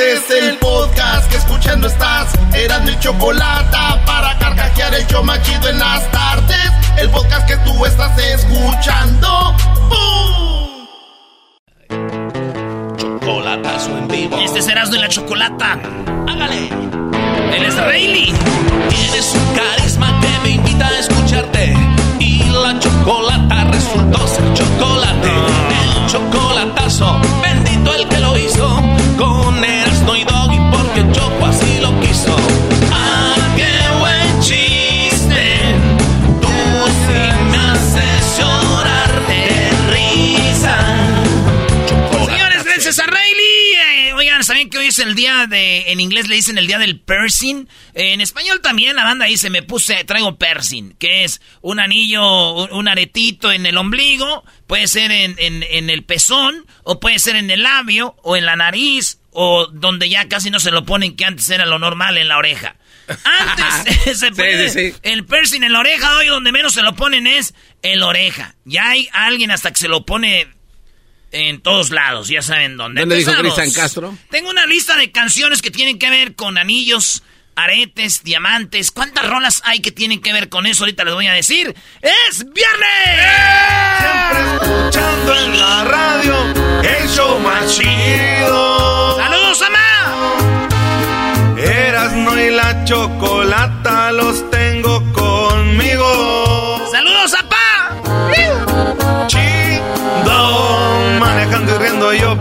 Este es el podcast que escuchando estás. Eran mi chocolate para carcajear el yo machido en las tardes. El podcast que tú estás escuchando. ¡Bum! Chocolatazo en vivo. Este serás de la chocolata. Hágale. Él es Rayleigh. Tienes un carisma que me invita a escucharte. Y la chocolata resultó ser chocolate. El chocolatazo, bendito el que lo hizo. Con Erasmo es el día de. En inglés le dicen el día del piercing? En español también la banda dice: Me puse, traigo piercing, que es un anillo, un, aretito en el ombligo, puede ser en, en- en el pezón, o puede ser en el labio, o en la nariz, o donde ya casi no se lo ponen, que antes era lo normal en la oreja. Antes se sí, sí. el piercing en la oreja, hoy donde menos se lo ponen es en la oreja. Ya hay alguien hasta que se lo pone en todos lados, ya saben dónde. ¿Dónde dijo Empezamos. Cristian Castro? Tengo una lista de canciones que tienen que ver con anillos, aretes, diamantes. ¿Cuántas rolas hay que tienen que ver con eso? Ahorita les voy a decir. ¡Es viernes! Escuchando en la radio el show más chido. ¡Saludos, Ama! Erasno y la chocolata los tengo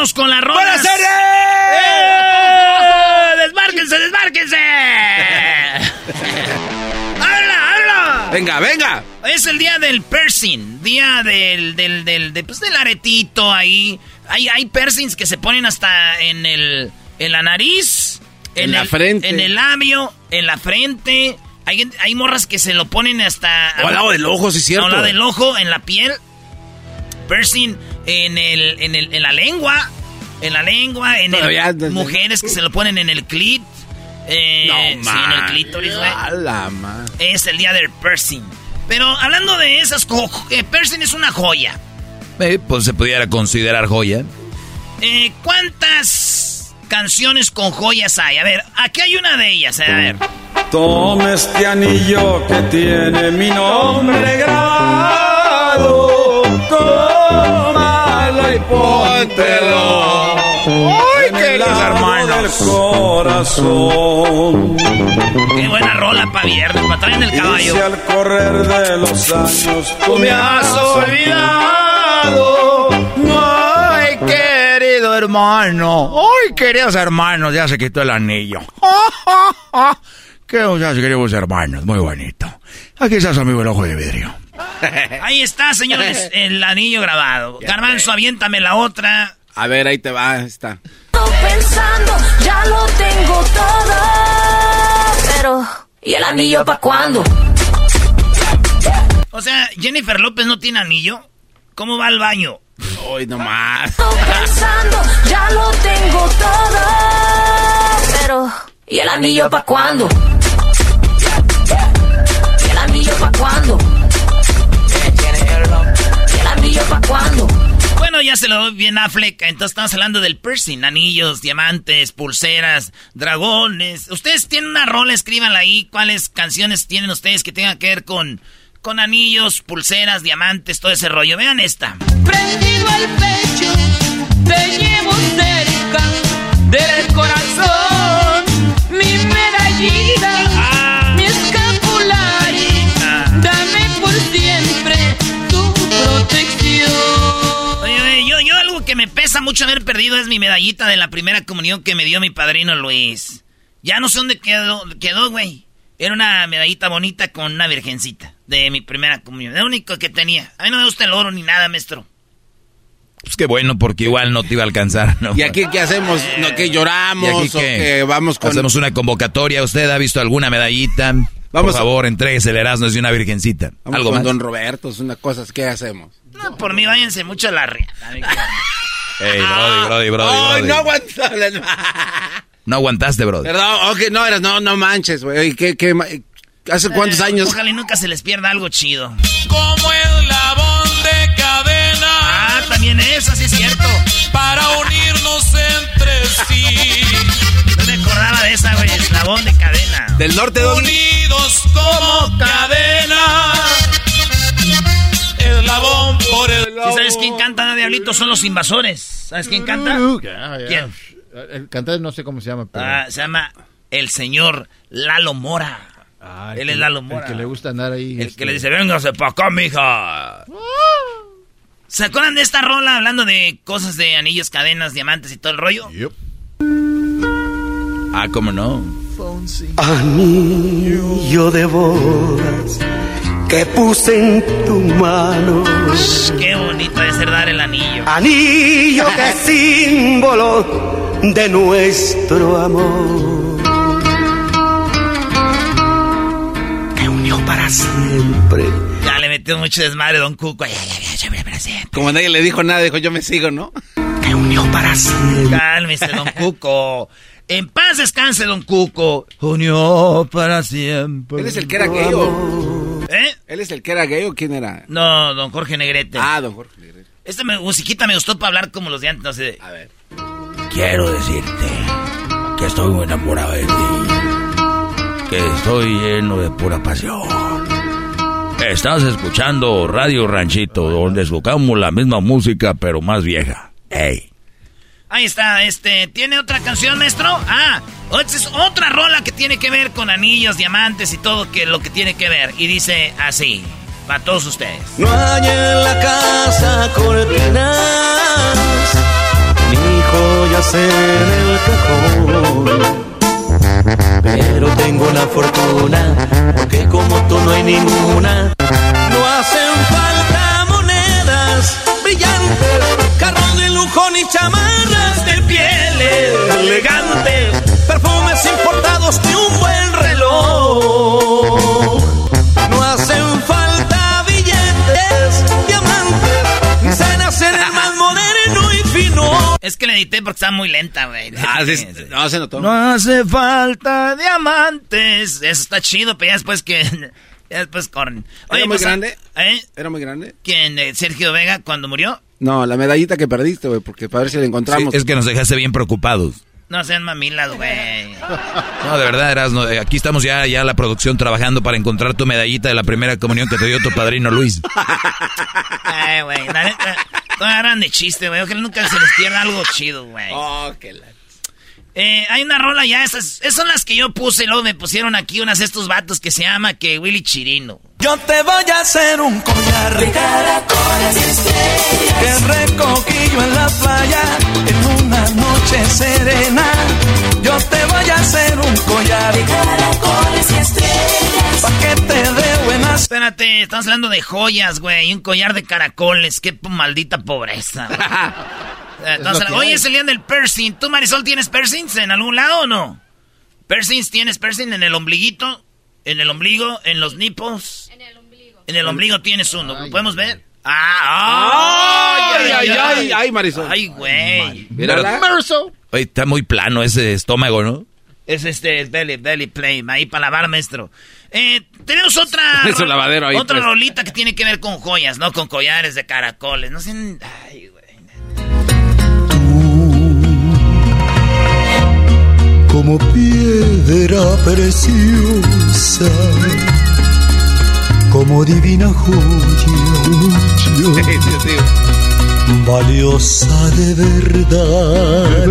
Vámonos con la rola. ¡Buenas tardes! ¡Eh! ¡Desmárquense, desmárquense! ¡Habla, habla! Venga, venga. Es el día del piercing, día del, del, del, de, pues, del aretito ahí. Hay, hay piercings que se ponen hasta en el, en la nariz, En la el- frente. en el labio, en la frente. Hay, hay morras que se lo ponen hasta O al lado del ojo, sí cierto. al lado del ojo, en la piel. Piercing en el, en el, en la lengua, en la lengua, en el, desde- mujeres que se lo ponen en el clit. Eh, No, sí, en el clítoris, güey es el día del piercing. Pero hablando de esas cosas, piercing es una joya. Eh, pues se pudiera considerar joya. Eh, ¿Cuántas canciones con joyas hay? A ver, aquí hay una de ellas. eh, A ver. Toma este anillo que tiene mi nombre grabado. Póntelo. ¡Ay, queridos del hermanos! corazón. Qué buena rola para viernes, para traer en el Y si caballo. al correr de los años tú me has olvidado. Ay, querido hermano. Ay, queridos hermanos, ya se quitó el anillo. Qué ya queridos hermanos, muy bonito. Aquí está su amigo el ojo de vidrio. Ahí está, señores, el anillo grabado. Garbanzo, aviéntame la otra. A ver, ahí te va, está. Pensando, ya lo tengo todo. Pero, ¿y el anillo para cuándo? O sea, Jennifer López no tiene anillo. ¿Cómo va al baño? Hoy nomás. Pensando, ya lo tengo todo. Pero, ¿y el anillo para cuándo? ¿Y el anillo para cuándo? ¿Y el anillo pa' cuándo? Bueno, ya se lo doy bien Affleck. Entonces estamos hablando del piercing. Anillos, diamantes, pulseras, dragones. Ustedes tienen una rola, escríbanla ahí. ¿Cuáles canciones tienen ustedes que tengan que ver con, con anillos, pulseras, diamantes, todo ese rollo? Vean esta. Prendido al pecho, te llevo cerca del corazón. Pesa mucho haber perdido es mi medallita de la primera comunión que me dio mi padrino Luis. Ya no sé dónde quedó, quedó, güey. Era una medallita bonita con una virgencita de mi primera comunión. Lo único que tenía. A mí no me gusta el oro ni nada, maestro. Pues qué bueno, porque igual no te iba a alcanzar, ¿no? ¿Y aquí qué hacemos? ¿No, ¿Que ¿Y lloramos aquí o qué? que vamos con...? Hacemos una convocatoria. ¿Usted ha visto alguna medallita? Vamos Por a- favor, entréguese el Erasmo es de una virgencita. Vamos ¿Algo con más? Don Roberto, es una cosa, ¿qué hacemos? No, por mí váyanse mucho a la riata. Ey, brody, brody, brody, Ay, brody. no aguanto. No aguantaste, brody. Perdón, ok, no, eras, no, no manches, güey. Oye, ¿Qué, qué, ma- ¿Hace cuántos Eh, años? Ojalá y nunca se les pierda algo chido. Como eslabón de cadena Ah, también eso, sí es cierto. para unirnos entre sí. No me acordaba de esa, güey. Eslabón de cadena. ¿Del norte dónde? Unidos como cadena. Eslabón por el ¿Sí ¿Sabes quién canta, Diablito? Son los invasores. ¿Sabes quién canta? Ya. ¿Quién? El cantante no sé cómo se llama, pero... Ah, se llama el señor Lalo Mora. Ah, él es Lalo Mora. El que le gusta andar ahí. El este, que le dice, véngase pa' acá, mija. ¿Se acuerdan de esta rola hablando de cosas de anillos, cadenas, diamantes y todo el rollo? Yup. Ah, ¿cómo no? Anillo de bodas que puse en tu mano. Qué bonito es ser dar el anillo. Anillo que es símbolo de nuestro amor. Que unió para siempre. Ya le metió mucho desmadre Don Cuco. Ya, ya, ya, ya, ya, ya. Como nadie le dijo nada, dijo yo me sigo, ¿no? Que unió para siempre. Cálmese, Don Cuco. En paz descanse, Don Cuco. Unió para siempre. ¿Él es el que era gay o...? ¿Eh? ¿Él es el que era gay o quién era? No, Don Jorge Negrete. Ah, don Jorge. Esta me- musiquita me gustó para hablar como los de antes. No sé. A ver. Quiero decirte que estoy muy enamorado de ti. Que estoy lleno de pura pasión. Estás escuchando Radio Ranchito, donde escuchamos la misma música, pero más vieja. Ey. Ahí está, este, ¿tiene otra canción, maestro? Ah, esta es otra rola que tiene que ver con anillos, diamantes y todo que lo que tiene que ver. Y dice así, para todos ustedes. No hay en la casa cortinas, ni joyas en el cajón. Pero tengo la fortuna, porque como tú no hay ninguna. No hacen falta brillantes, carros de lujo ni chamarras de pieles elegantes, perfumes importados ni un buen reloj. No hacen falta billetes, diamantes, ni cenas en el más moderno y fino. Es que la edité porque está muy lenta, güey. Ah, sí, no, se notó. No hace falta diamantes. Eso está chido, pero ya después que... Ya después corren. ¿Era muy pues, grande? ¿Eh? ¿Era muy grande? ¿Quién? eh, ¿Sergio Vega cuando murió? No, la medallita que perdiste, güey, porque para ver si la encontramos. Sí, es que nos dejaste bien preocupados. No sean mamilas, güey. No, de verdad, Erasmo, eh, aquí estamos ya, ya la producción trabajando para encontrar tu medallita de la primera comunión que te dio tu padrino Luis. Ay, güey, la neta, de chiste, güey. Ojalá nunca se les pierda algo chido, güey. Oh, qué la... Eh, hay una rola ya, esas, esas son las que yo puse, luego me pusieron aquí unas de estos vatos que se llama que Willy Chirino. Yo te voy a hacer un collar de caracoles y estrellas que recogí yo en la playa en una noche serena. Yo te voy a hacer un collar de caracoles y estrellas pa' que te dé buenas. Espérate, estamos hablando de joyas, güey, y un collar de caracoles, qué maldita pobreza. güey. Eh, lo que hablando- Oye, hay. es el día del piercing. ¿Tú, Marisol, tienes piercings en algún lado o no? ¿Piercings? ¿Tienes piercing en el ombliguito? En el ombligo, en los nipos. En el ombligo. En el ombligo tienes uno. ¿Lo podemos ver? Ah, Ay, ay, ay, ay, Marisol. Ay, güey. Mírala. Marisol. Oye, está muy plano ese estómago, ¿no? Es este belly, belly play, ahí para lavar, maestro. Eh, tenemos otra. Es un lavadero ahí, Otra pues. rolita que tiene que ver con joyas, ¿no? Con collares de caracoles. No sé. Ay, como piedra preciosa, como divina joya, valiosa de verdad,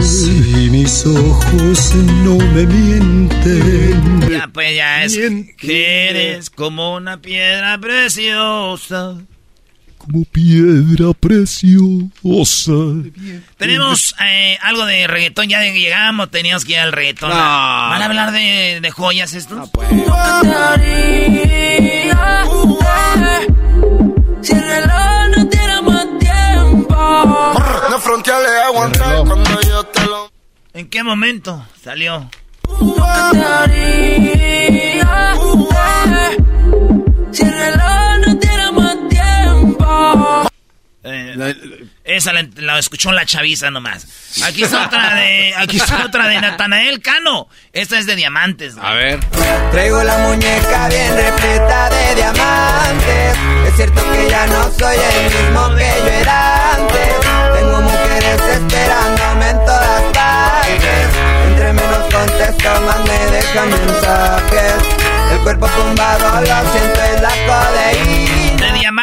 Si mis ojos no me mienten, Ya, pues ya es. Que eres como una piedra preciosa. Como piedra preciosa. Tenemos eh, algo de reggaetón, ya llegamos, teníamos que ir al reggaetón. ¿Van a hablar de, de joyas estos? Si el reloj no tiene más tiempo. No fronteales aguantar cuando yo te lo... ¿En qué momento salió? ¿Qué te haría? Si el reloj Eh, esa la, la escuchó la chaviza nomás. Aquí está otra de, aquí está otra de Natanael Cano. Esta es de diamantes. güey. A ver. Traigo la muñeca bien repleta de diamantes. Es cierto que ya no soy el mismo que yo era antes. Tengo mujeres esperándome en todas partes. Entre menos contesto, más me dejan mensajes. El cuerpo tumbado, lo siento, es la codeína.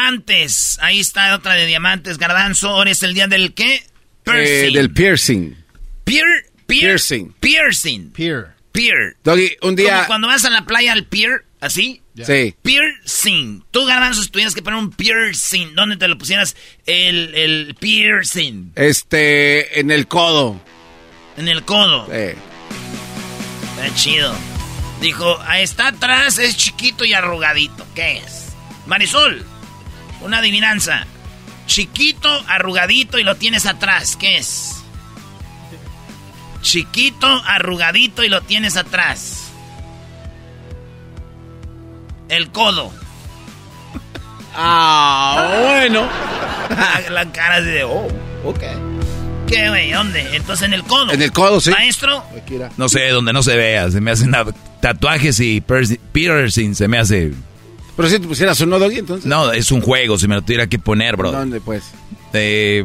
Diamantes. Ahí está otra de diamantes. Garbanzo, ahora es el día del qué? Eh, Piercing. del piercing. Pier, pier- Piercing. Piercing. Pier. Pier. Doggy, un día... Como cuando vas a la playa al pier, así. Sí. Piercing. Tú, Garbanzo, tuvieras que poner un piercing. ¿Dónde te lo pusieras? El, el piercing. Este, en el codo. En el codo. Sí. Está chido. Dijo, "Ah, está atrás, es chiquito y arrugadito. ¿Qué es? Marisol, una adivinanza. Chiquito, arrugadito y lo tienes atrás. ¿Qué es? Chiquito, arrugadito y lo tienes atrás. El codo. Ah, bueno. La, la cara así de, oh, ok. ¿Qué, güey? ¿Dónde? Entonces en el codo. En el codo, sí. Maestro, No sé, donde no se vea. Se me hacen tatuajes y piercing se me hace... Pero si te pusieras un no, Doggy, entonces. No, es un juego, si me lo tuviera que poner, bro. ¿Dónde, pues? Eh,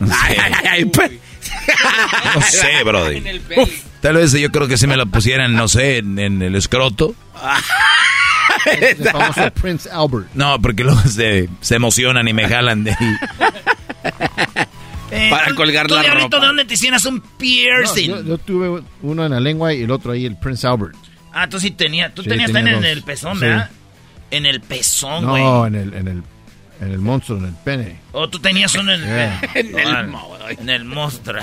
no sé, Ay, ay, ay, pues. no sé, bro. Tal vez yo creo que si me lo pusieran, no sé, en, en el escroto. El famoso Prince Albert. No, porque luego se, se emocionan y me jalan de ahí. eh, Para colgar la ropa. ¿de dónde te hicieras un No, piercing? yo, yo tuve uno en la lengua y el otro ahí, el Prince Albert. Ah, tú sí tenías, tú Sí, tenías tenía también en el pezón, Sí. ¿verdad? En el pezón, güey. No, en el, en el, en el monstruo, en el pene. O tú tenías uno en, Yeah. en el, en el monstruo.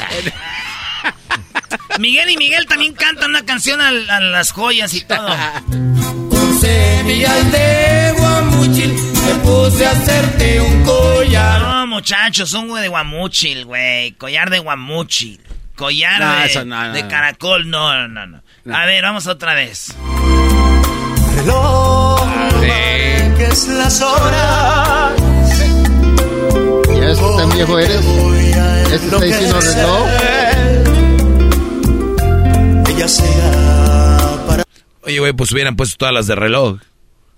Miguel y Miguel también cantan una canción a, a las joyas y todo. Con semillas de guamuchil me puse a hacerte un collar. No, muchachos, un güey de guamuchil, güey. Collar de guamuchil. Collar No, de, eso no, no, de no. caracol, no, no, no. A ver, vamos otra vez. Reloj, que es las horas. ¿Ya es tan viejo eres? ¿Este está diciendo reloj? Ella será para Oye, güey, pues hubieran puesto todas las de reloj.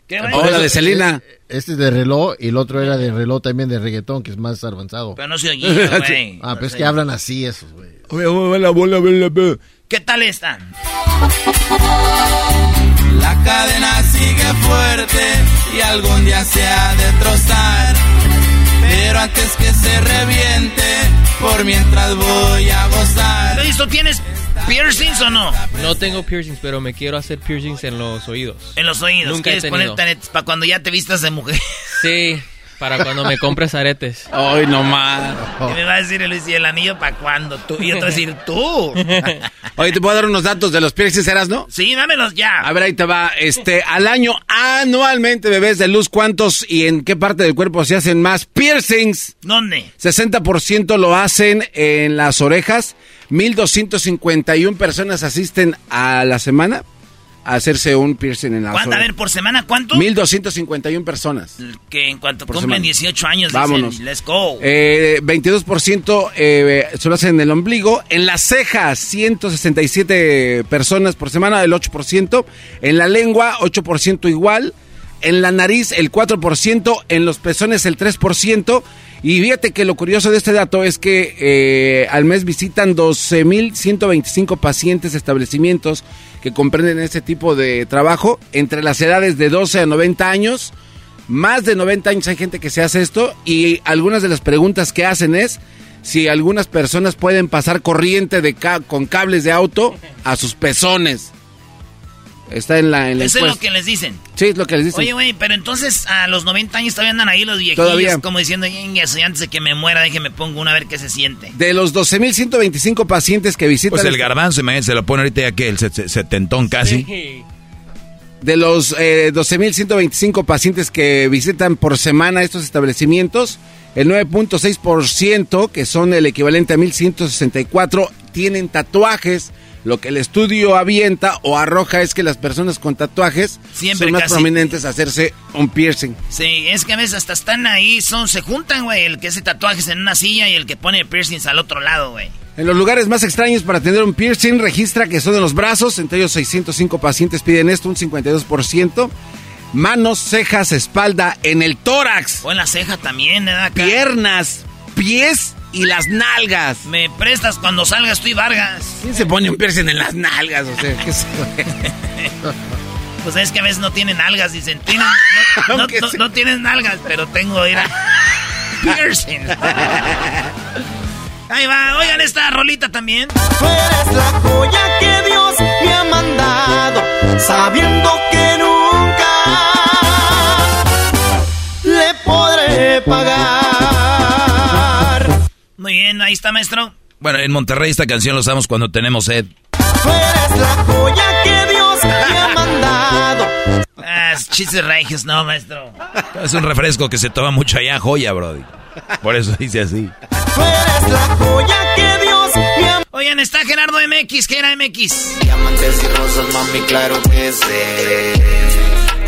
¿Qué? Oh, la de Selena. Este es de reloj y el otro era de reloj también de reggaetón, que es más avanzado. Pero no se oía, güey. Ah, pero es que hablan así esos, güey. ¿Qué tal están? La cadena sigue fuerte y algún día se ha de trozar. Pero antes que se reviente, por mientras voy a gozar. ¿Listo? ¿Tienes piercings o no? No tengo piercings, pero me quiero hacer piercings en los oídos. En los oídos. Nunca he ¿Quieres tenido. ponerte para cuando ya te vistas de mujer? Sí, para cuando me compres aretes. Ay, no más. Y me va a decir Luis, ¿y el anillo para cuándo? Tú? Y yo te voy a decir, tú. Oye, ¿te puedo dar unos datos de los piercings, eras, no? Sí, dámelos ya. A ver, ahí te va. Este, al año, anualmente, bebés de luz, ¿cuántos y en qué parte del cuerpo se hacen más piercings? ¿Dónde? 60% lo hacen en las orejas. 1.251 personas asisten a la semana a hacerse un piercing en la ¿Cuánto? A zona. ver, por semana, ¿cuánto? 1251 personas. Que en cuanto cumplen semana. 18 años Vámonos. dicen, let's go. Eh, 22% eh, se lo hacen en el ombligo. En las cejas, 167 personas por semana, el 8%. En la lengua, 8% igual. En la nariz, el 4%. En los pezones, el 3%. Y fíjate que lo curioso de este dato es que eh, al mes visitan 12.125 pacientes establecimientos que comprenden este tipo de trabajo entre las edades de 12 a 90 años. Más de 90 años hay gente que se hace esto y algunas de las preguntas que hacen es si algunas personas pueden pasar corriente de ca- con cables de auto a sus pezones. Está en la, en la Eso es lo que les dicen. Sí, es lo que les dicen. Oye, güey, pero entonces a los 90 años todavía andan ahí los viejillos Todavía. como diciendo, "Ñengues, y antes de que me muera, déjeme pongo una a ver qué se siente. De los 12.125 pacientes que visitan... Pues el garbanzo, imagínate, se lo pone ahorita ya que el set- setentón casi. De los eh, 12.125 pacientes que visitan por semana estos establecimientos, el 9.6%, que son el equivalente a 1.164, tienen tatuajes. Lo que el estudio avienta o arroja es que las personas con tatuajes Siempre son más casi. prominentes a hacerse un piercing. Sí, es que a veces hasta están ahí, son, se juntan, güey, el que hace tatuajes en una silla y el que pone piercings al otro lado, güey. En los lugares más extraños para tener un piercing registra que son en los brazos, entre ellos 605 pacientes piden esto, un 52%. Manos, cejas, espalda, en el tórax. O en la ceja también, ¿verdad? Acá. Piernas, pies y las nalgas. Me prestas cuando salgas tú y Vargas. ¿Quién se pone un piercing en las nalgas? O sea, ¿qué se- Pues es que a veces no tienen algas, dicen. Tienen, no, no, no- no tienen algas, pero tengo, mira, piercing. Ahí va, oigan esta rolita también. Tú eres la joya que Dios me ha mandado, sabiendo que nunca Muy bien, ahí está, maestro. Bueno, en Monterrey esta canción la usamos cuando tenemos sed. Tú eres la joya que Dios me ha mandado. Ah, chistes regios, no, maestro. Es un refresco que se toma mucho allá, joya, brody. Por eso dice así. Tú eres la joya que Dios me ha Oigan, está Gerardo MX, ¿qué era MX? Diamantes y rosas, mami, claro que sé.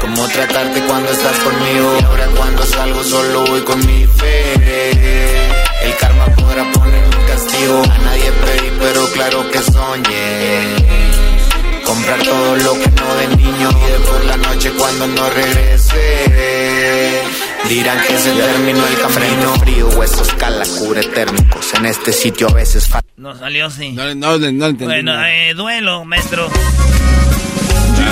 Cómo tratarte cuando estás conmigo. Y ahora cuando salgo solo voy con mi fe. A nadie pedí, pero claro que soñé. Comprar todo lo que no de niño. Y de por la noche cuando no regrese. Dirán que se terminó el camino. Frío, huesos, cala, cubre térmicos. En este sitio a veces falta. No salió, sí. No, no, no, entendí Bueno, eh, duelo, maestro.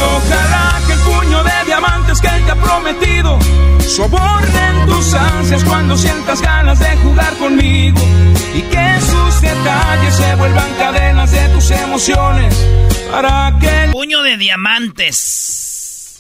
Ojalá que el puño de diamantes que te ha prometido sobornen tus ansias cuando sientas ganas de jugar conmigo y que sus detalles se vuelvan cadenas de tus emociones para que Puño de diamantes.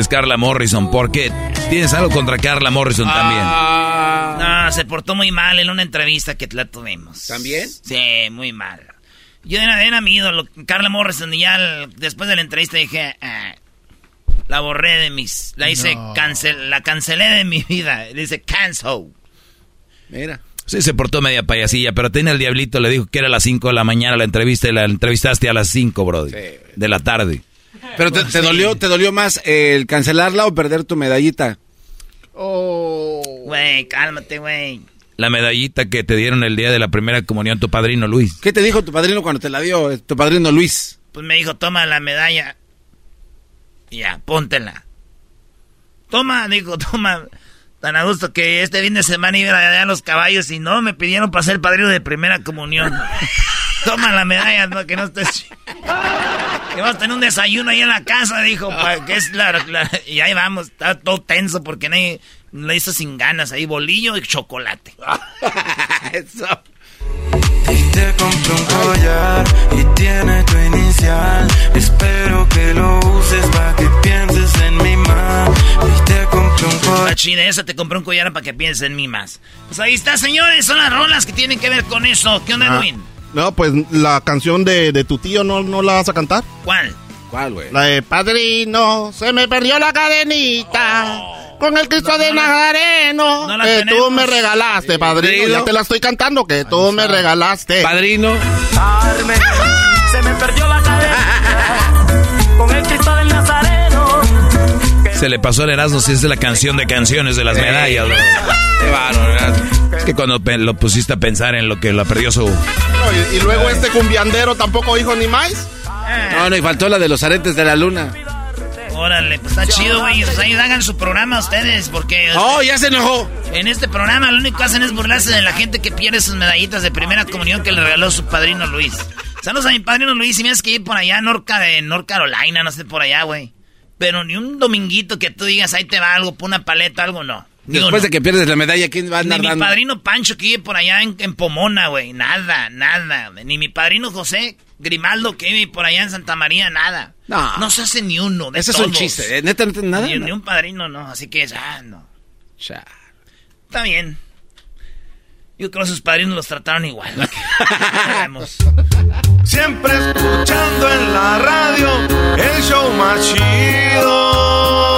Es Carla Morrison. ¿Por qué? ¿Tienes algo contra Carla Morrison también? No, se portó muy mal en una entrevista que la tuvimos. ¿También? Sí, muy mal. Yo era, era mi ídolo, Carla Morrison, y ya después de la entrevista dije, "Ah", la borré de mis, la hice, No. cancel, la cancelé de mi vida, le dice cancel. Mira. Sí, se portó media payasilla, pero tiene el diablito, le dijo que era a las 5 de la mañana la entrevista y la entrevistaste a las 5, brody. De la tarde. Pero te, te dolió, te dolió más el cancelarla o perder tu medallita. Güey, cálmate, güey. La medallita que te dieron el día de la primera comunión tu padrino Luis. ¿Qué te dijo tu padrino cuando te la dio? eh, Tu padrino Luis. Pues me dijo, toma la medalla. Ya, póntela. Toma, dijo, toma. Tan a gusto que este fin de semana iba allá a los caballos y no, me pidieron para ser padrino de primera comunión. toma la medalla, no, que no estés... Que vamos a tener un desayuno ahí en la casa, dijo, pa- que es la, la- Y ahí vamos, está todo tenso porque nadie lo hizo sin ganas. Ahí bolillo y chocolate. Eso. Y te compré un collar y tiene tu inicial. Espero que lo uses para que pienses en mí más. Y te compré un collar. La china esa te compré un collar para que pienses en mí más. Pues ahí está, señores, son las rolas que tienen que ver con eso. ¿Qué onda, Ah. Edwin? No, pues la canción de, de tu tío no, no la vas a cantar. ¿Cuál? ¿Cuál, güey? La de Padrino, se me perdió la cadenita. Con el Cristo de Nazareno. no que tú me regalaste, padrino. Padrino. Ya te la estoy cantando, que tú me regalaste. Padrino. Carmen, se me perdió la cadena con el Cristo del Nazareno. Se le pasó el Erasmo si es de la canción de canciones de las medallas. bro. Qué Es que cuando lo pusiste a pensar en lo que lo perdió su... No, y, y luego este cumbiandero tampoco dijo ni más. No, no, y faltó la de los aretes de la luna. Órale, pues está chido, güey. Pues ahí hagan su programa ustedes, porque... ¡Oh, ya se enojó! En este programa lo único que hacen es burlarse de la gente que pierde sus medallitas de primera comunión que le regaló su padrino Luis. Saludos a mi padrino Luis y me que ir por allá, Norca de North Carolina, no sé, por allá, güey. Pero ni un dominguito que tú digas, ahí te va algo, por una paleta, algo, no. Ni Después de que pierdes la medalla, ¿quién va a Ni andar mi dando? padrino Pancho que vive por allá en, en Pomona, güey. Nada, nada. Ni mi padrino José Grimaldo que vive por allá en Santa María, nada. No. No se hace ni uno. De Ese es un todos. chiste. ¿eh? ¿Neta no nada? Ni, No. ni un padrino, no. Así que, ah, no. Cha. Está bien. Yo creo que sus padrinos los trataron igual. Siempre escuchando en la radio el show más chido.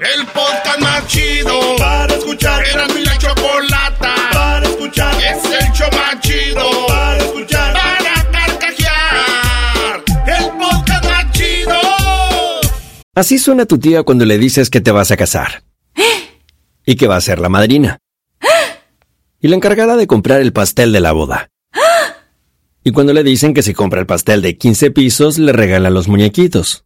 El podcast más chido. Para escuchar. Erasmo y la chocolata. Para escuchar. Es el show más chido. Para escuchar. Para carcajear. El podcast más chido. Así suena tu tía cuando le dices que te vas a casar. Y que va a ser la madrina. Y la encargada de comprar el pastel de la boda. Y cuando le dicen que si compra el pastel de 15 pisos, le regalan los muñequitos.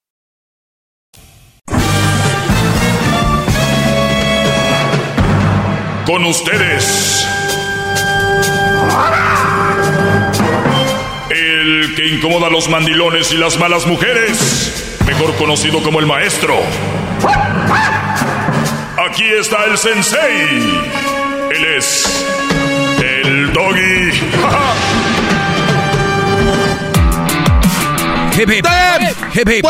Con ustedes. El que incomoda a los mandilones y las malas mujeres. Mejor conocido como el maestro. Aquí está el sensei. Él es. El doggy. Hip, hip. Hip, hip.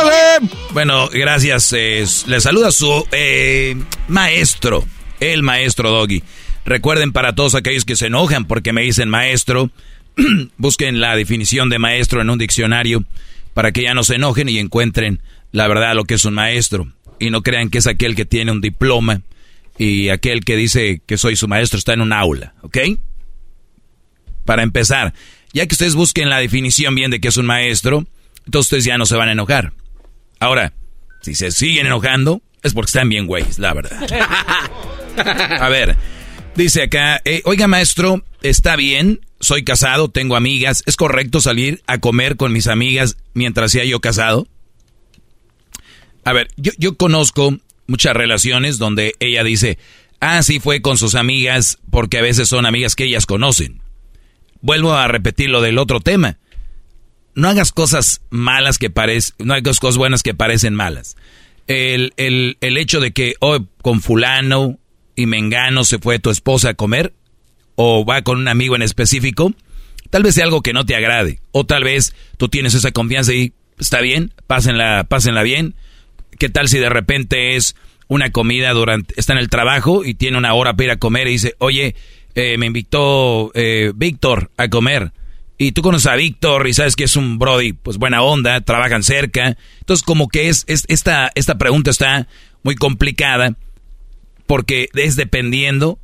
Bueno, gracias. eh, le saluda su eh, maestro, el maestro Doggy. Recuerden para todos aquellos que se enojan porque me dicen maestro, busquen la definición de maestro en un diccionario para que ya no se enojen y encuentren la verdad lo que es un maestro. Y no crean que es aquel que tiene un diploma y aquel que dice que soy su maestro está en un aula, ¿ok? Para empezar, ya que ustedes busquen la definición bien de qué es un maestro, entonces ustedes ya no se van a enojar. Ahora, si se siguen enojando, es porque están bien güeyes, la verdad. A ver, dice acá, eh, oiga maestro, está bien, soy casado, tengo amigas, ¿es correcto salir a comer con mis amigas mientras sea yo casado? A ver, yo, conozco muchas relaciones donde ella dice, ah, sí fue con sus amigas porque a veces son amigas que ellas conocen. Vuelvo a repetir lo del otro tema. No hagas cosas malas que parecen, no hagas cosas buenas que parecen malas. el, el, el hecho de que hoy con fulano y mengano se fue tu esposa a comer o va con un amigo en específico, tal vez sea algo que no te agrade o tal vez tú tienes esa confianza y está bien, pásenla, pásenla bien. ¿Qué tal si de repente es una comida durante, está en el trabajo y tiene una hora para ir a comer y dice, oye, eh, me invitó eh, Víctor a comer. Y tú conoces a Víctor y sabes que es un Brody, pues buena onda, trabajan cerca. Entonces como que es, es esta, esta pregunta está muy complicada porque es dependiendo,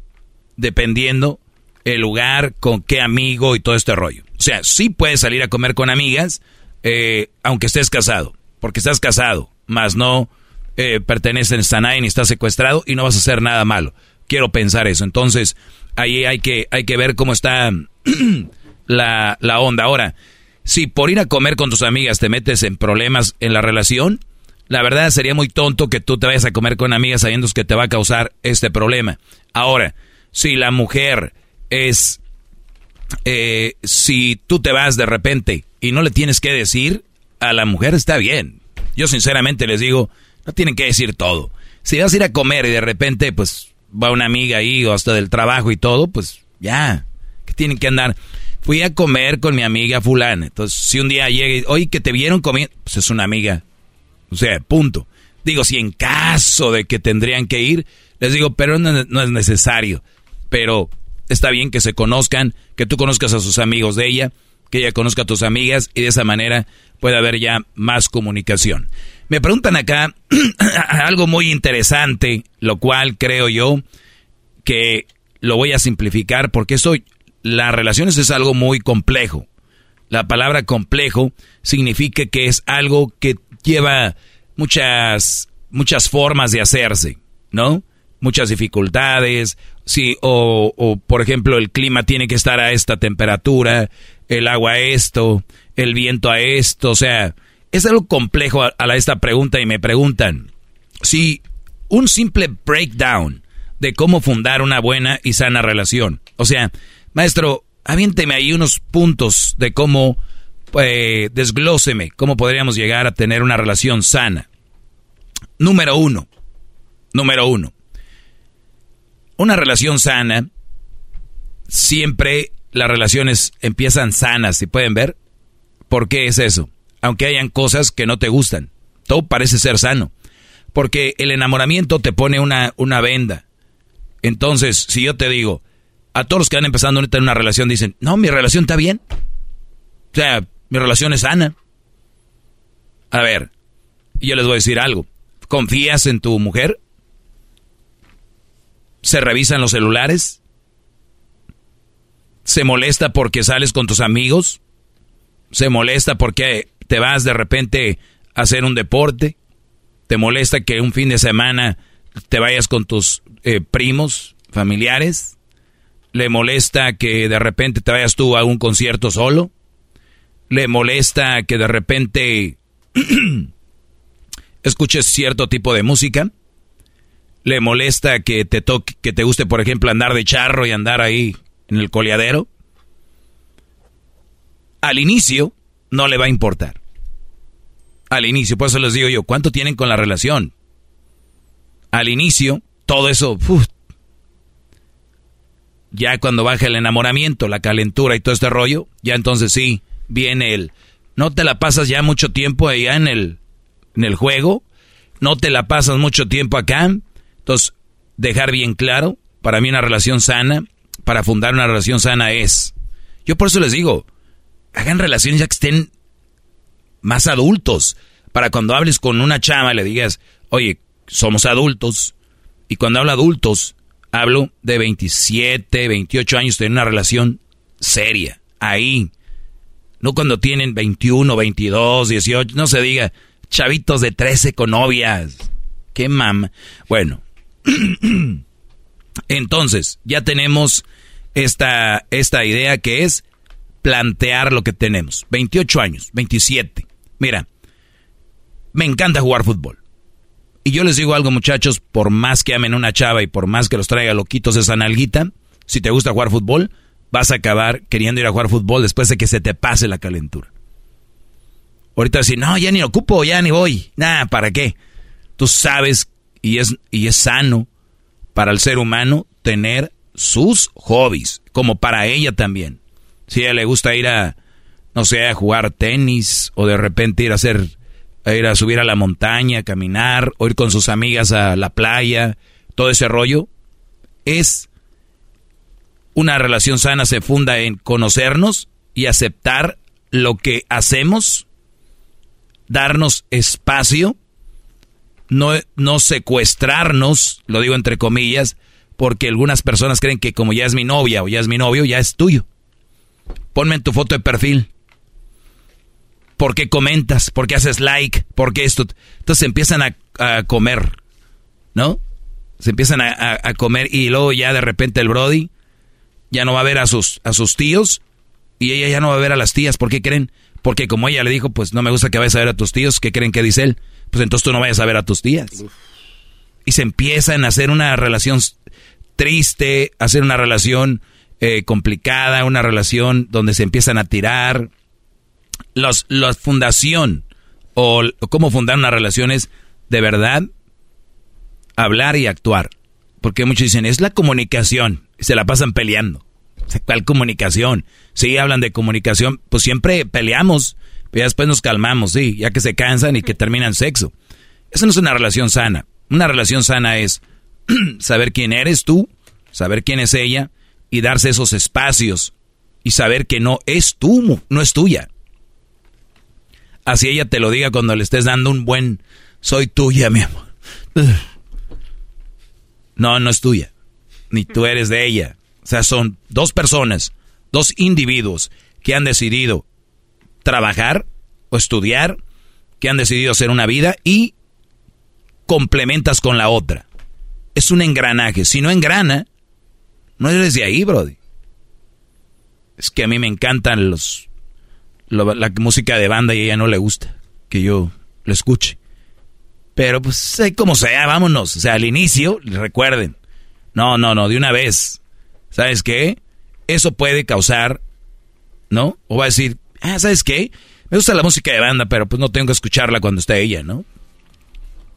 dependiendo el lugar, con qué amigo y todo este rollo. O sea, sí puedes salir a comer con amigas, eh, aunque estés casado, porque estás casado, más no eh, perteneces a nadie ni estás secuestrado y no vas a hacer nada malo. Quiero pensar eso. Entonces, ahí hay que, hay que ver cómo está la, la onda. Ahora, si por ir a comer con tus amigas te metes en problemas en la relación, la verdad sería muy tonto que tú te vayas a comer con amigas sabiendo que te va a causar este problema. Ahora, si la mujer es... Eh, si tú te vas de repente y no le tienes que decir, a la mujer está bien. Yo sinceramente les digo, no tienen que decir todo. Si vas a ir a comer y de repente pues va una amiga ahí o hasta del trabajo y todo, pues ya, que tienen que andar. Fui a comer con mi amiga fulana. Entonces, si un día llega y, oye, que te vieron comiendo, pues es una amiga. O sea, punto. Digo, si en caso de que tendrían que ir, les digo, pero no, es necesario. Pero está bien que se conozcan, que tú conozcas a sus amigos de ella, que ella conozca a tus amigas y de esa manera puede haber ya más comunicación. Me preguntan acá algo muy interesante, lo cual creo yo que lo voy a simplificar porque eso, las relaciones es algo muy complejo. La palabra complejo significa que es algo que lleva muchas, muchas formas de hacerse, ¿no? Muchas dificultades, sí, o, o por ejemplo el clima tiene que estar a esta temperatura, el agua a esto, el viento a esto, o sea, es algo complejo a, esta pregunta y me preguntan si un simple breakdown de cómo fundar una buena y sana relación. O sea, maestro, aviénteme ahí unos puntos de cómo, eh, desglóseme, cómo podríamos llegar a tener una relación sana. Número uno, número uno, una relación sana, siempre las relaciones empiezan sanas, si pueden ver. ¿Por qué es eso? aunque hayan cosas que no te gustan. Todo parece ser sano. Porque el enamoramiento te pone una, una venda. Entonces, si yo te digo, a todos los que van empezando ahorita en una relación dicen, no, mi relación está bien. O sea, mi relación es sana. A ver, yo les voy a decir algo. ¿Confías en tu mujer? ¿Se revisan los celulares? ¿Se molesta porque sales con tus amigos? ¿Se molesta porque te vas de repente a hacer un deporte, te molesta que un fin de semana te vayas con tus eh, primos, familiares, le molesta que de repente te vayas tú a un concierto solo, le molesta que de repente escuches cierto tipo de música, le molesta que te toque, que te guste, por ejemplo, andar de charro y andar ahí en el coleadero. Al inicio, no le va a importar. Al inicio, por eso les digo yo, ¿cuánto tienen con la relación? Al inicio, todo eso, ya cuando baja el enamoramiento, la calentura y todo este rollo, ya entonces sí, viene el, no te la pasas ya mucho tiempo allá en el, en el juego, no te la pasas mucho tiempo acá, entonces dejar bien claro, para mí una relación sana, para fundar una relación sana es, yo por eso les digo, hagan relaciones ya que estén más adultos. Para cuando hables con una chama le digas, oye, somos adultos. Y cuando hablo adultos, hablo de 27, 28 años, tener una relación seria. Ahí. No cuando tienen 21, 22, 18, no se diga, chavitos de 13 con novias. Qué mama. Bueno. Entonces, ya tenemos esta, esta idea que es plantear lo que tenemos. 28 años, 27. Mira, me encanta jugar fútbol. Y yo les digo algo, muchachos, por más que amen una chava y por más que los traiga loquitos esa nalguita, si te gusta jugar fútbol, vas a acabar queriendo ir a jugar fútbol después de que se te pase la calentura. Ahorita si no, ya ni ocupo, ya ni voy. Nada, ¿para qué? Tú sabes y es, y es sano para el ser humano tener sus hobbies, como para ella también. Si a ella le gusta ir a, no sé, a jugar tenis o de repente ir a hacer, a ir a subir a la montaña, caminar, o ir con sus amigas a la playa, todo ese rollo, es una relación sana se funda en conocernos y aceptar lo que hacemos, darnos espacio, no, no secuestrarnos, lo digo entre comillas, porque algunas personas creen que como ya es mi novia o ya es mi novio, ya es tuyo. Ponme en tu foto de perfil. ¿Por qué comentas? ¿Por qué haces like? ¿Por qué esto? Entonces empiezan a, comer, ¿no? Se empiezan a, a, comer y luego ya de repente el Brody ya no va a ver a sus, a sus tíos y ella ya no va a ver a las tías. ¿Por qué creen? Porque como ella le dijo, pues no me gusta que vayas a ver a tus tíos, ¿qué creen que dice él? Pues entonces tú no vayas a ver a tus tías. Y se empiezan a hacer una relación triste, a hacer una relación eh, complicada, una relación donde se empiezan a tirar. Los, la fundación o, o cómo fundar una relación es de verdad hablar y actuar. Porque muchos dicen, es la comunicación se la pasan peleando. ¿Cuál comunicación? Sí, hablan de comunicación, pues siempre peleamos, pero después nos calmamos, sí, ya que se cansan y que terminan sexo. Eso no es una relación sana. Una relación sana es saber quién eres tú, saber quién es ella y darse esos espacios y saber que no es tú, no es tuya. Así ella te lo diga cuando le estés dando un buen soy tuya, mi amor. No, no es tuya ni tú eres de ella. O sea, son dos personas, dos individuos que han decidido trabajar o estudiar, que han decidido hacer una vida y complementas con la otra. Es un engranaje. Si no engrana, no eres de ahí, Brody. Es que a mí me encantan los la música de banda y a ella no le gusta que yo lo escuche. Pero pues como sea, vámonos. O sea, al inicio, recuerden, no, no, no, de una vez. ¿Sabes qué? Eso puede causar, ¿no? O va a decir, ah, ¿sabes qué? Me gusta la música de banda, pero pues no tengo que escucharla cuando esté ella, ¿no?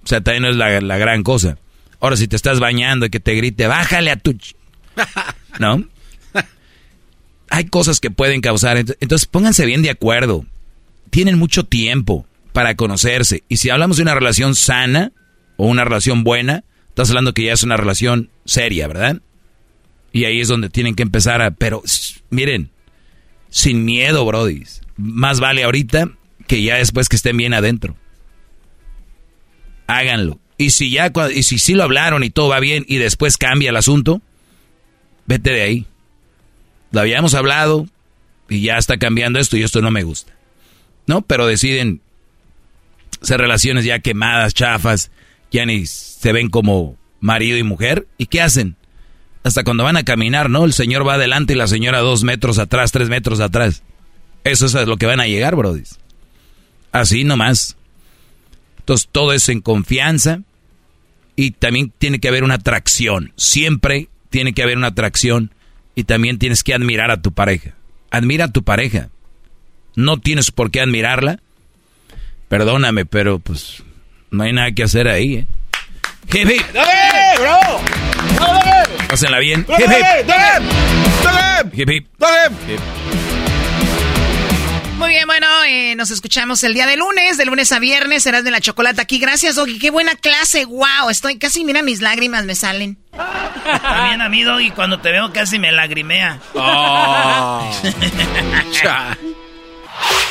O sea, también no es la, la gran cosa. Ahora, si te estás bañando y que te grite, bájale a tu... ¿No? Hay cosas que pueden causar. Entonces, pónganse bien de acuerdo. Tienen mucho tiempo para conocerse. Y si hablamos de una relación sana o una relación buena, estás hablando que ya es una relación seria, ¿verdad? Y ahí es donde tienen que empezar a... Pero miren, sin miedo, Brody. Más vale ahorita que ya después que estén bien adentro. Háganlo. Y si ya, y si sí lo hablaron y todo va bien y después cambia el asunto, vete de ahí. Lo habíamos hablado y ya está cambiando esto y esto no me gusta. ¿No? Pero deciden ser relaciones ya quemadas, chafas, ya ni se ven como marido y mujer. ¿Y qué hacen? Hasta cuando van a caminar, ¿no? El señor va adelante y la señora dos metros atrás, tres metros atrás. Eso es a lo que van a llegar, Brody. Así nomás. Entonces todo es en confianza y también tiene que haber una atracción. Siempre tiene que haber una atracción y también tienes que admirar a tu pareja. Admira a tu pareja. No tienes por qué admirarla. Perdóname, pero pues no hay nada que hacer ahí, ¿eh? Hip hip. ¡Dale, bro! ¡Dale! Pásenla bien. Hip hip. ¡Dale! ¡Dale! Hip hip. ¡Dale! Muy bien, bueno, eh, nos escuchamos el día de lunes, de lunes a viernes, serás de la chocolate aquí. Gracias, Doggy, qué buena clase, wow, estoy casi, mira, mis lágrimas me salen. También a mí, Doggy, cuando te veo casi me lagrimea. Oh.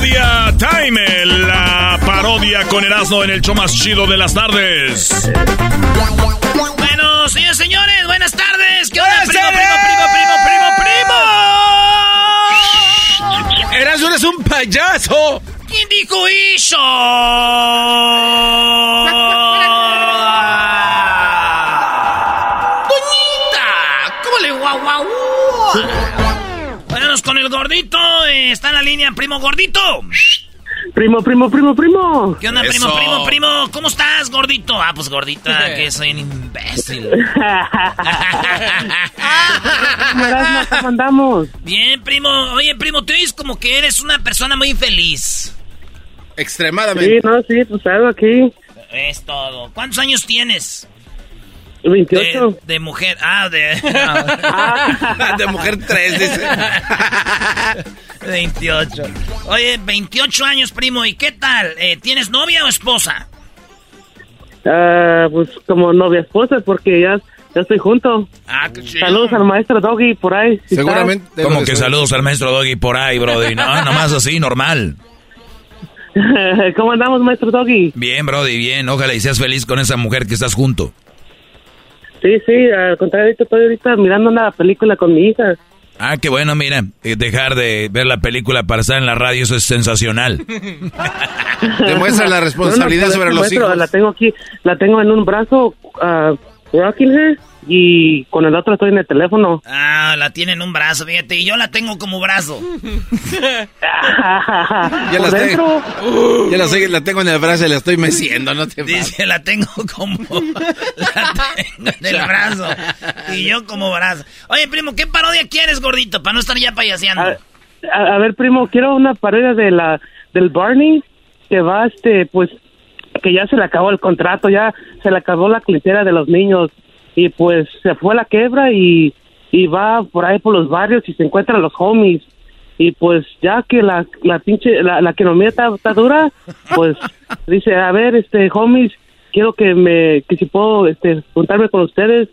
Parodia Time, la parodia con Erasmo en el show más chido de las tardes. Bueno, señores, señores, buenas tardes. ¿Qué onda, primo, primo, primo, primo, primo? Erasmo, eres un payaso. ¿Quién dijo eso? Gordito. eh, Está en la línea, primo gordito. Primo, primo, primo, primo. ¿Qué onda, primo, Eso. primo, primo? ¿Cómo estás, gordito? Ah, pues gordita, que soy un imbécil. ¿cómo andamos? Bien, primo. Oye, primo, te oyes como que eres una persona muy infeliz. Extremadamente. Sí, no, sí, pues algo aquí. Es todo. ¿Cuántos años tienes? 28. De, de mujer. Ah, de. De mujer 3, dice. 28. Oye, 28 años, primo. ¿Y qué tal? Eh, ¿Tienes novia o esposa? Ah, pues como novia esposa, porque ya, ya estoy junto. Ah, qué chido. Saludos al maestro Doggy por ahí. si Como que saludos al maestro Doggy por ahí, Brody. No, nomás así, normal. ¿Cómo andamos, maestro Doggy? Bien, Brody, bien. Ojalá y seas feliz con esa mujer que estás junto. Sí, sí, al contrario, ahorita estoy ahorita mirando una película con mi hija. Ah, qué bueno, mira. eh, Dejar de ver la película para estar en la radio, eso es sensacional. Demuestra la responsabilidad No, no, sobre los hijos. La tengo aquí, la tengo en un brazo, uh, rocking her, y con el otro estoy en el teléfono. Ah, la tiene en un brazo, fíjate. Y yo la tengo como brazo. Ya ¿Por la, tengo, ya la, tengo en el brazo y la estoy meciendo, no te Dice, la tengo como. La tengo en el brazo. Y yo como brazo. Oye, primo, ¿qué parodia quieres, gordito? Para no estar ya payaseando. A, a- a ver, primo, quiero una parodia de la del Barney que va, este, pues, que ya se le acabó el contrato, ya se le acabó la clientela de los niños y pues se fue a la quebra y, y va por ahí por los barrios y se encuentra a los homies. Y pues ya que la, la pinche, la, la economía está, está dura, pues dice, a ver, este, homies, quiero que me, que si puedo, este, juntarme con ustedes,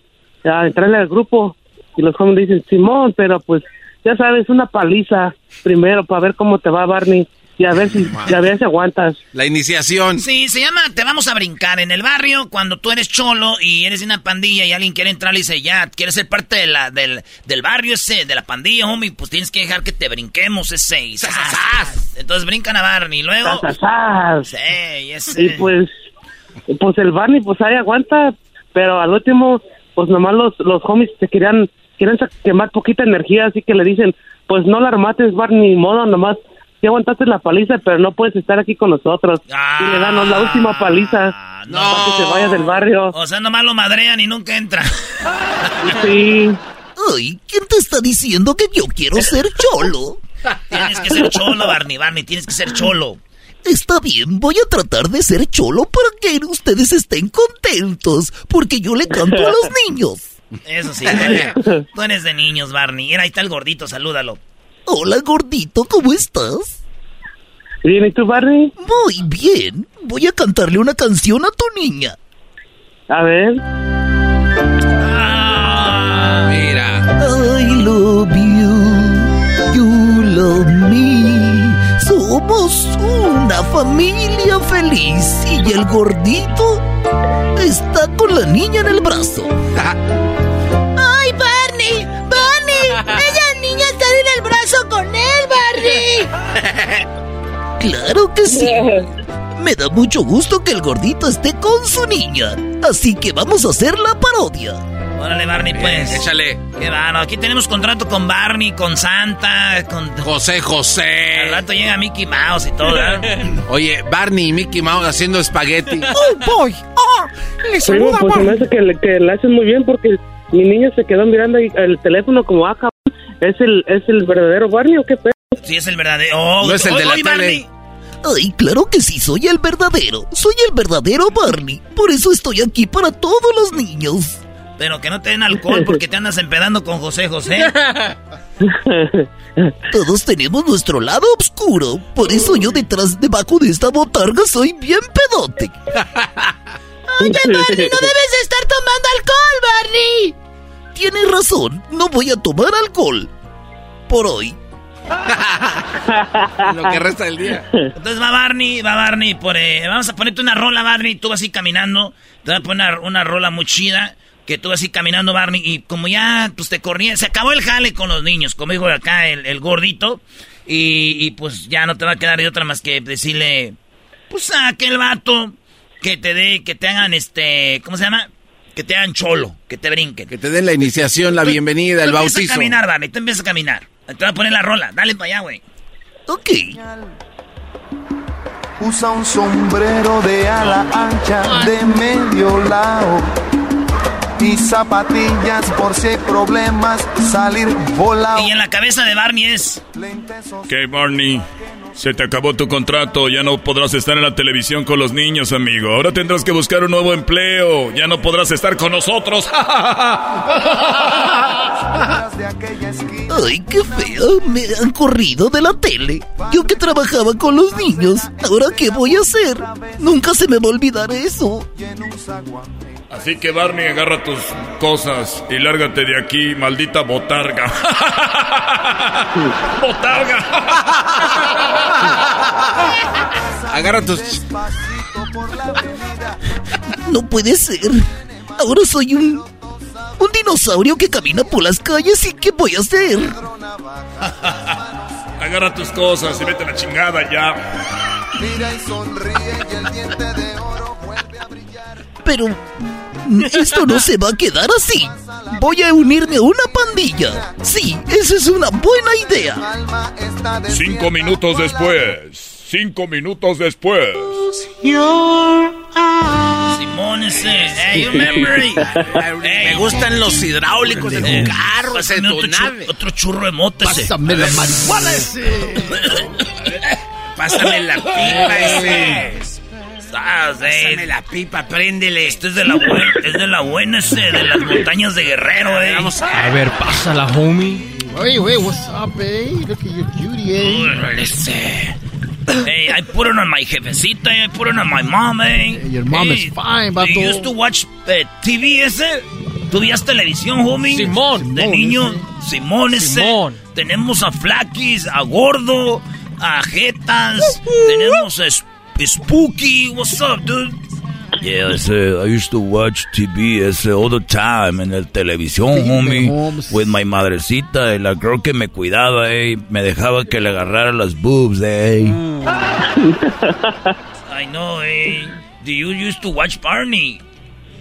a entrarle al grupo. Y los homies dicen, Simón, pero pues ya sabes, una paliza primero para ver cómo te va Barney y a ver si, y a ver si aguantas. La iniciación. Sí, se llama Te vamos a brincar en el barrio cuando tú eres cholo y eres de una pandilla y alguien quiere entrar y dice, ya, quieres ser parte de la, del, del barrio ese, de la pandilla, homie, pues tienes que dejar que te brinquemos ese. y ¡zas, zas, zas! Entonces brincan a Barney y luego... Sí, ese. Y pues, pues el Barney, pues ahí aguanta, pero al último, pues nomás los, los homies te querían, quieren sa- quemar poquita energía, así que le dicen, pues no la armates, Barney, ni modo, nomás, sí aguantaste la paliza, pero no puedes estar aquí con nosotros. y le dan la última paliza para que se vaya del barrio. O sea, nomás lo madrean y nunca entra. Sí. Ay, ¿quién te está diciendo que yo quiero ser cholo? Tienes que ser cholo, Barney, Barney, tienes que ser cholo. Está bien, voy a tratar de ser cholo para que ustedes estén contentos, porque yo le canto a los niños. Eso sí, tú eres, tú eres de niños, Barney. Mira, ahí está el gordito, salúdalo. Hola, gordito, ¿cómo estás? Bien, ¿y tú, Barney? Muy bien. Voy a cantarle una canción a tu niña. A ver. Mira. I love you, you love me. Somos una familia feliz y el gordito está con la niña en el brazo. Claro que sí. Me da mucho gusto que el gordito esté con su niña. Así que vamos a hacer la parodia. Órale, Barney, pues. Échale. Qué bueno, aquí tenemos contrato con Barney, con Santa, con... José José. Al rato llega Mickey Mouse y todo, ¿verdad? Oye, Barney y Mickey Mouse haciendo espagueti. ¡Oh, boy! ¡Oh! ¡Le saluda, pues me Barney! hace que, le- que le hacen muy bien porque mi niño se quedó mirando el teléfono como acá ¿Es el, ¿Es el verdadero Barney o qué pedo? Sí, es el verdadero. Oh, No es el de la tele. Barney. Ay, claro que sí, soy el verdadero. Soy el verdadero Barney. Por eso estoy aquí para todos los niños. Pero que no te den alcohol porque te andas empedando con José José. Todos tenemos nuestro lado oscuro. Por eso yo detrás, debajo de esta botarga, soy bien pedote. Oye, Barney, no debes estar tomando alcohol, Barney. Tienes razón, no voy a tomar alcohol. Por hoy. Lo que resta del día. Entonces va Barney, va Barney. Por, eh, vamos a ponerte una rola, Barney. Tú vas así caminando. Te voy a poner una, una rola muy chida. Que tú vas así caminando, Barney. Y como ya pues te corría, se acabó el jale con los niños. Como dijo acá el, el gordito. Y, y, pues ya no te va a quedar de otra más que decirle. Pues a aquel vato que te dé, que te hagan este. ¿Cómo se llama? Que te hagan cholo, que te brinquen. Que te den la iniciación, la bienvenida, el Tú empiezas bautizo. a caminar, Barney. Tú empiezas a caminar. Te voy a poner la rola. Dale para allá, güey. Ok. Usa un sombrero de ala ancha de medio lado y zapatillas por si hay problemas salir volado. Y en la cabeza de Barney es. ¿Qué, Barney? Se te acabó tu contrato, ya no podrás estar en la televisión con los niños, amigo. Ahora tendrás que buscar un nuevo empleo. Ya no podrás estar con nosotros. Ay, qué feo. Me han corrido de la tele. Yo que trabajaba con los niños. ¿Ahora qué voy a hacer? Nunca se me va a olvidar eso. Así que, Barney, agarra tus cosas y lárgate de aquí, maldita botarga. ¡Botarga! Agarra tus. No puede ser. Ahora soy un. Un dinosaurio que camina por las calles y ¿qué voy a hacer? Agarra tus cosas y vete a la chingada ya. Mira y sonríe y el diente de oro vuelve a brillar. Pero esto no se va a quedar así. Voy a unirme a una pandilla. Sí, esa es una buena idea. Cinco minutos después. Cinco minutos después. Simón ese. Hey, you remember? Me gustan los hidráulicos de Eh, tu carro, de pásame tu otro, chu- nave. otro churro de mota ese. Pásame la marihuana ese. Pásame la pipa ese. Ah, sí. Pásame la pipa, préndele. Este es de la buena, es de la buena ese, de las montañas de Guerrero, eh. Vamos A ver, pásala, homie. Hey, wait, what's up, eh? Look at your cutie, eh? Órale, ese. Hey, I put it on my jefecita, I put it on my mom, eh. Your mom is fine, Do vato. you used to watch eh, TV ese? ¿Tú veías televisión, homie? Simón. De Simón, niño. Simón ese. Simón. Tenemos a Flaquis, a Gordo, a Jetas. Tenemos a Spooky. What's up, dude? Yeah, ese, I used to watch TV ese all the time en el televisión, homie, with my madrecita, y la girl que me cuidaba, eh, me dejaba que le agarrara las boobs, eh. I know, eh. Do you used to watch Barney?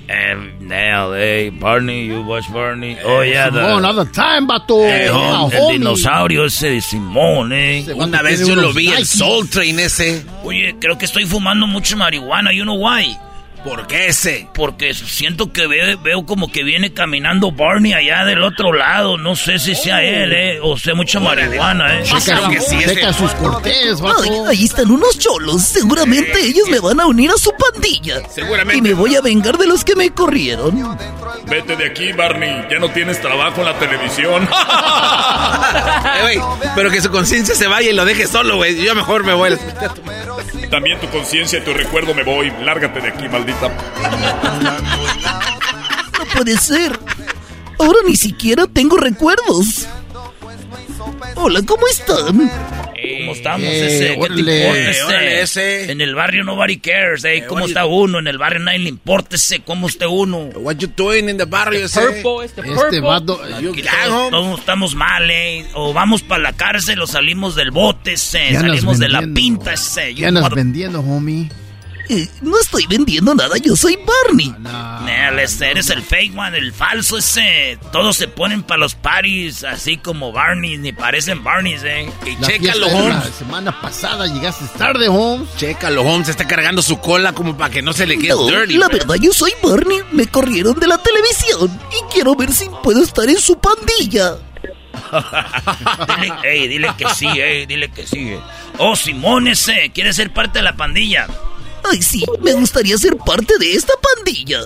Um, now, eh, Barney, you watch Barney? Oh, yeah, the, Simón, all the time, vato. eh, Yeah, hom- el homie. dinosaurio ese de Simón, eh. Ese Una vez yo lo vi, el. Soul Train ese. Oye, creo que estoy fumando mucho marihuana, you know why? ¿Por qué ese? Porque siento que ve- veo como que viene caminando Barney allá del otro lado. No sé si sea él, eh, o sea mucha marihuana, eh. Checa, que sí, checa sus cortes, Ay, vato. ahí están unos cholos. Seguramente ellos me van a unir a su pandilla. Seguramente. Y me voy a vengar de los que me corrieron. Vete de aquí, Barney. Ya no tienes trabajo en la televisión. Eh, güey, pero que su conciencia se vaya y lo deje solo, güey. Yo mejor me voy. También tu conciencia y tu recuerdo me voy. Lárgate de aquí, No puede ser. Ahora ni siquiera tengo recuerdos. Hola, ¿cómo están? ¿Cómo estamos, Eh, ese? ¿Qué te órale. importa, ese? Órale, ese. En el barrio nobody cares, eh. ¿Cómo oye. está uno? En el barrio nadie le importa, ese. ¿Cómo está uno? What you doing in the barrio ese? Purple, este Este purple. vato. You Aquí todos, todos estamos mal, eh. O vamos para la cárcel o salimos del bote, ese. Ya Salimos de la pinta, ese. ¿Qué andas vendiendo, homie? Eh, no estoy vendiendo nada, yo soy Barney. Nel, ese, eres el fake one, el falso ese. Todos se ponen para los parties así como Barney, ni parecen Barneys, eh. Y La chécalo, de la Holmes. semana pasada llegaste tarde, Holmes. Chécalo, Holmes. Está cargando su cola como para que no se le quede No, dirty. la verdad yo soy Barney. Me corrieron de la televisión y quiero ver si puedo estar en su pandilla. dile, ey, dile que sí, ey, dile que sí. Oh, Simón ese, quiere ser parte de la pandilla. Ay, sí, me gustaría ser parte de esta pandilla.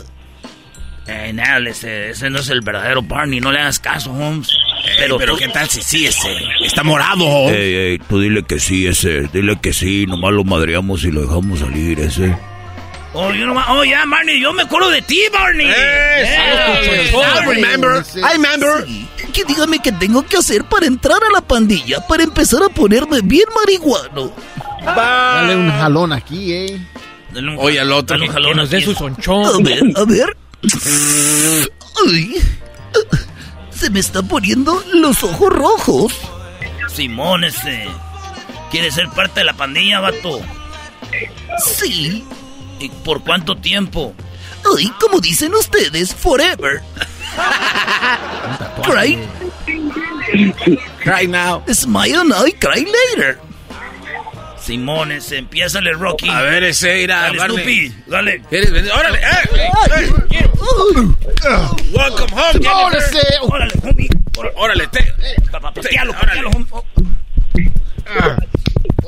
Eh, nada, ese, ese no es el verdadero Barney, no le hagas caso, Holmes. pero, pero ¿qué tal si sí ese? Está morado, Holmes. Ey, ey, tú dile que sí, ese. Dile que sí, nomás lo madreamos y lo dejamos salir, ese. Oh, yo no ma- oh, ya, Barney, yo me acuerdo de ti, Barney. Eh, Barney. I remember. Que dígame qué tengo que hacer para entrar a la pandilla, para empezar a ponerme bien marihuano. Dale un jalón aquí, eh. Oye, al otro. Dale un jalón Que nos dé aquí. su sonchón. A ver, a ver. Ay, se me están poniendo los ojos rojos. Simón ese. ¿Quiere ser parte de la pandilla, vato? Sí. ¿Y por cuánto tiempo? Ay, como dicen ustedes, forever. Cry. Cry now. Smile now y cry later. Simón ese, empiézale, Rocky. A ver, ese irá. Dale, Snoopy, dale. ¿Quieres venir? ¡Órale! ¡Eh! ¡Eh! ¡Welcome home! Jennifer. ese. Órale, homie. Órale, ¡Órale! Te... papá, patealo, patealo, homie. Oh.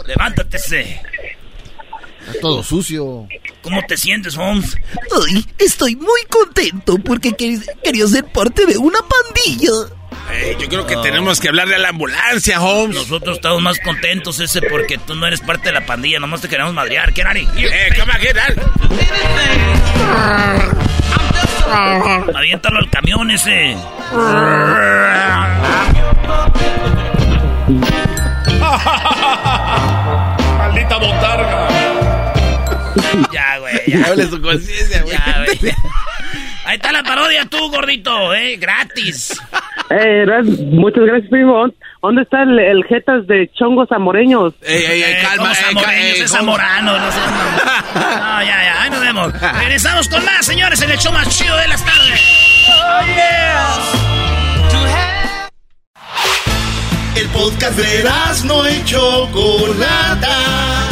Levántate ese. Está todo sucio. ¿Cómo te sientes, Holmes? Ay, estoy muy contento porque quer- quería ser parte de una pandilla. Eh, yo creo que tenemos que hablarle a la ambulancia, Holmes. Nosotros estamos más contentos ese porque tú no eres parte de la pandilla, nomás te queremos madrear. ¿Qué, Nari? Eh, on, get out. Aviéntalo al camión ese. Maldita botarga. Ya, güey, ya. Hable su conciencia, güey. Ya, güey. Ahí está la parodia tú, gordito, eh, gratis. Eh, muchas gracias, primo. ¿Dónde está el, el jetas de chongos amoreños? Ey, ey, ey, Eh, calma, ¿cómo eh, zamoreños? ey, es zamorano, no sé. No, ya, ya, ahí nos vemos. Regresamos con más, señores, en el show más chido de las tardes. El podcast de no y Chocolata.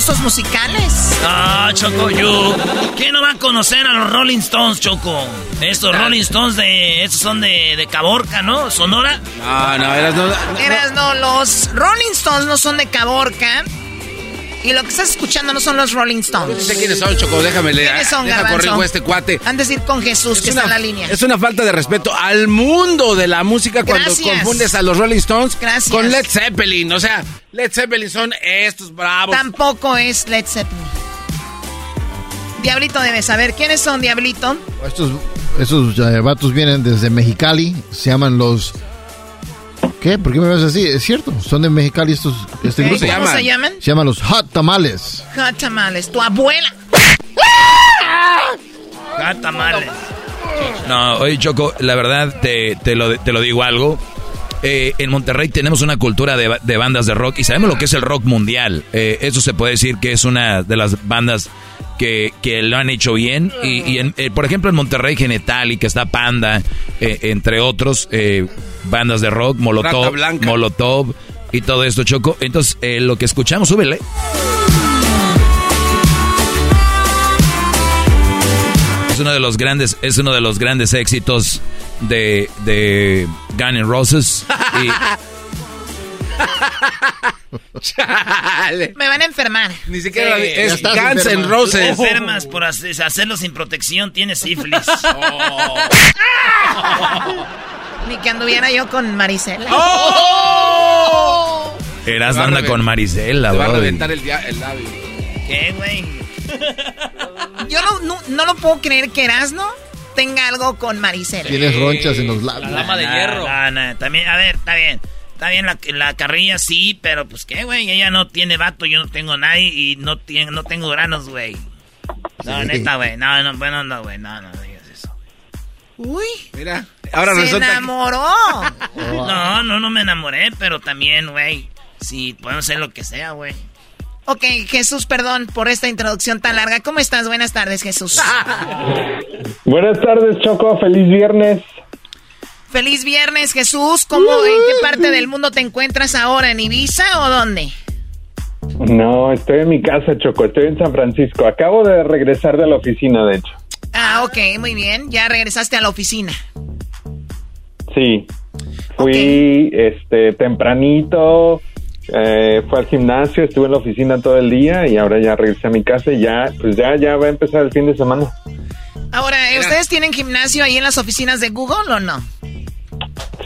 gustos musicales. Ah, Choco, yo. ¿Quién no va a conocer a los Rolling Stones, Choco? Estos Rolling Stones de. Estos son de, de Caborca, ¿no? ¿Sonora? No, no, eras no. Eras, no, los Rolling Stones no son de Caborca. Y lo que estás escuchando no son los Rolling No Stones. sé quiénes son, Choco, déjame leer. ¿Quiénes son, Deja corrijo a este cuate. Han de ir con Jesús, que está en la línea. Es una falta de respeto al mundo de la música cuando Gracias. confundes a los Rolling Stones Gracias. con Led Zeppelin. O sea, Led Zeppelin son estos bravos. Tampoco es Led Zeppelin. Diablito debe saber. ¿Quiénes son, Diablito? Estos, estos eh, vatos vienen desde Mexicali. Se llaman los. ¿Qué? ¿Por qué me ves así? Es cierto. Son de Mexicali estos. Este Eh, grupo. ¿Cómo se llaman? Se llaman los Hot Tamales. Hot tamales. Tu abuela. Gata males. No, oye Choco, la verdad te, te lo, te lo digo algo. Eh, en Monterrey tenemos una cultura de, de bandas de rock y sabemos lo que es el rock mundial. Eh, eso se puede decir que es una de las bandas que, que lo han hecho bien. Y, y en- eh, por ejemplo en Monterrey Genetali, que está Panda, eh, entre otros eh, bandas de rock, Molotov. Molotov y todo esto, Choco. Entonces, eh, lo que escuchamos, súbele. Es uno de los grandes, es uno de los grandes éxitos de, de Guns N' Roses. Y Me van a enfermar. Ni siquiera es Guns N' Roses. enfermas por hacerlo sin protección, tienes sífilis. Ni que anduviera yo con Marisela. ¡Oh! Eras anda con Marisela, va a reventar el, el labio. ¿Qué, güey? Yo no, no, lo puedo creer que Erasno tenga algo con Marisela. Tienes ronchas en los labios. La dama de hierro. también, a ver, está bien. Está bien la, la carrilla, sí, pero pues qué, güey. Ella no tiene vato, yo no tengo nadie y no, tiene, no tengo granos, güey. No, neta, güey. No, no, bueno, no, güey. No, no digas eso. Uy. Mira, ahora Se enamoró. no, no, no me enamoré, pero también, güey. Sí, podemos hacer lo que sea, güey. Ok, Jesús, perdón por esta introducción tan larga. ¿Cómo estás? Buenas tardes, Jesús. Buenas tardes, Choco. Feliz viernes. Feliz viernes, Jesús. ¿Cómo, en qué parte del mundo te encuentras ahora? ¿En Ibiza o dónde? No, estoy en mi casa, Choco. Estoy en San Francisco. Acabo de regresar de la oficina, de hecho. Ah, ok, muy bien. Ya regresaste a la oficina. Sí. Fui este tempranito, eh, fue al gimnasio, estuve en la oficina todo el día y ahora ya regresé a mi casa y ya, pues ya, ya va a empezar el fin de semana. Ahora, ¿ustedes tienen gimnasio ahí en las oficinas de Google o no?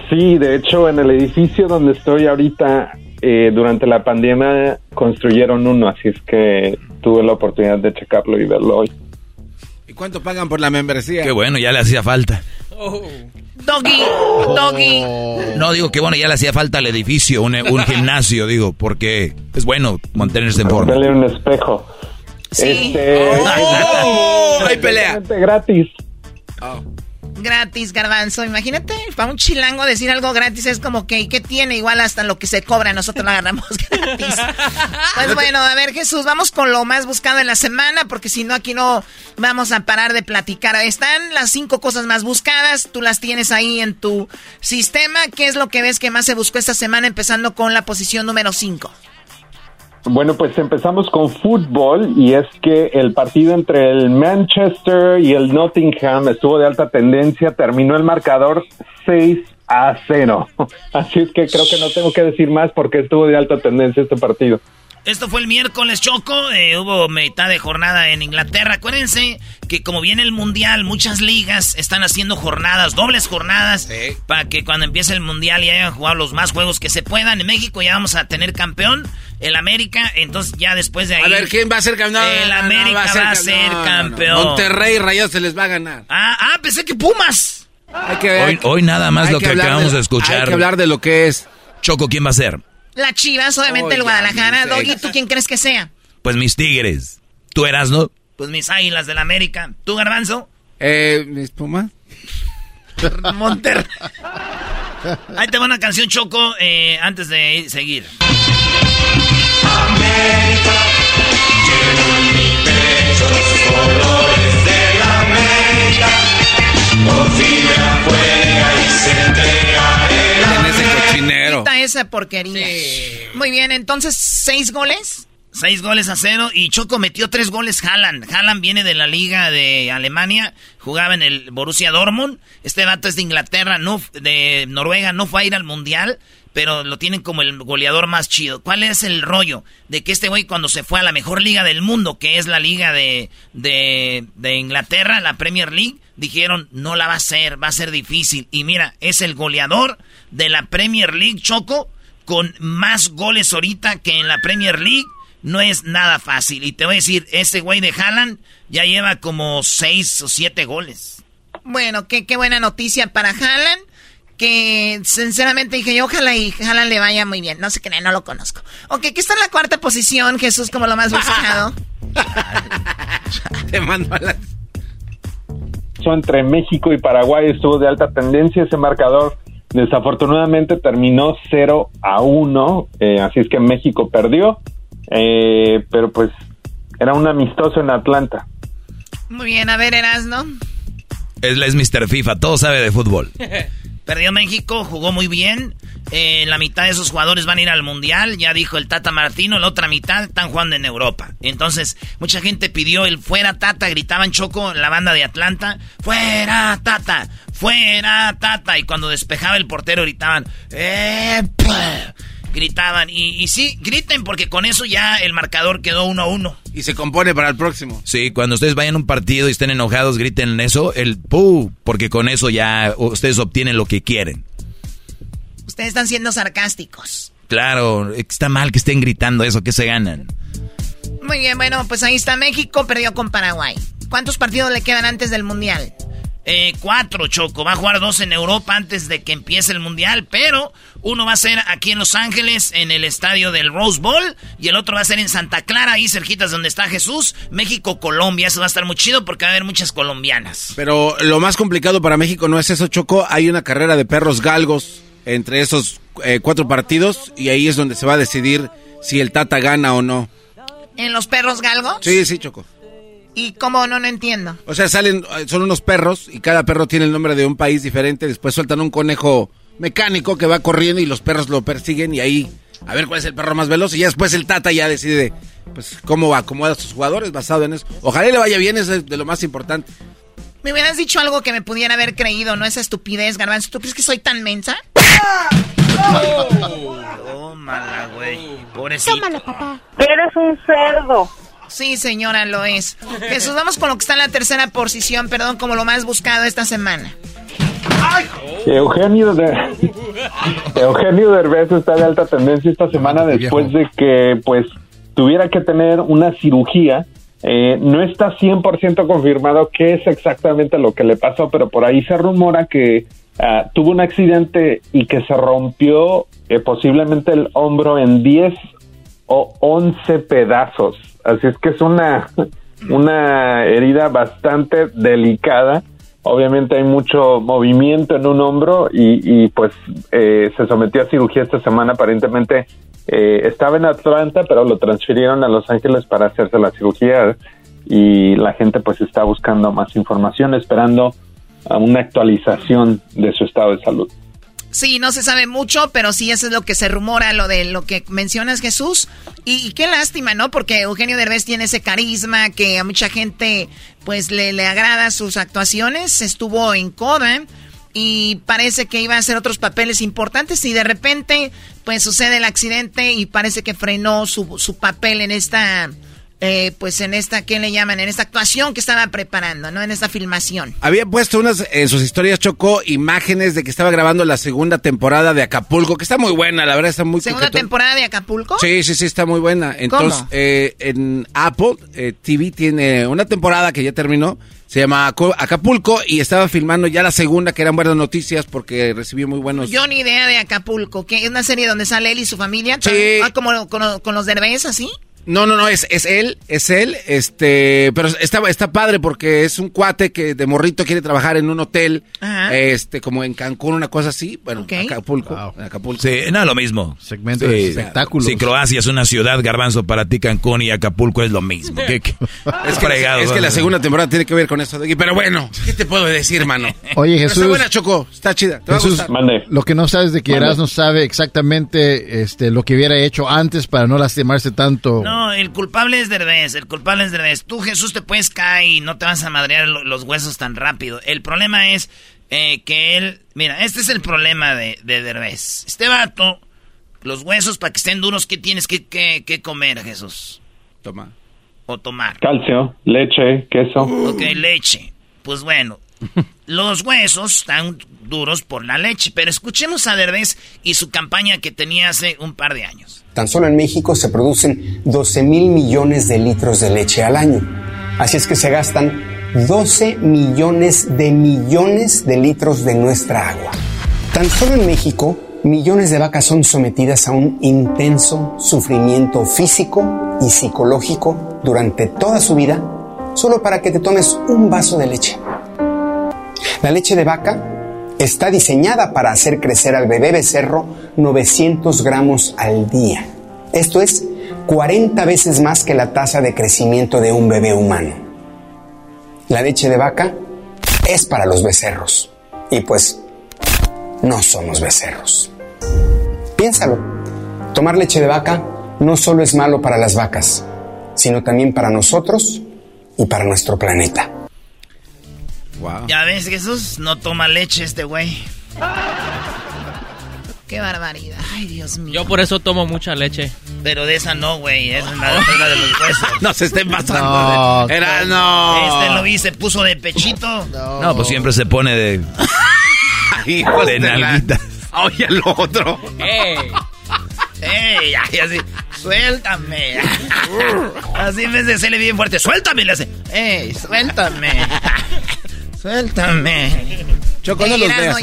Sí, de hecho, en el edificio donde estoy ahorita, eh, durante la pandemia construyeron uno, así es que tuve la oportunidad de checarlo y verlo hoy. ¿Y cuánto pagan por la membresía? Qué bueno, ya le hacía falta. Doggy, doggy. No, digo que bueno, ya le hacía falta al edificio, un, gimnasio, digo, porque es bueno mantenerse en forma. Dale un espejo. Sí. Este, ¡Oh! Hay pelea. Gratis. Gratis, garbanzo. Imagínate, para un chilango decir algo gratis es como que, ¿qué tiene? Igual hasta lo que se cobra, nosotros lo agarramos gratis. Pues bueno, a ver, Jesús, vamos con lo más buscado en la semana, porque si no, aquí no vamos a parar de platicar. Están las cinco cosas más buscadas, tú las tienes ahí en tu sistema. ¿Qué es lo que ves que más se buscó esta semana, empezando con la posición número cinco? Bueno, pues empezamos con fútbol y es que el partido entre el Manchester y el Nottingham estuvo de alta tendencia, terminó el marcador 6 a 0. Así es que creo que no tengo que decir más porque estuvo de alta tendencia este partido. Esto fue el miércoles Choco, eh, hubo mitad de jornada en Inglaterra. Acuérdense que como viene el mundial, muchas ligas están haciendo jornadas, dobles jornadas, para que cuando empiece el mundial ya hayan jugado los más juegos que se puedan. En México ya vamos a tener campeón, el América, entonces ya después de ahí. A ver, ¿quién va a ser campeón? el América va a ser, campeón. Monterrey Rayados se les va a ganar. Ah, ah, pensé que Pumas. Hay que hoy, nada más lo que, acabamos de, escuchar. Hay que hablar de lo que es. Choco, ¿quién va a ser? La Chivas, obviamente el Guadalajara. Doggy, ¿tú quién crees que sea? Pues mis Tigres. ¿Tú eras, no? Pues mis Águilas del América. ¿Tú, Garbanzo? Eh, mis Pumas. Monterrey. Ahí te va una canción, Choco, eh, antes de seguir. América, lleno en mi pecho los colores de la América. Juega y se entrega. Quita esa porquería. Muy bien, entonces, ¿seis goles? Seis goles a cero y Choco metió tres goles Haaland. Haaland viene de la liga de Alemania, jugaba en el Borussia Dortmund. Este vato es de Inglaterra, no, de Noruega, no fue a ir al Mundial, pero lo tienen como el goleador más chido. ¿Cuál es el rollo? De que este güey cuando se fue a la mejor liga del mundo, que es la liga de, de, de Inglaterra, la Premier League, dijeron, no la va a hacer, va a ser difícil. Y mira, es el goleador de la Premier League, Choco, con más goles ahorita que en la Premier League no es nada fácil. Y te voy a decir, ese güey de Haaland ya lleva como seis o siete goles. Bueno, qué, qué buena noticia para Haaland. Que sinceramente dije yo, ojalá y Haaland le vaya muy bien. No sé qué, no lo conozco. Ok, ¿qué está en la cuarta posición, Jesús, como lo más buscado. te mando a la... Entre México y Paraguay estuvo de alta tendencia ese marcador. Desafortunadamente terminó 0 a 1, eh, así es que México perdió. Eh, pero pues era un amistoso en Atlanta. Muy bien, a ver, Erasno. Él es Mr. FIFA, todo sabe de fútbol. Perdió México, jugó muy bien. Eh, la mitad de esos jugadores van a ir al Mundial, ya dijo el Tata Martino, la otra mitad están jugando en Europa. Entonces, mucha gente pidió el fuera Tata, gritaban Choco en la banda de Atlanta, fuera Tata, fuera Tata. Y cuando despejaba el portero gritaban, ¡Eh! gritaban. Y, y sí, griten porque con eso ya el marcador quedó 1 a 1. Y se compone para el próximo. Sí, cuando ustedes vayan a un partido y estén enojados, griten eso, el pu, porque con eso ya ustedes obtienen lo que quieren. Ustedes están siendo sarcásticos. Claro, está mal que estén gritando eso, que se ganan. Muy bien, bueno, pues ahí está México, perdió con Paraguay. ¿Cuántos partidos le quedan antes del Mundial? Eh, cuatro, Choco. Va a jugar dos en Europa antes de que empiece el Mundial, pero uno va a ser aquí en Los Ángeles, en el estadio del Rose Bowl, y el otro va a ser en Santa Clara, ahí cerquitas donde está Jesús, México, Colombia. Eso va a estar muy chido porque va a haber muchas colombianas. Pero lo más complicado para México no es eso, Choco. Hay una carrera de perros galgos entre esos eh, cuatro partidos, y ahí es donde se va a decidir si el Tata gana o no. ¿En los perros galgos? Sí, sí, Choco. ¿Y cómo? No, no entiendo. O sea, salen, son unos perros y cada perro tiene el nombre de un país diferente. Después sueltan un conejo mecánico que va corriendo y los perros lo persiguen y ahí a ver cuál es el perro más veloz. Y ya después el Tata ya decide pues cómo acomoda a sus jugadores basado en eso. Ojalá le vaya bien, es de lo más importante. Me hubieras dicho algo que me pudiera haber creído, ¿no? Esa estupidez, Garbanzo. ¿Tú crees que soy tan mensa? Tómala, güey. Pobrecito. Tómala, papá. Eres un cerdo. Sí, señora, lo es. Jesús, vamos con lo que está en la tercera posición, perdón, como lo más buscado esta semana. Eugenio, de... Eugenio Derbez está de alta tendencia esta semana después de que pues tuviera que tener una cirugía. Eh, no está 100% confirmado qué es exactamente lo que le pasó, pero por ahí se rumora que ah, tuvo un accidente y que se rompió eh, posiblemente el hombro en 10 o 11 pedazos. Así es que es una, una herida bastante delicada. Obviamente hay mucho movimiento en un hombro y, pues eh, se sometió a cirugía esta semana. Aparentemente eh, estaba en Atlanta, pero lo transfirieron a Los Ángeles para hacerse la cirugía y la gente pues está buscando más información, esperando una actualización de su estado de salud. Sí, no se sabe mucho, pero sí eso es lo que se rumora, lo de lo que mencionas Jesús. Y, qué lástima, ¿no? Porque Eugenio Derbez tiene ese carisma que a mucha gente pues le, le agrada sus actuaciones. Estuvo en Coda y parece que iba a hacer otros papeles importantes y de repente pues sucede el accidente y parece que frenó su, su papel en esta eh, pues en esta, ¿qué le llaman? En esta actuación que estaba preparando, ¿no? En esta filmación. Había puesto unas, en sus historias Chocó, imágenes de que estaba grabando la segunda temporada de Acapulco, que está muy buena, la verdad está muy ¿Segunda temporada de Acapulco? Sí, sí, sí, está muy buena. Entonces, eh, en Apple eh, TV tiene una temporada que ya terminó, se llama Acapulco y estaba filmando ya la segunda, que eran buenas noticias porque recibió muy buenos... Yo ni idea de Acapulco, que es una serie donde sale él y su familia. Sí. Ah, como con, con los derbés, así. No, no, no, es, es él, es él, este, pero está, está padre porque es un cuate que de morrito quiere trabajar en un hotel, este, como en Cancún, una cosa así, bueno, Acapulco, Acapulco. Sí, no, lo mismo. Segmento de espectáculos. Si Croacia es una ciudad, Garbanzo, para ti Cancún y Acapulco es lo mismo. es, que, es que la segunda temporada tiene que ver con eso de aquí, pero bueno, ¿qué te puedo decir, mano? Oye, Jesús. Está buena, Choco, está chida, te Jesús, va a gustar. Lo que no sabes de que no sabe exactamente, este, lo que hubiera hecho antes para no lastimarse tanto. No, el culpable es Derbez, el culpable es Derbez. Tú, Jesús, te puedes caer y no te vas a madrear los huesos tan rápido. El problema es eh, que él... Mira, este es el problema de, de Derbez. Este vato, los huesos para que estén duros, ¿qué tienes que, que, comer, Jesús? Toma. O tomar. Calcio, leche, queso. Ok, leche. Pues bueno, los huesos están duros por la leche, pero escuchemos a Derbez y su campaña que tenía hace un par de años. Tan solo en México se producen 12 mil millones de litros de leche al año. Así es que se gastan 12 millones de millones de litros de nuestra agua. Tan solo en México, millones de vacas son sometidas a un intenso sufrimiento físico y psicológico durante toda su vida, solo para que te tomes un vaso de leche. La leche de vaca está diseñada para hacer crecer al bebé becerro 900 gramos al día. Esto es 40 veces más que la tasa de crecimiento de un bebé humano. La leche de vaca es para los becerros. Y pues, no somos becerros. Piénsalo. Tomar leche de vaca no solo es malo para las vacas, sino también para nosotros y para nuestro planeta. Ya ves, Jesús, no toma leche este güey. Qué barbaridad. Ay, Dios mío. Yo por eso tomo mucha leche. Pero de esa no, güey. Esa es la, de los huesos. no se estén pasando. Era no. Este lo vi, se puso de pechito. No, pues siempre se pone de. Hijo de nalguita. Oye, el otro. ¡Ey! ¡Ey! Ay, así. Suéltame. así me vez de bien fuerte. Suéltame, le hace. ¡Ey! Suéltame. Suéltame. Choco, no los veas.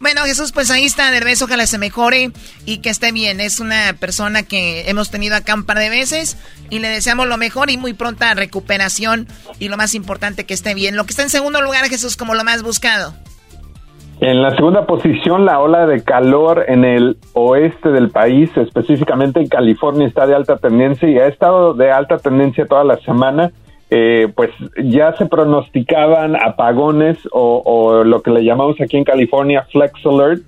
Bueno, Jesús, pues ahí está, Derbez, ojalá se mejore y que esté bien. Es una persona que hemos tenido acá un par de veces y le deseamos lo mejor y muy pronta recuperación y lo más importante que esté bien. Lo que está en segundo lugar, Jesús, como lo más buscado. En la segunda posición, la ola de calor en el oeste del país, específicamente en California, está de alta tendencia y ha estado de alta tendencia toda la semana. Eh, pues ya se pronosticaban apagones o, lo que le llamamos aquí en California flex alert.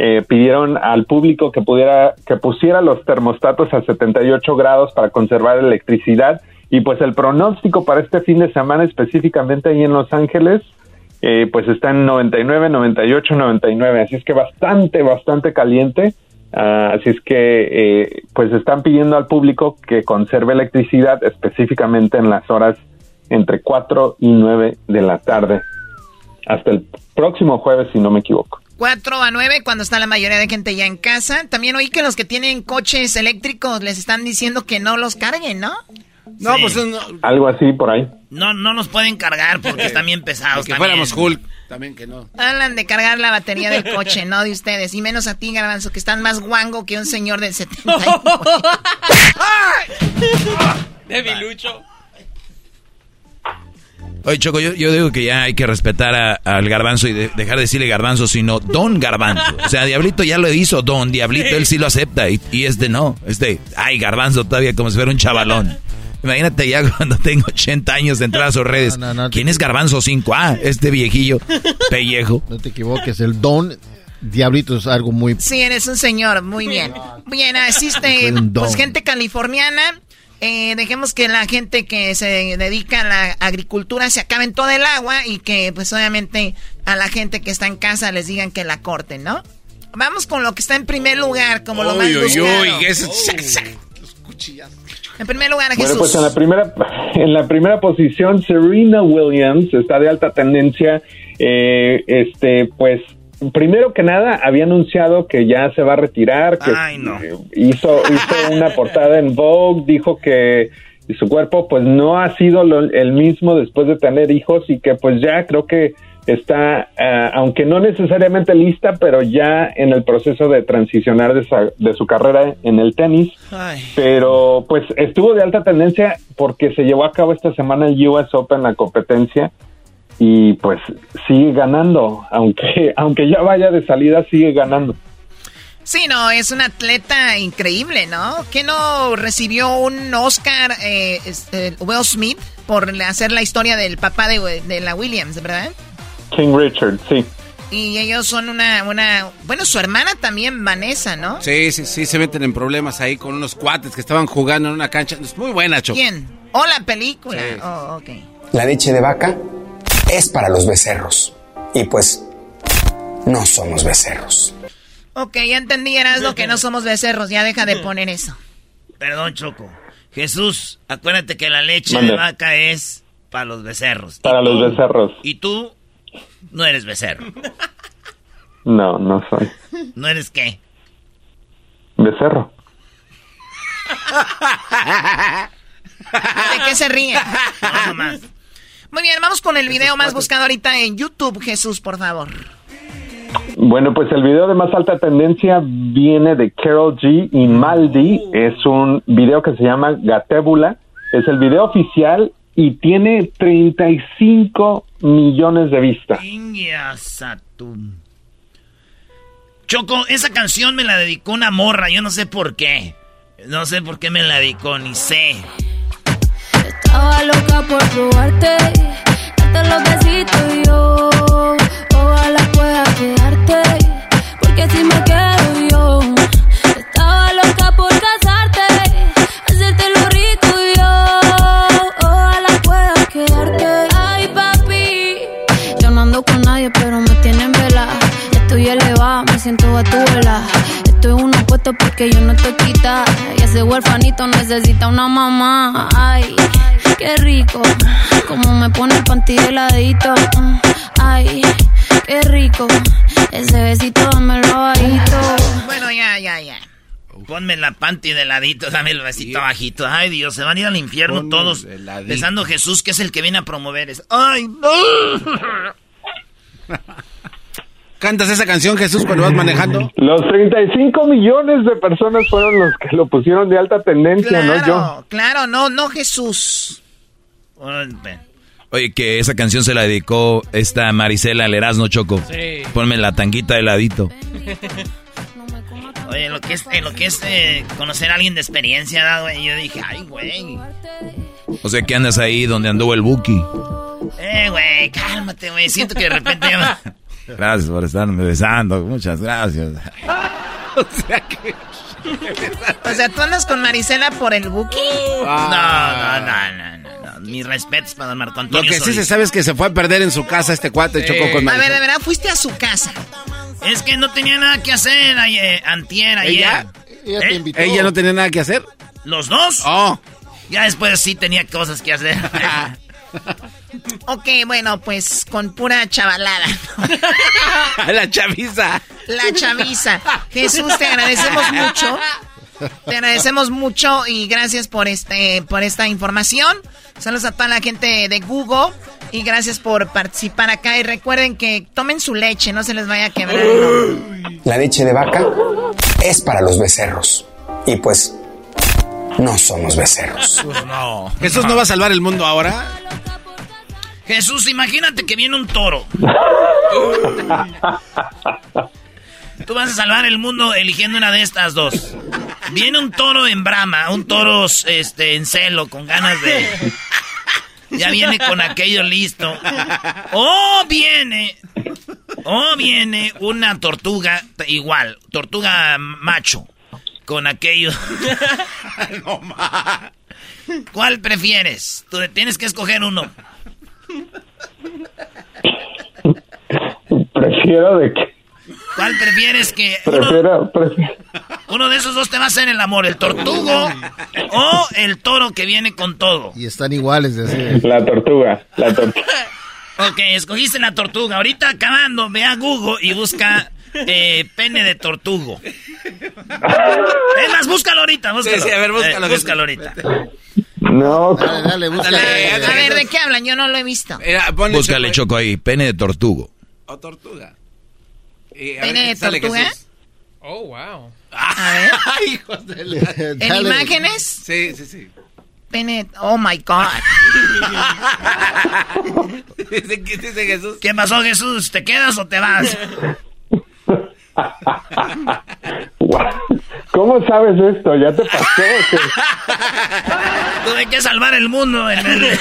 Eh, pidieron al público que pudiera que pusiera los termostatos a 78 grados para conservar electricidad y pues el pronóstico para este fin de semana específicamente ahí en Los Ángeles eh, pues está en 99, 98, 99, así es que bastante, bastante caliente. Ah, así es que pues están pidiendo al público que conserve electricidad específicamente en las horas entre 4 y 9 de la tarde. Hasta el próximo jueves, si no me equivoco. 4 a 9 cuando está la mayoría de gente ya en casa. También oí que los que tienen coches eléctricos les están diciendo que no los carguen, ¿no? No, pues algo así por ahí. No, no nos pueden cargar porque están bien pesados. que fuéramos Hulk, también que no. Hablan de cargar la batería del coche, no de ustedes. Y menos a ti, Garbanzo, que están más guango que un señor del 70. Debilucho. Oye, Choco, yo, digo que ya hay que respetar al garbanzo y dejar de decirle garbanzo, sino don garbanzo. O sea, Diablito ya lo hizo, don Diablito, él sí lo acepta y, y este no. Este, ay, garbanzo todavía como si fuera un chavalón. Imagínate ya cuando tengo 80 años de entrar a sus redes. ¿Quién es Garbanzo 5? Ah, este viejillo, pellejo. No te equivoques, el don Diablito es algo muy... Sí, eres un señor, muy bien. Bien, existe pues gente californiana eh, dejemos que la gente que se dedica a la agricultura se acabe en todo el agua y que pues obviamente a la gente que está en casa les digan que la corten, ¿no? Vamos con lo que está en primer lugar, como lo más buscado. En primer lugar, Jesús. Bueno, pues en la primera, en la primera posición, Serena Williams está de alta tendencia. Eh, este, pues primero que nada, había anunciado que ya se va a retirar, que hizo, hizo una portada en Vogue, dijo que su cuerpo pues no ha sido el mismo después de tener hijos y que pues ya creo que está, ah, aunque no necesariamente lista, pero ya en el proceso de transicionar de, de su carrera en el tenis. Pero pues estuvo de alta tendencia porque se llevó a cabo esta semana el US Open, la competencia, y pues sigue ganando, aunque, aunque ya vaya de salida, sigue ganando. Sí, no, es un atleta increíble, ¿no? Que no recibió un Oscar eh, este, Will Smith por hacer la historia del papá de, de, la Williams, ¿verdad? King Richard, sí. Y ellos son una, una, bueno, su hermana también, Vanessa, ¿no? Sí, sí, sí, se meten en problemas ahí con unos cuates que estaban jugando en una cancha. Es muy buena, Choco. ¿Quién? ¿O la película? Oh, ok. La leche de vaca es para los becerros. Y pues, no somos becerros. Ok, ya entendí, lo que no somos becerros. Ya deja de poner eso. Perdón, Choco. Jesús, acuérdate que la leche de vaca es para los becerros. Para los becerros. Y tú no eres becerro. No, no soy. ¿No eres qué? Becerro. ¿De qué se ríe? No, más. Muy bien, vamos con el video más buscado ahorita en YouTube, Jesús, por favor. Bueno, pues el video de más alta tendencia viene de Carol G y Maldi. Es un video que se llama Gatébula. Es el video oficial y tiene 35 millones de vistas. Choco, esa canción me la dedicó una morra, yo no sé por qué. No sé por qué me la dedicó, ni sé. Estaba loca por probarte, darte los besitos yo. Ojalá pueda quedarte, porque si me no me estoy siento a tu vela que yo no te quita. Y ese huerfanito necesita una mamá. Ay, qué rico, como me pone el panty heladito. Ay, qué rico, ese besito dámelo bajito. Bueno, ya, ya, ya. Ponme la panty de ladito, dame el besito bajito. Ay, Dios, se van a ir al infierno todos. Besando a Jesús, que es el que viene a promover eso. ¡Ay, ¿Cantas esa canción, Jesús, cuando vas manejando? Los 35 millones de personas fueron los que lo pusieron de alta tendencia, claro, no yo. Claro, no, no Jesús. Oye, que esa canción se la dedicó esta Marisela al Erasmo Choco. Sí. Ponme la tanguita de ladito. Oye, lo que es, en lo que es eh, conocer a alguien de experiencia, ¿verdad, güey, yo dije, ay, güey. O sea, que andas ahí donde anduvo el Buki. Eh, güey, cálmate, güey. Siento que de repente Gracias por estarme besando. Muchas gracias. o sea que... O sea, ¿tú andas con Marisela por el buki? No, no, no, no, no, no. Mis respetos para don Marco Lo Antonio que sí Solís. se sabe es que se fue a perder en su casa este cuate, chocó con A ver, de verdad, fuiste a su casa. Es que no tenía nada que hacer ayer, antier, ayer. ¿Ella? Ella te ¿Eh? invitó. ¿Ella no tenía nada que hacer? ¿Los dos? Oh. Ya después sí tenía cosas que hacer. Ok, bueno, pues con pura chavalada. La chaviza. La chaviza. Jesús, te agradecemos mucho. Te agradecemos mucho y gracias por este por esta información. Saludos a toda la gente de Google y gracias por participar acá y recuerden que tomen su leche, no se les vaya a quebrar. La leche de vaca es para los becerros. Y pues, no somos becerros. no. ¿Jesús no va a salvar el mundo ahora? Jesús, imagínate que viene un toro. Tú vas a salvar el mundo eligiendo una de estas dos. Viene un toro en brama, un toro este, en celo, con ganas de... Ya viene con aquello listo. O viene... O viene una tortuga igual, tortuga macho, con aquello... no más. ¿Cuál prefieres? Tú tienes que escoger uno. Prefiero de que... ¿Cuál prefieres que uno, Prefiero, prefiero... uno de esos dos te va a hacer el amor? ¿El tortugo o el toro que viene con todo? Y están iguales de así. La tortuga, la tortuga. Ok, escogiste la tortuga. Ahorita acabando, ve a Google y busca eh, pene de tortugo. Es más, búscalo ahorita, búscalo. Sí, sí, a ver, búscalo, Eh, búscalo ahorita. No, Dale, dale, búscale. A ver, ¿de qué hablan? Yo no lo he visto. Era, ponle Búscale Choco ahí, pene de tortugo. O tortuga. Y a ver ¿Pene de tortuga? Oh, wow. A ver. Ay, hijos de la- ¿En Dale. imágenes? Sí, sí, sí. Pene. Oh my God. Dice, ¿Qué dice Jesús? ¿Qué pasó, Jesús? ¿Te quedas o te vas? ¿Cómo sabes esto? ¿Ya te pasó? Tuve que salvar el mundo en, el- el-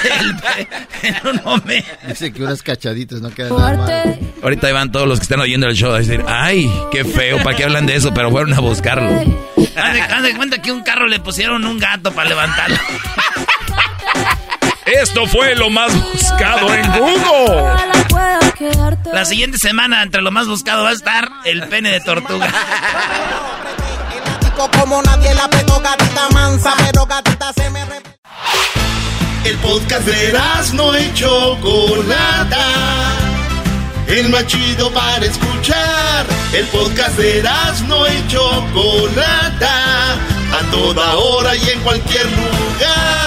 en un momento. Dice que unas cachaditas no quedan nada mal. Ahorita van todos los que están oyendo el show a decir, ay, qué feo, ¿para qué hablan de eso? Pero fueron a buscarlo. Haz de, haz de cuenta que un carro le pusieron un gato para levantarlo. Esto fue lo más buscado en Google. La siguiente semana, entre lo más buscado, va a estar el pene de tortuga. Como nadie la gatita mansa, pero gatita se me El podcast de no y Chocolata. El más chido para escuchar. El podcast de no y Chocolata. A toda hora y en cualquier lugar.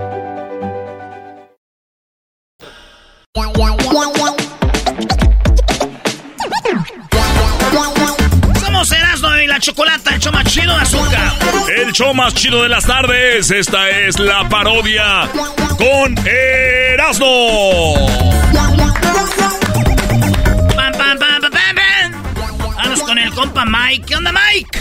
Somos Erasmo y la Chocolata, el show más chido de azúcar. El show más chido de las tardes. Esta es la parodia con Erasmo. Vamos con el compa Mike. ¿Qué onda, Mike?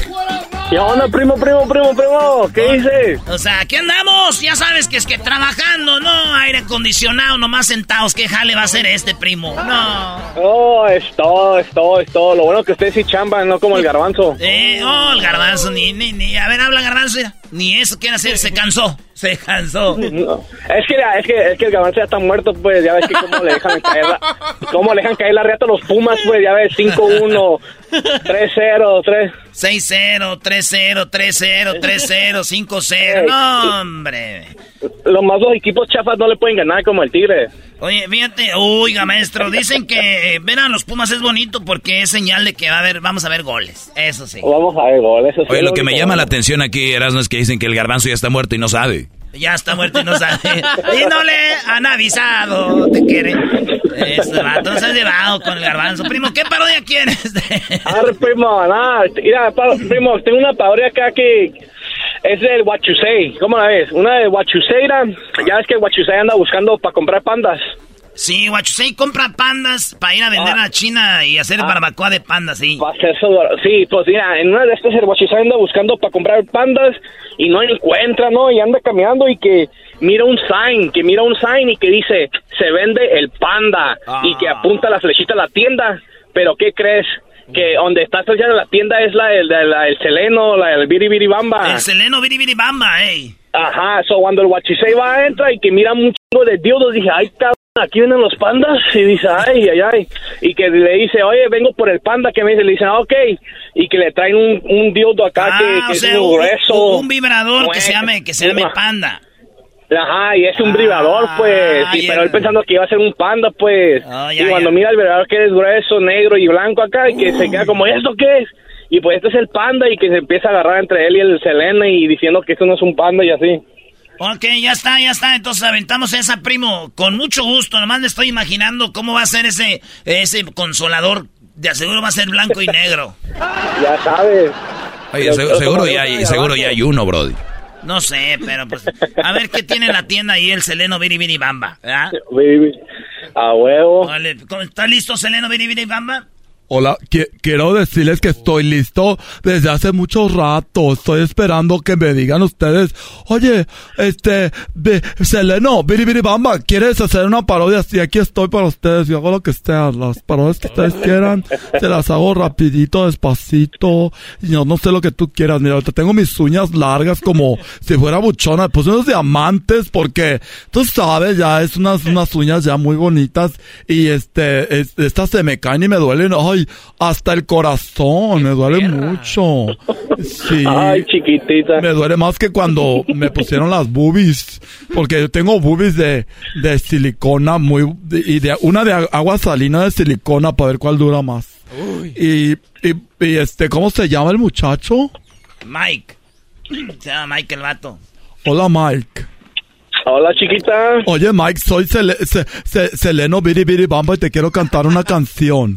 ¿Qué onda, primo, primo, primo, primo? ¿Qué dices? O sea, ¿qué andamos? Ya sabes que es que trabajando, ¿no? Aire acondicionado, nomás sentados. ¿Qué jale va a ser este, primo? No. Oh, es todo, es todo, es todo. Lo bueno que ustedes sí chamban, no como el garbanzo. Eh, oh, el garbanzo, ni, ni, ni. A ver, habla garbanzo. Ni eso quiere hacer, se cansó. Se cansó. Es que, es que, es que el garbanzo ya está muerto, pues, ya ves que cómo le dejan caer la, cómo le dejan caer la reata a los Pumas, pues, ya ves, 5-1, 3-0, 3. 6-0, 3-0, 3-0, 3-0, 5-0. No, hombre. Los más dos equipos chafas no le pueden ganar como el Tigre. Oye, fíjate, oiga, maestro, dicen que eh, ver a los Pumas es bonito porque es señal de que va a haber, vamos a ver goles. Eso sí. Vamos a ver goles. Eso sí Oye, lo que único me llama la atención aquí, Erasmo, es que dicen que el garbanzo ya está muerto y no sabe. Ya está muerto y no sabe. y no le han avisado. ¿Te quiere? Este vato se ha llevado con el garbanzo. Primo, ¿qué parodia quieres? Arre, primo, nada, mira, primo, tengo una parodia acá que es del Huachusei. ¿Cómo la ves? Una de Huachuseira. Ya ves que Huachusei anda buscando para comprar pandas. Sí, Guachusei compra pandas para ir a vender Ah. a China y hacer barbacoa de pandas, sí. Sí, pues mira, en una de estas el Huachusei anda buscando para comprar pandas y no encuentra, ¿no? Y anda caminando y que mira un sign, que mira un sign y que dice, se vende el panda y que apunta la flechita a la tienda. Pero ¿qué crees? Que donde está flechada la tienda es la del, del Seleno, la del Biribiribamba. El Seleno Biribiribamba, ey. Ajá, so cuando el Huachisei va, entra y que mira un chingo de diodos, dije, ay, cabrón, aquí vienen los pandas. Y dice, ay, ay, ay. Y que le dice, oye, vengo por el panda, que me dice, le dicen, ah, ok. Y que le traen un, un diodo acá que, Ah, que es muy grueso. un- un vibrador que se llame, que se llame una- panda. Ajá, y es un vibrador, pues. Ah, Y, pero él pensando que iba a ser un panda, pues. ya, y cuando ya. mira el vibrador que es grueso, negro y blanco acá, y que se queda como, ¿esto qué es? Y pues este es el panda y que se empieza a agarrar entre él y el Selena y diciendo que esto no es un panda y así. Ok, ya está, ya está. Entonces aventamos esa, primo. Con mucho gusto. Nomás me estoy imaginando cómo va a ser ese, ese consolador. De aseguro va a ser blanco y negro. Ya sabes. Oye, seguro, ya hay, seguro ya hay uno, Brody. No sé, pero pues. A ver qué tiene en la tienda ahí el Seleno Biribiri Bamba. ¿verdad? A huevo. Vale, ¿cómo- ¿Está listo Seleno Biribiri Bamba? Hola, qui- quiero decirles que estoy listo desde hace mucho rato. Estoy esperando que me digan ustedes, oye, este, be- Seleno, Biribiribamba, ¿quieres hacer una parodia? Sí, aquí estoy para ustedes. Yo hago lo que sea, las parodias que ustedes quieran, se las hago rapidito, despacito. Y yo no sé lo que tú quieras. Mira, ahorita tengo mis uñas largas como si fuera buchona. Puse unos diamantes porque, tú sabes, ya es unas, unas uñas ya muy bonitas. Y este, es- estas se me caen y me duelen. Ay, hasta el corazón, me duele mucho. Sí. Ay, chiquitita. Me duele más que cuando me pusieron las boobies. Porque yo tengo boobies de, de silicona muy, de- y de una de agua salina de silicona para ver cuál dura más. Y, y, y este, ¿cómo se llama el muchacho? Mike. Se llama Mike el vato. Hola, Mike. Hola, chiquita. Oye, Mike, soy Sele- Se- Se- Seleno Biri Biri Bamba y te quiero cantar una canción.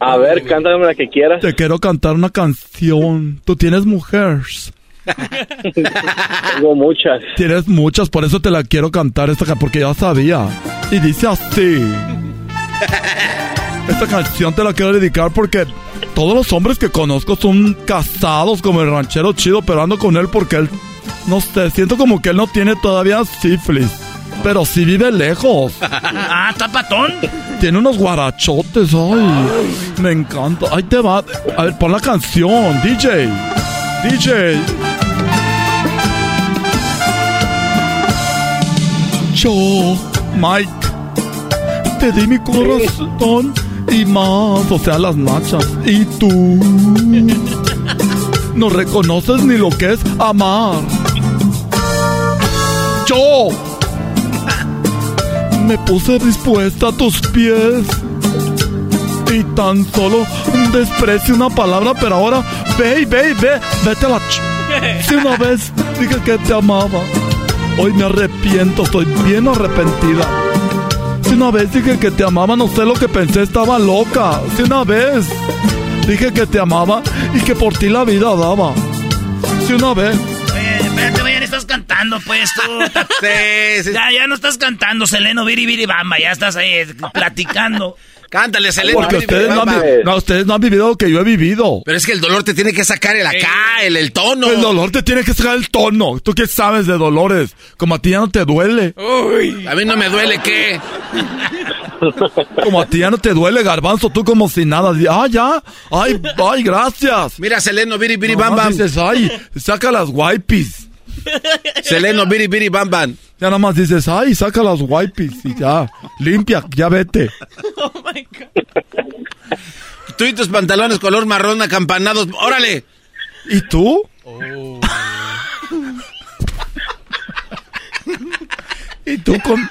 A ver, cántame la que quieras. Te quiero cantar una canción. Tú tienes mujeres. Tengo muchas. Tienes muchas, por eso te la quiero cantar esta ca- porque ya sabía. Y dice así. Esta canción te la quiero dedicar porque todos los hombres que conozco son casados como el ranchero chido, pero ando con él porque él, no sé, siento como que él no tiene todavía sífilis. Pero sí vive lejos. Ah, está patón. Tiene unos guarachotes, ay. Me encanta. Ahí te va. A ver, pon la canción, DJ. DJ. Yo, Mike, te di mi corazón y más, o sea, las nachas. Y tú no reconoces ni lo que es amar. Yo me puse dispuesta a tus pies. Y tan solo desprecio una palabra, pero ahora ve, y ve, y ve, vete a la ch... Si una vez dije que te amaba, hoy me arrepiento, estoy bien arrepentida. Si una vez dije que te amaba, no sé lo que pensé, estaba loca. Si una vez dije que te amaba y que por ti la vida daba. Si una vez oye, estás cantando, pues, tú. sí, sí. Ya, ya no estás cantando, Seleno, Viri, Viri, Bamba. Ya estás ahí platicando. Cántale, Seleno. Porque ustedes no, han, no, ustedes no han vivido lo que yo he vivido. Pero es que el dolor te tiene que sacar el acá, el, el tono. El dolor te tiene que sacar el tono. ¿Tú qué sabes de dolores? Como a ti ya no te duele. Uy, a mí no me duele, ¿qué? Como a ti ya no te duele, garbanzo, tú como si nada. Ah, ya. Ay, ay, gracias. Mira, Seleno, biri, biri, bam, bam. dices, ay, saca las wipes. Seleno, biri, biri, bam, bam. Ya nada más dices, ay, saca las wipes y ya. Limpia, ya vete. Oh my God. Tú y tus pantalones color marrón acampanados, órale. ¿Y tú? Oh. y tú con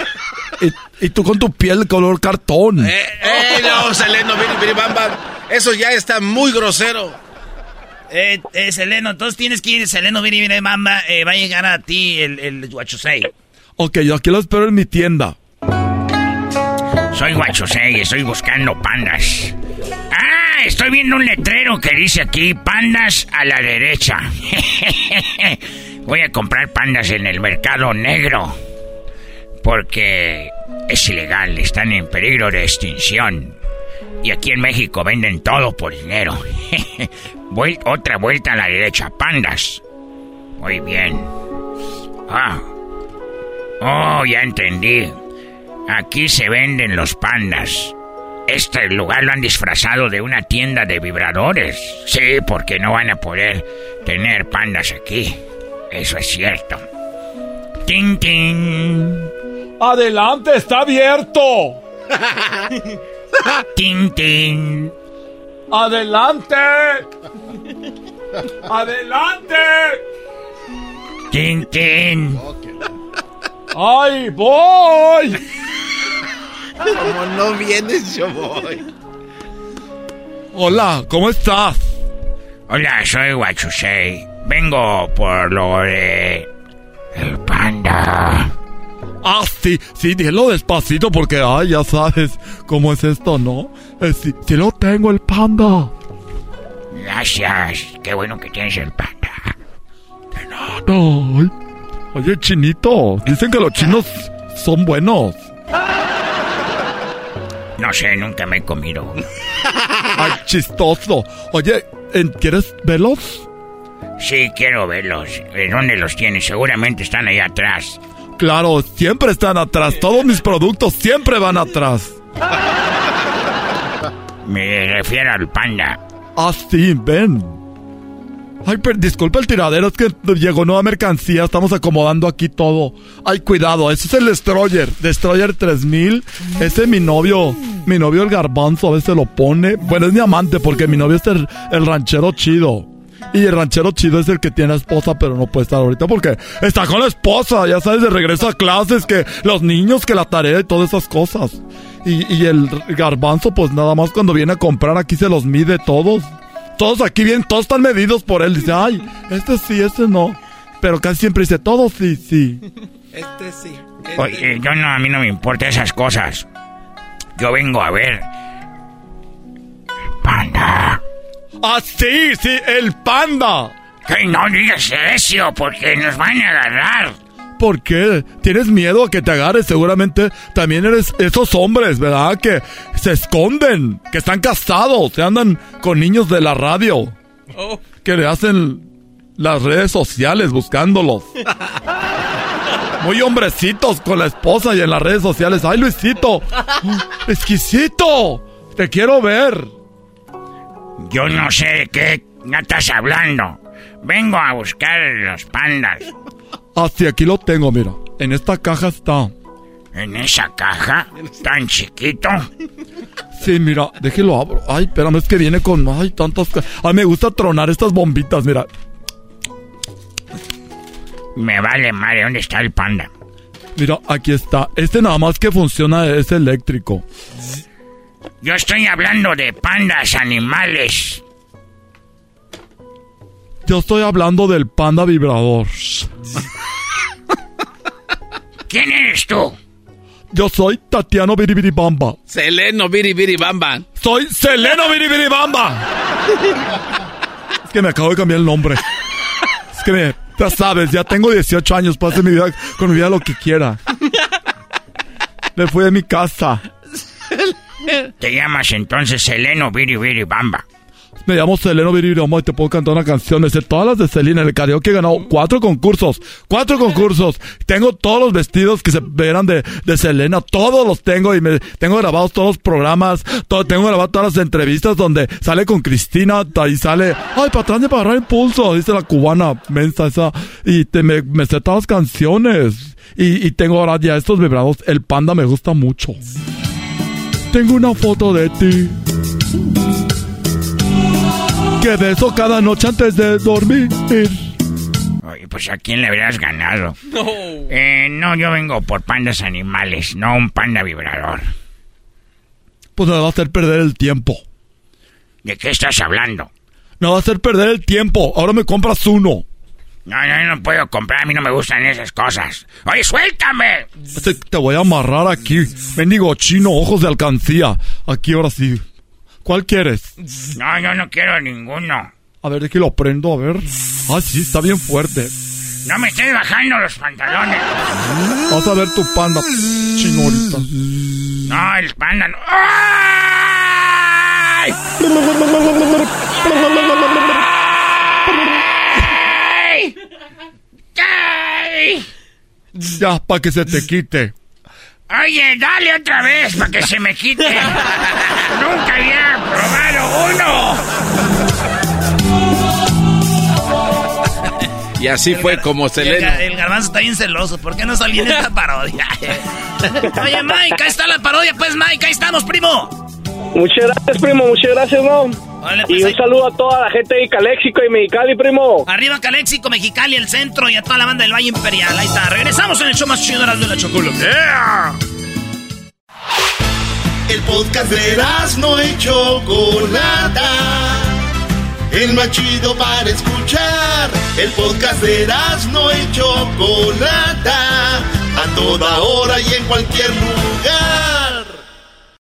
y, tú con tu piel color cartón. Eh, eh no, Seleno, biri, biri, bam, bam. Eso ya está muy grosero. Eh, eh, Seleno, entonces tienes que ir, Seleno, biri, biri, bamba, eh, va a llegar a ti el, el Guachusei. Ok, yo aquí lo espero en mi tienda. Soy Guachusei y estoy buscando pandas. Ah, estoy viendo un letrero que dice aquí, pandas a la derecha. Voy a comprar pandas en el mercado negro. Porque es ilegal, están en peligro de extinción. Y aquí en México venden todo por dinero. otra vuelta a la derecha, pandas. Muy bien. Ah. Oh, ya entendí. Aquí se venden los pandas. Este lugar lo han disfrazado de una tienda de vibradores. Sí, porque no van a poder tener pandas aquí. Eso es cierto. ¡Tin, tin! ¡Adelante, está abierto! ¡Tin, tin! ¡Adelante! ¡Adelante! ¡Tin, tin! ¡Ay, voy! Como no vienes, yo voy. Hola, ¿cómo estás? Hola, soy Wachusei. Vengo por lo de... El panda. Ah, sí, sí, dilo despacito porque, ay, ya sabes cómo es esto, ¿no? Eh, sí, sí lo tengo, el panda. Gracias, qué bueno que tienes el panda. De nada. Ay. Oye, chinito, dicen que los chinos son buenos. No sé, nunca me he comido. Ay, chistoso. Oye, ¿quieres verlos? Sí, quiero verlos. ¿Dónde los tienes? Seguramente están ahí atrás. Claro, siempre están atrás. Todos mis productos siempre van atrás. Me refiero al panda. Ah, sí, ven. Ay, pero disculpa el tiradero, es que llegó nueva mercancía, estamos acomodando aquí todo. Ay, cuidado, ese es el Destroyer, Destroyer 3000. Ese es mi novio, mi novio el garbanzo a veces lo pone. Bueno, es mi amante porque mi novio es el, ranchero chido. Y el ranchero chido es el que tiene esposa, pero no puede estar ahorita porque está con la esposa, ya sabes, de regreso a clases, que los niños, que la tarea y todas esas cosas. Y, y el garbanzo, pues nada más cuando viene a comprar aquí se los mide todos todos aquí bien, todos están medidos por él. Dice, ay, este sí, este no. Pero casi siempre dice, todos sí, sí. Este sí. Este Oye, yo no, a mí no me importa esas cosas. Yo vengo a ver. Panda. Ah, sí, sí, el panda. Que no digas eso, porque nos van a agarrar. ¿Por qué? ¿Tienes miedo a que te agarre? Seguramente también eres esos hombres, ¿verdad? Que se esconden, que están casados, se andan con niños de la radio. Oh. Que le hacen las redes sociales buscándolos. Muy hombrecitos con la esposa y en las redes sociales. ¡Ay, Luisito! ¡Exquisito! ¡Te quiero ver! Yo no sé de qué estás hablando. Vengo a buscar los pandas. Ah, sí, aquí lo tengo, mira. En esta caja está. ¿En esa caja? ¿Tan chiquito? Sí, mira, déjelo abro. Ay, espérame, es que viene con. Ay, tantas. Ay, me gusta tronar estas bombitas, mira. Me vale madre, ¿dónde está el panda? Mira, aquí está. Este nada más que funciona es eléctrico. Yo estoy hablando de pandas animales. Yo estoy hablando del panda vibrador. ¿Quién eres tú? Yo soy Tatiano Biribiribamba. Seleno Biribiribamba. Soy Seleno Biribiribamba. es que me acabo de cambiar el nombre. Es que me, Ya sabes, ya tengo 18 años, puedo hacer mi vida, con mi vida lo que quiera. Me fui de mi casa. Te llamas entonces Seleno Viri Viri Bamba. Me llamo Seleno Viriroma y te puedo cantar una canción. Me sé todas las de Selena. En el karaoke he ganado cuatro concursos. Cuatro concursos. Tengo todos los vestidos que se verán de, de Selena. Todos los tengo y me tengo grabados todos los programas. Todo, tengo grabadas todas las entrevistas donde sale con Cristina. Y sale, ay, para atrás de para agarrar impulso. Dice la cubana mensa esa. Y te, me, me sé todas las canciones. Y, y tengo ahora ya estos vibrados. El panda me gusta mucho. Tengo una foto de ti. Que beso cada noche antes de dormir. Oye, pues a quién le habrías ganado. No. Eh, no, yo vengo por pandas animales, no un panda vibrador. Pues me va a hacer perder el tiempo. ¿De qué estás hablando? Me va a hacer perder el tiempo. Ahora me compras uno. No, no, no puedo comprar. A mí no me gustan esas cosas. ¡Oye, suéltame! Te, te voy a amarrar aquí. Mendigo chino, ojos de alcancía. Aquí ahora sí. ¿Cuál quieres? No, yo no quiero ninguno. A ver, de que lo prendo, a ver. Ah, sí, está bien fuerte. No me estés bajando los pantalones. Vas a ver tu panda, chino ahorita. No, el panda no. ¡Ay! Ya, para que se te quite. Oye, dale otra vez para que se me quite. Nunca había probado uno. Y así fue como Selena. ga- el garbanzo está bien celoso. ¿Por qué no salí en esta parodia? Oye, Mike, ahí está la parodia. Pues, Mike, ahí estamos, primo. Muchas gracias, primo, muchas gracias, ¿no? Pues, y un ahí- saludo a toda la gente de Caléxico y Mexicali, primo. Arriba Caléxico, Mexicali, el centro y a toda la banda del Valle Imperial. Ahí está. Regresamos en el show más chido de la- de la chocolate. El podcast de no y Chocolata. El más chido para escuchar. El podcast de no y Chocolata. A toda hora y en cualquier lugar.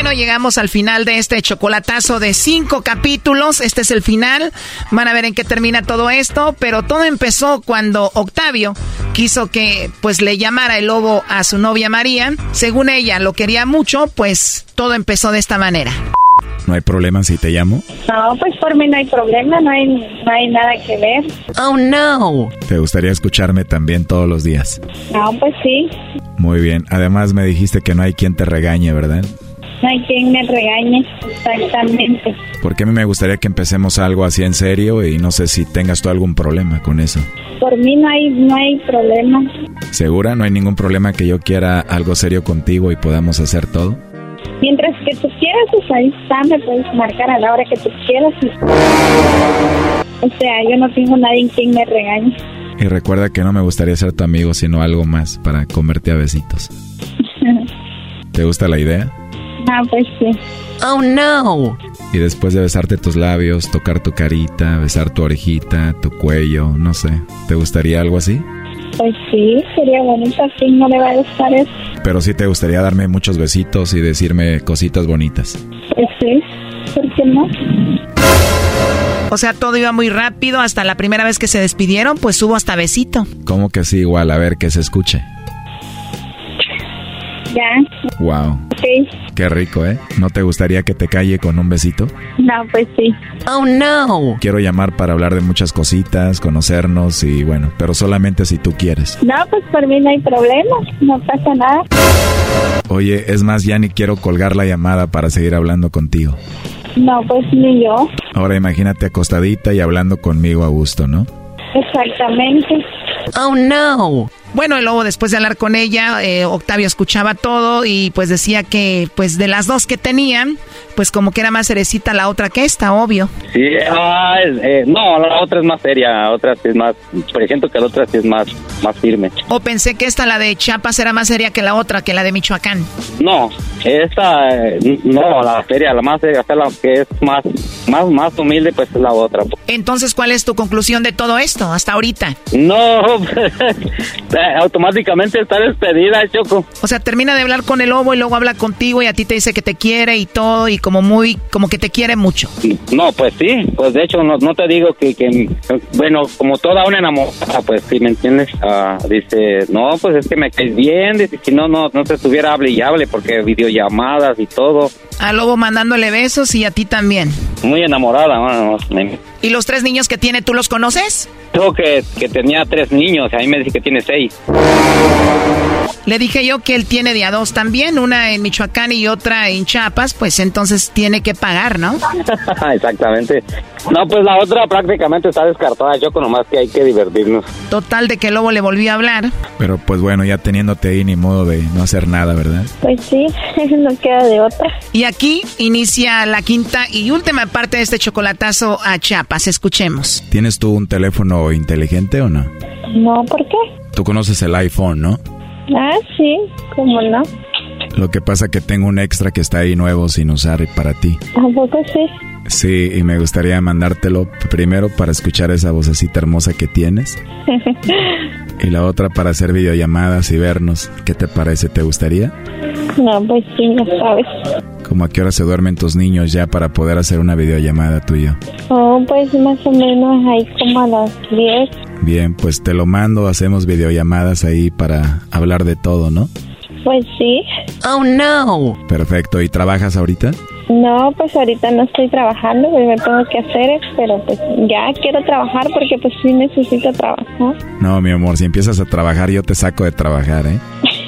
Bueno, llegamos al final de este chocolatazo de cinco capítulos. Este es el final. Van a ver en qué termina todo esto. Pero todo empezó cuando Octavio quiso que pues le llamara el lobo a su novia María. Según ella lo quería mucho, pues todo empezó de esta manera. ¿No hay problema si te llamo? No, pues por mí no hay problema, no hay, no hay nada que ver. Oh, no. ¿Te gustaría escucharme también todos los días? No, pues sí, Muy bien. Además me dijiste que no hay quien te regañe, ¿verdad? No hay quien me regañe, exactamente. Porque a mí me gustaría que empecemos algo así en serio y no sé si tengas tú algún problema con eso. Por mí no hay, no hay problema. ¿Segura? ¿No hay ningún problema que yo quiera algo serio contigo y podamos hacer todo? Mientras que tú quieras, pues ahí está, me puedes marcar a la hora que tú quieras. O sea, yo no tengo nadie en quien me regañe. Y recuerda que no me gustaría ser tu amigo, sino algo más para comerte a besitos. ¿Te gusta la idea? Ah, pues sí. Oh, no. Y después de besarte tus labios, tocar tu carita, besar tu orejita, tu cuello, no sé. ¿Te gustaría algo así? Pues sí, sería bonito. ¿A quién no le va a gustar eso? Pero sí te gustaría darme muchos besitos y decirme cositas bonitas. Pues sí, ¿por qué no? O sea, todo iba muy rápido. Hasta la primera vez que se despidieron, pues hubo hasta besito. ¿Cómo que sí? Igual, a ver que se escuche. Ya, Wow, sí. qué rico, ¿eh? ¿No te gustaría que te calle con un besito? No, pues sí. Oh, no. Quiero llamar para hablar de muchas cositas, conocernos y bueno, pero solamente si tú quieres. No, pues por mí no hay problema. No pasa nada. Oye, es más, ya ni quiero colgar la llamada para seguir hablando contigo. No, pues ni yo. Ahora imagínate acostadita y hablando conmigo a gusto, ¿no? Exactamente. Oh, no. Bueno, el lobo después de hablar con ella, eh, Octavio escuchaba todo y pues decía que pues de las dos que tenían, pues como que era más cerecita la otra que esta, obvio. Sí, ah, es- eh, no, la otra es más seria, la otra sí es más, por ejemplo que la otra sí es más, más firme. O pensé que esta, la de Chiapas, era más seria que la otra, que la de Michoacán. No, esta, eh, no, la seria, la más seria, o sea, la que es más, más, más humilde, pues es la otra. Entonces, ¿cuál es tu conclusión de todo esto hasta ahorita? No, automáticamente está despedida, Choco. O sea, termina de hablar con el lobo y luego habla contigo y a ti te dice que te quiere y todo y como muy, como que te quiere mucho. No, pues sí, pues de hecho no, no te digo que, que, bueno, como toda una enamorada, pues sí, ¿me entiendes? Ah, dice, no, pues es que me caes bien, dice, si no, no, no te estuviera hable y hable, porque videollamadas y todo, Al lobo mandándole besos y a ti también. muy enamorada, bueno, me- ¿Y los tres niños que tiene, tú los conoces? dijo que, que tenía tres niños, a mí me dice que tiene seis. Le dije yo que él tiene de a dos también, una en Michoacán y otra en Chiapas, pues entonces tiene que pagar, ¿no? Exactamente. No, pues la otra prácticamente está descartada, Choco, nomás que hay que divertirnos. Total de que el lobo le volvió a hablar. Pero pues bueno, ya teniéndote ahí ni modo de no hacer nada, ¿verdad? Pues sí, no queda de otra. Y aquí inicia la quinta y última parte de este chocolatazo a Chiapas. Escuchemos. ¿Tienes tú un teléfono inteligente o no? No, ¿por qué? Tú conoces el iPhone, ¿no? Ah, sí, ¿cómo no? Lo que pasa que tengo un extra que está ahí nuevo sin usar para ti. ¿A poco sí? Sí, y me gustaría mandártelo primero para escuchar esa vocecita hermosa que tienes y la otra para hacer videollamadas y vernos. ¿Qué te parece? ¿Te gustaría? no, pues sí, ya sabes. ¿Cómo a qué hora se duermen tus niños ya para poder hacer una videollamada yo? Oh, pues más o menos ahí como a las 10. Bien, pues te lo mando, hacemos videollamadas ahí para hablar de todo, ¿no? Pues sí. Oh, no. Perfecto, ¿y trabajas ahorita? No, pues ahorita no estoy trabajando, pues me tengo que hacer, pero pues ya quiero trabajar porque pues sí necesito trabajar. No, mi amor, si empiezas a trabajar yo te saco de trabajar, ¿eh?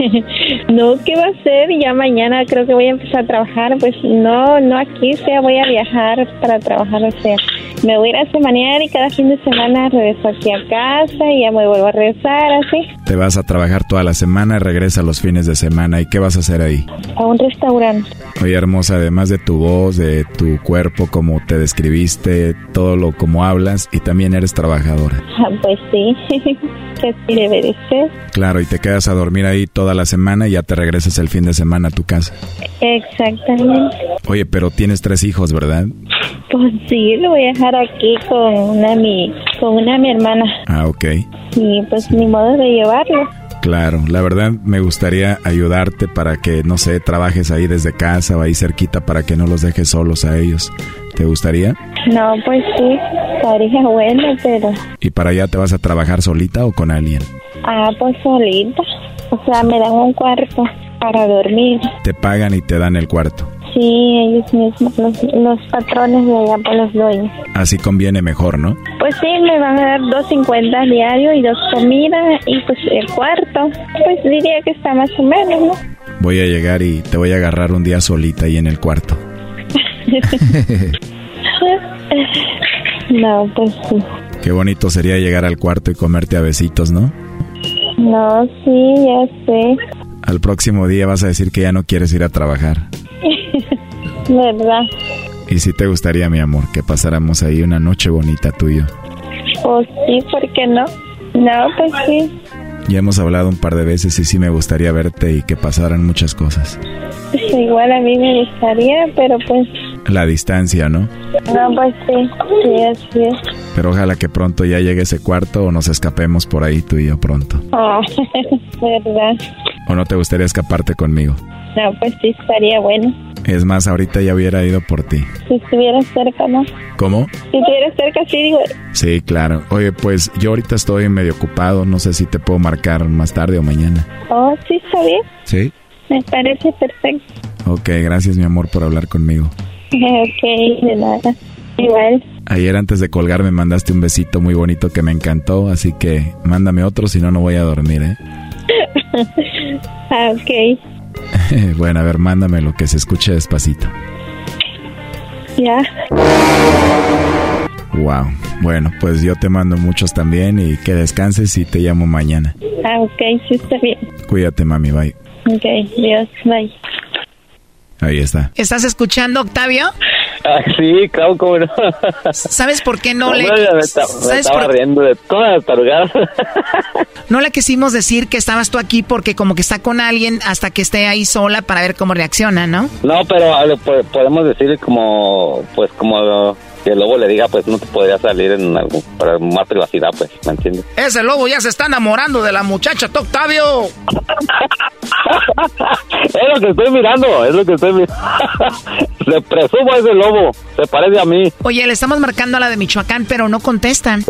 no, ¿qué va a ser? Ya mañana creo que voy a empezar a trabajar, pues no, no aquí, o sea, voy a viajar para trabajar, o sea, me voy a ir a semanear y cada fin de semana regreso aquí a casa y ya me vuelvo a regresar así, Te vas a trabajar toda la semana, regresa los fines de semana. ¿Y qué vas a hacer ahí? a un restaurante. Oye, hermosa, además de tu voz, de tu cuerpo, como te describiste, todo lo como hablas, y también eres trabajadora. Ah, Pues sí, que así debe de ser. Claro, y te quedas a dormir ahí toda la semana y ya te regresas el fin de semana a tu casa. Exactamente. Oye, pero tienes tres hijos, ¿verdad? Pues sí, lo voy a dejar aquí con una mi, con una mi hermana Ah, ok. y pues ni modo de llevarlo. Claro, la verdad me gustaría ayudarte para que, no sé, trabajes ahí desde casa o ahí cerquita para que no los dejes solos a ellos. ¿Te gustaría? No, pues sí, estaría bueno, pero ¿Y para allá te vas a trabajar solita o con alguien? Ah, pues solita. O sea, me dan un cuarto para dormir. Te pagan y te dan el cuarto. Sí, ellos mismos, los, los patrones de allá, pues los dueños. Así conviene mejor, ¿no? Pues sí, me van a dar 2.50 diario y dos comidas y pues el cuarto. Pues diría que está más o menos, ¿no? Voy a llegar y te voy a agarrar un día solita ahí en el cuarto. no, pues sí. Qué bonito sería llegar al cuarto y comerte a besitos, ¿no? No, sí, ya sé. Al próximo día vas a decir que ya no quieres ir a trabajar. ¿Verdad? Y si te gustaría, mi amor, que pasáramos ahí una noche bonita tú y yo. Pues sí, ¿por qué no? No, pues sí. Ya hemos hablado un par de veces y sí me gustaría verte y que pasaran muchas cosas. Pues igual a mí me gustaría, pero pues... La distancia, ¿no? No, pues sí, sí, así es. Pero ojalá que pronto ya llegue ese cuarto o nos escapemos por ahí tú y yo pronto. Oh, ¿Verdad? ¿O no te gustaría escaparte conmigo? No, pues sí, estaría bueno. Es más, ahorita ya hubiera ido por ti. Si estuvieras cerca, ¿no? ¿Cómo? Si estuvieras cerca, sí, digo... Sí, claro. Oye, pues yo ahorita estoy medio ocupado. No sé si te puedo marcar más tarde o mañana. Oh, sí, está bien. ¿Sí? Me parece perfecto. Ok, gracias mi amor por hablar conmigo. ok, de nada. Igual. Ayer antes de colgar me mandaste un besito muy bonito que me encantó, así que mándame otro, si no, no voy a dormir, ¿eh? ah, ok. bueno, a ver, mándame lo que se escuche despacito. Ya. Wow. Bueno, pues yo te mando muchos también y que descanses y te llamo mañana. Ah, ok, sí está bien. Cuídate, mami. Bye. Ok, Dios, bye. Ahí está. ¿Estás escuchando, Octavio? Ah, sí, claro, cómo no. ¿Sabes por qué no le... Hombre, me, ¿Sabes estaba por- riendo de todas las tarugadas. No le quisimos decir que estabas tú aquí porque como que está con alguien hasta que esté ahí sola para ver cómo reacciona, ¿no? No, pero podemos decir como, pues como que el lobo le diga, pues no te podría salir en algo, para más privacidad, pues, ¿me entiendes? Ese lobo ya se está enamorando de la muchacha, Octavio. Es lo que estoy mirando, es lo que estoy mirando. Se presumo ese lobo, se parece a mí. Oye, le estamos marcando a la de Michoacán, pero no contestan.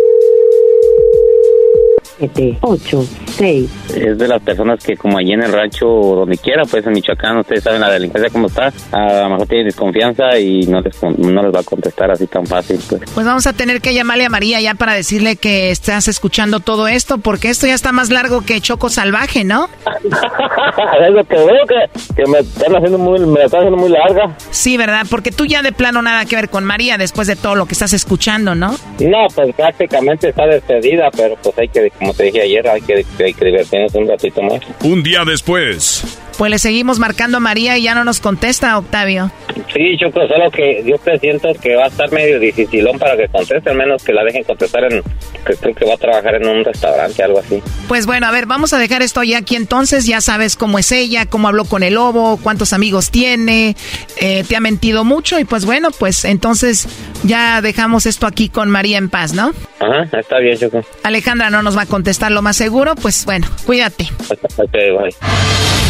7, 8, 6. Es de las personas que como allí en el rancho o donde quiera, pues en Michoacán, ustedes saben la delincuencia cómo está, a lo mejor tienen desconfianza y no les, no les va a contestar así tan fácil, pues. Pues vamos a tener que llamarle a María ya para decirle que estás escuchando todo esto, porque esto ya está más largo que Choco Salvaje, ¿no? es lo que veo que, que me están haciendo muy, me la están haciendo muy larga. Sí, ¿verdad? Porque tú ya de plano nada que ver con María después de todo lo que estás escuchando, ¿no? No, pues prácticamente está despedida, pero pues hay que, como te dije ayer, hay que, hay que divertirnos un ratito más. Un día después. Pues le seguimos marcando a María y ya no nos contesta, Octavio. Sí, Choco, solo que yo presiento que va a estar medio dificilón para que conteste, al menos que la dejen contestar en, que creo que va a trabajar en un restaurante, algo así. Pues bueno, a ver, vamos a dejar esto ya aquí entonces. Ya sabes cómo es ella, cómo habló con el lobo, cuántos amigos tiene, eh, te ha mentido mucho y pues bueno, pues entonces ya dejamos esto aquí con María en paz, ¿no? Ajá, está bien, Choco. Alejandra no nos va a contestar lo más seguro, pues bueno, cuídate. Ok, bye.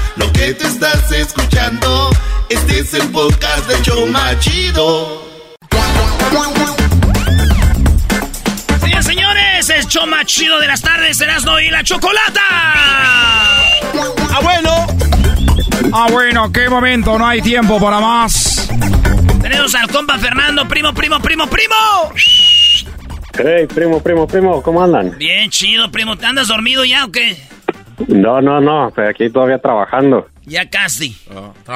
Lo que te estás escuchando, este es el podcast de Choma Chido. Señores, señores, el show más chido de las tardes, Erasno y la Chocolata. Ah, bueno. Ah, bueno, qué momento, no hay tiempo para más. Tenemos al compa Fernando, primo, primo, primo, primo. Hey, primo, primo, primo, ¿cómo andan? Bien chido, primo. ¿Te andas dormido ya o qué? No, no, no, estoy aquí todavía trabajando. Ya casi.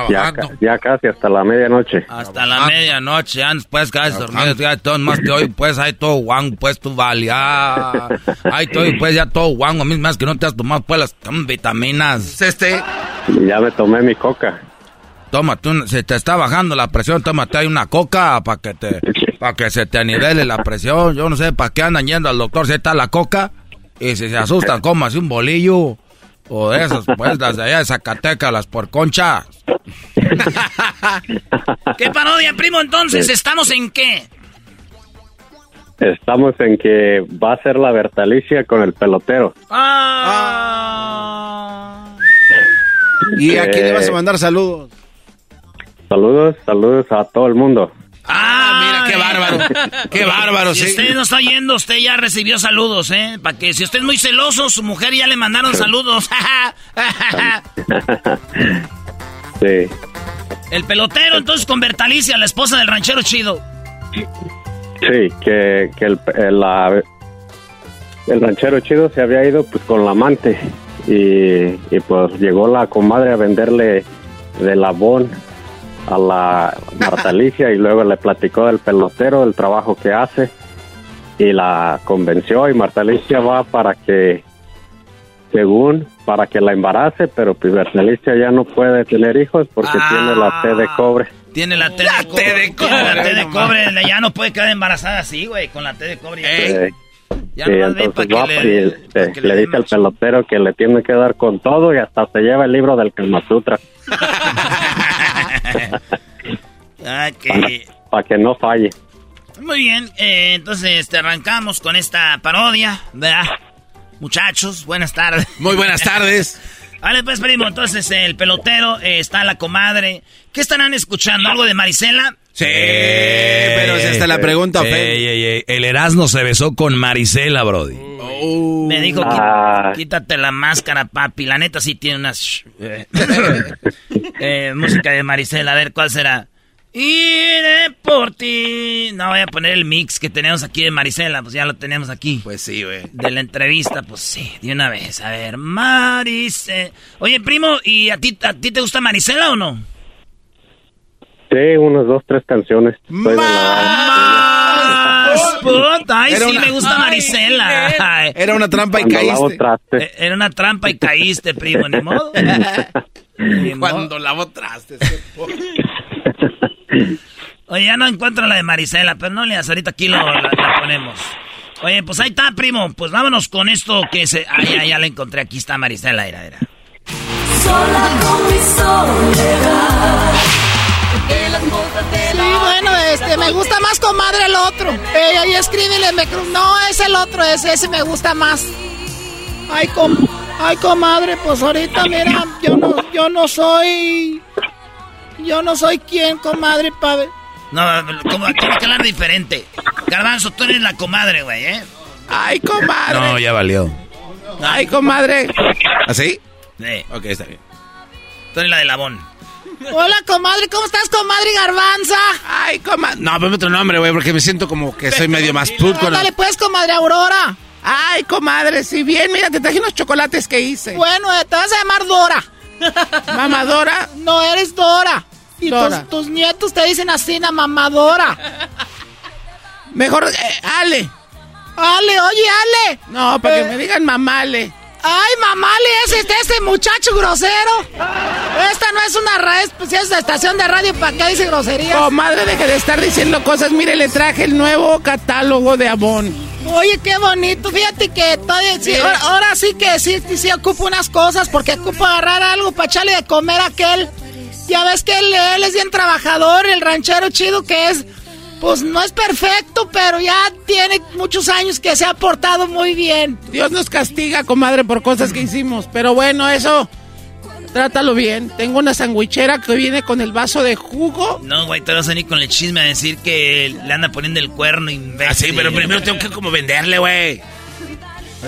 Ya, ca- ya casi hasta la medianoche. Hasta la medianoche, ya pues casi dormido, ya todo más que hoy, pues hay todo guango, pues tú vale, ah, hay todo, pues ya todo guango, a mí más que no te has tomado pues las vitaminas. Este. Ya me tomé mi coca. Tómate, un- se te está bajando la presión, tómate ahí una coca para que te, para que se te nivele la presión, yo no sé para qué andan yendo al doctor, si está la coca, y si se asustan, cómase un bolillo, o de esas, pues las de allá de Zacatecas, las por concha. ¿Qué parodia, primo? Entonces, ¿estamos en qué? Estamos en que va a ser la Bertalicia con el pelotero. ¿Y a quién le Eh, vas a mandar saludos? Saludos, saludos a todo el mundo. Ah, mira, qué bárbaro. Qué bárbaro, Si sí. usted no está oyendo, usted ya recibió saludos, ¿eh? Para que si usted es muy celoso, su mujer ya le mandaron saludos. Sí. El pelotero, entonces, con Bertalicia, la esposa del ranchero chido. Sí, que, que el, el, la- el ranchero chido se había ido pues con la amante y, y, pues llegó la comadre a venderle de labón a la Marta Alicia y luego le platicó del pelotero, del trabajo que hace y la convenció y Marta Alicia va para que según para que la embarace, pero pues Marta ya no puede tener hijos porque tiene la T de cobre. Tiene la T de cobre. La T de cobre. Ya no puede quedar embarazada así, güey, con la T de cobre. Ya sí, entonces va le- y, este, le dice al pelotero que le tiene que dar con todo y hasta se lleva el libro del Kama Sutra Ah, que- para que no falle. Muy bien, eh, entonces te arrancamos con esta parodia, ¿verdad? Muchachos, buenas tardes. Muy buenas tardes. Vale, pues primo, entonces el pelotero, eh, está la comadre. ¿Qué estarán escuchando? ¿Algo de Marisela? Sí, pero si hasta la pregunta Ey, ey, ey, El Erasmo se besó con Marisela, Brody. Me dijo, "Qui- Ah. quítate la máscara, papi. La neta sí tiene unas... eh, eh, música de Maricela, a ver, ¿cuál será? Iré por ti. No, voy a poner el mix que tenemos aquí de Maricela, pues ya lo tenemos aquí. Pues sí, güey. De la entrevista, pues sí, de una vez. A ver, Maricela. Oye, primo, ¿y a ti, a ti te gusta Maricela o no? Sí, unas dos, tres canciones. Soy de la- Más, puta, ay, Era sí, una- me gusta Maricela. Ay. Era una trampa y Cuando caíste. Eh, Era una trampa y caíste, primo, ni modo. Ni modo. Cuando lavo trastes. Oye, ya no encuentro la de Marisela, pero no le das, ahorita aquí lo, la, la ponemos. Oye, pues ahí está, primo. Pues vámonos con esto que se... Ah, ya, ya la encontré. Aquí está Marisela, era, era. Sola con mi soledad. Sí, bueno, este, me gusta más comadre el otro. Ey, ahí escríbele, me no, es el otro, ese, ese me gusta más. Ay, com, ay, comadre, pues ahorita, mira, yo no, yo no soy, yo no soy quien, comadre, pa'. No, como tiene que hablar diferente. Garbanzo, tú eres la comadre, güey, ¿eh? Ay, comadre. No, ya valió. Ay, comadre. ¿Así? Sí. Ok, está bien. Tú eres la de Labón. Hola, comadre, ¿cómo estás, comadre Garbanza? Ay, comadre. No, ponme otro nombre, güey, porque me siento como que soy medio más put con Ándale, pues, comadre Aurora. Ay, comadre, si bien, mira, te traje unos chocolates que hice. Bueno, eh, te vas a llamar Dora. Mamadora. No, eres Dora. Y Dora. Tus, tus nietos te dicen así, na mamadora. Mejor, eh, Ale. Ale, oye, Ale. No, para Eh. que me digan mamale. Ay, mamale, es este, este muchacho grosero. Esta no es una radio, pues si es la estación de radio, ¿para qué dice groserías? Comadre, deje de estar diciendo cosas. Mire, le traje el nuevo catálogo de Avon. Oye, qué bonito. Fíjate que todavía, sí, ahora, ahora sí que sí, sí, sí ocupo unas cosas porque ocupo agarrar algo para echarle de comer a aquel. Ya ves que él, él es bien trabajador, el ranchero chido que es. Pues no es perfecto, pero ya tiene muchos años que se ha portado muy bien. Dios nos castiga, comadre, por cosas que hicimos. Pero bueno, eso. Trátalo bien. Tengo una sandwichera que viene con el vaso de jugo. No, güey, te vas a venir con el chisme a decir que le anda poniendo el cuerno imbécil. Ah, sí, pero primero tengo que como venderle, güey.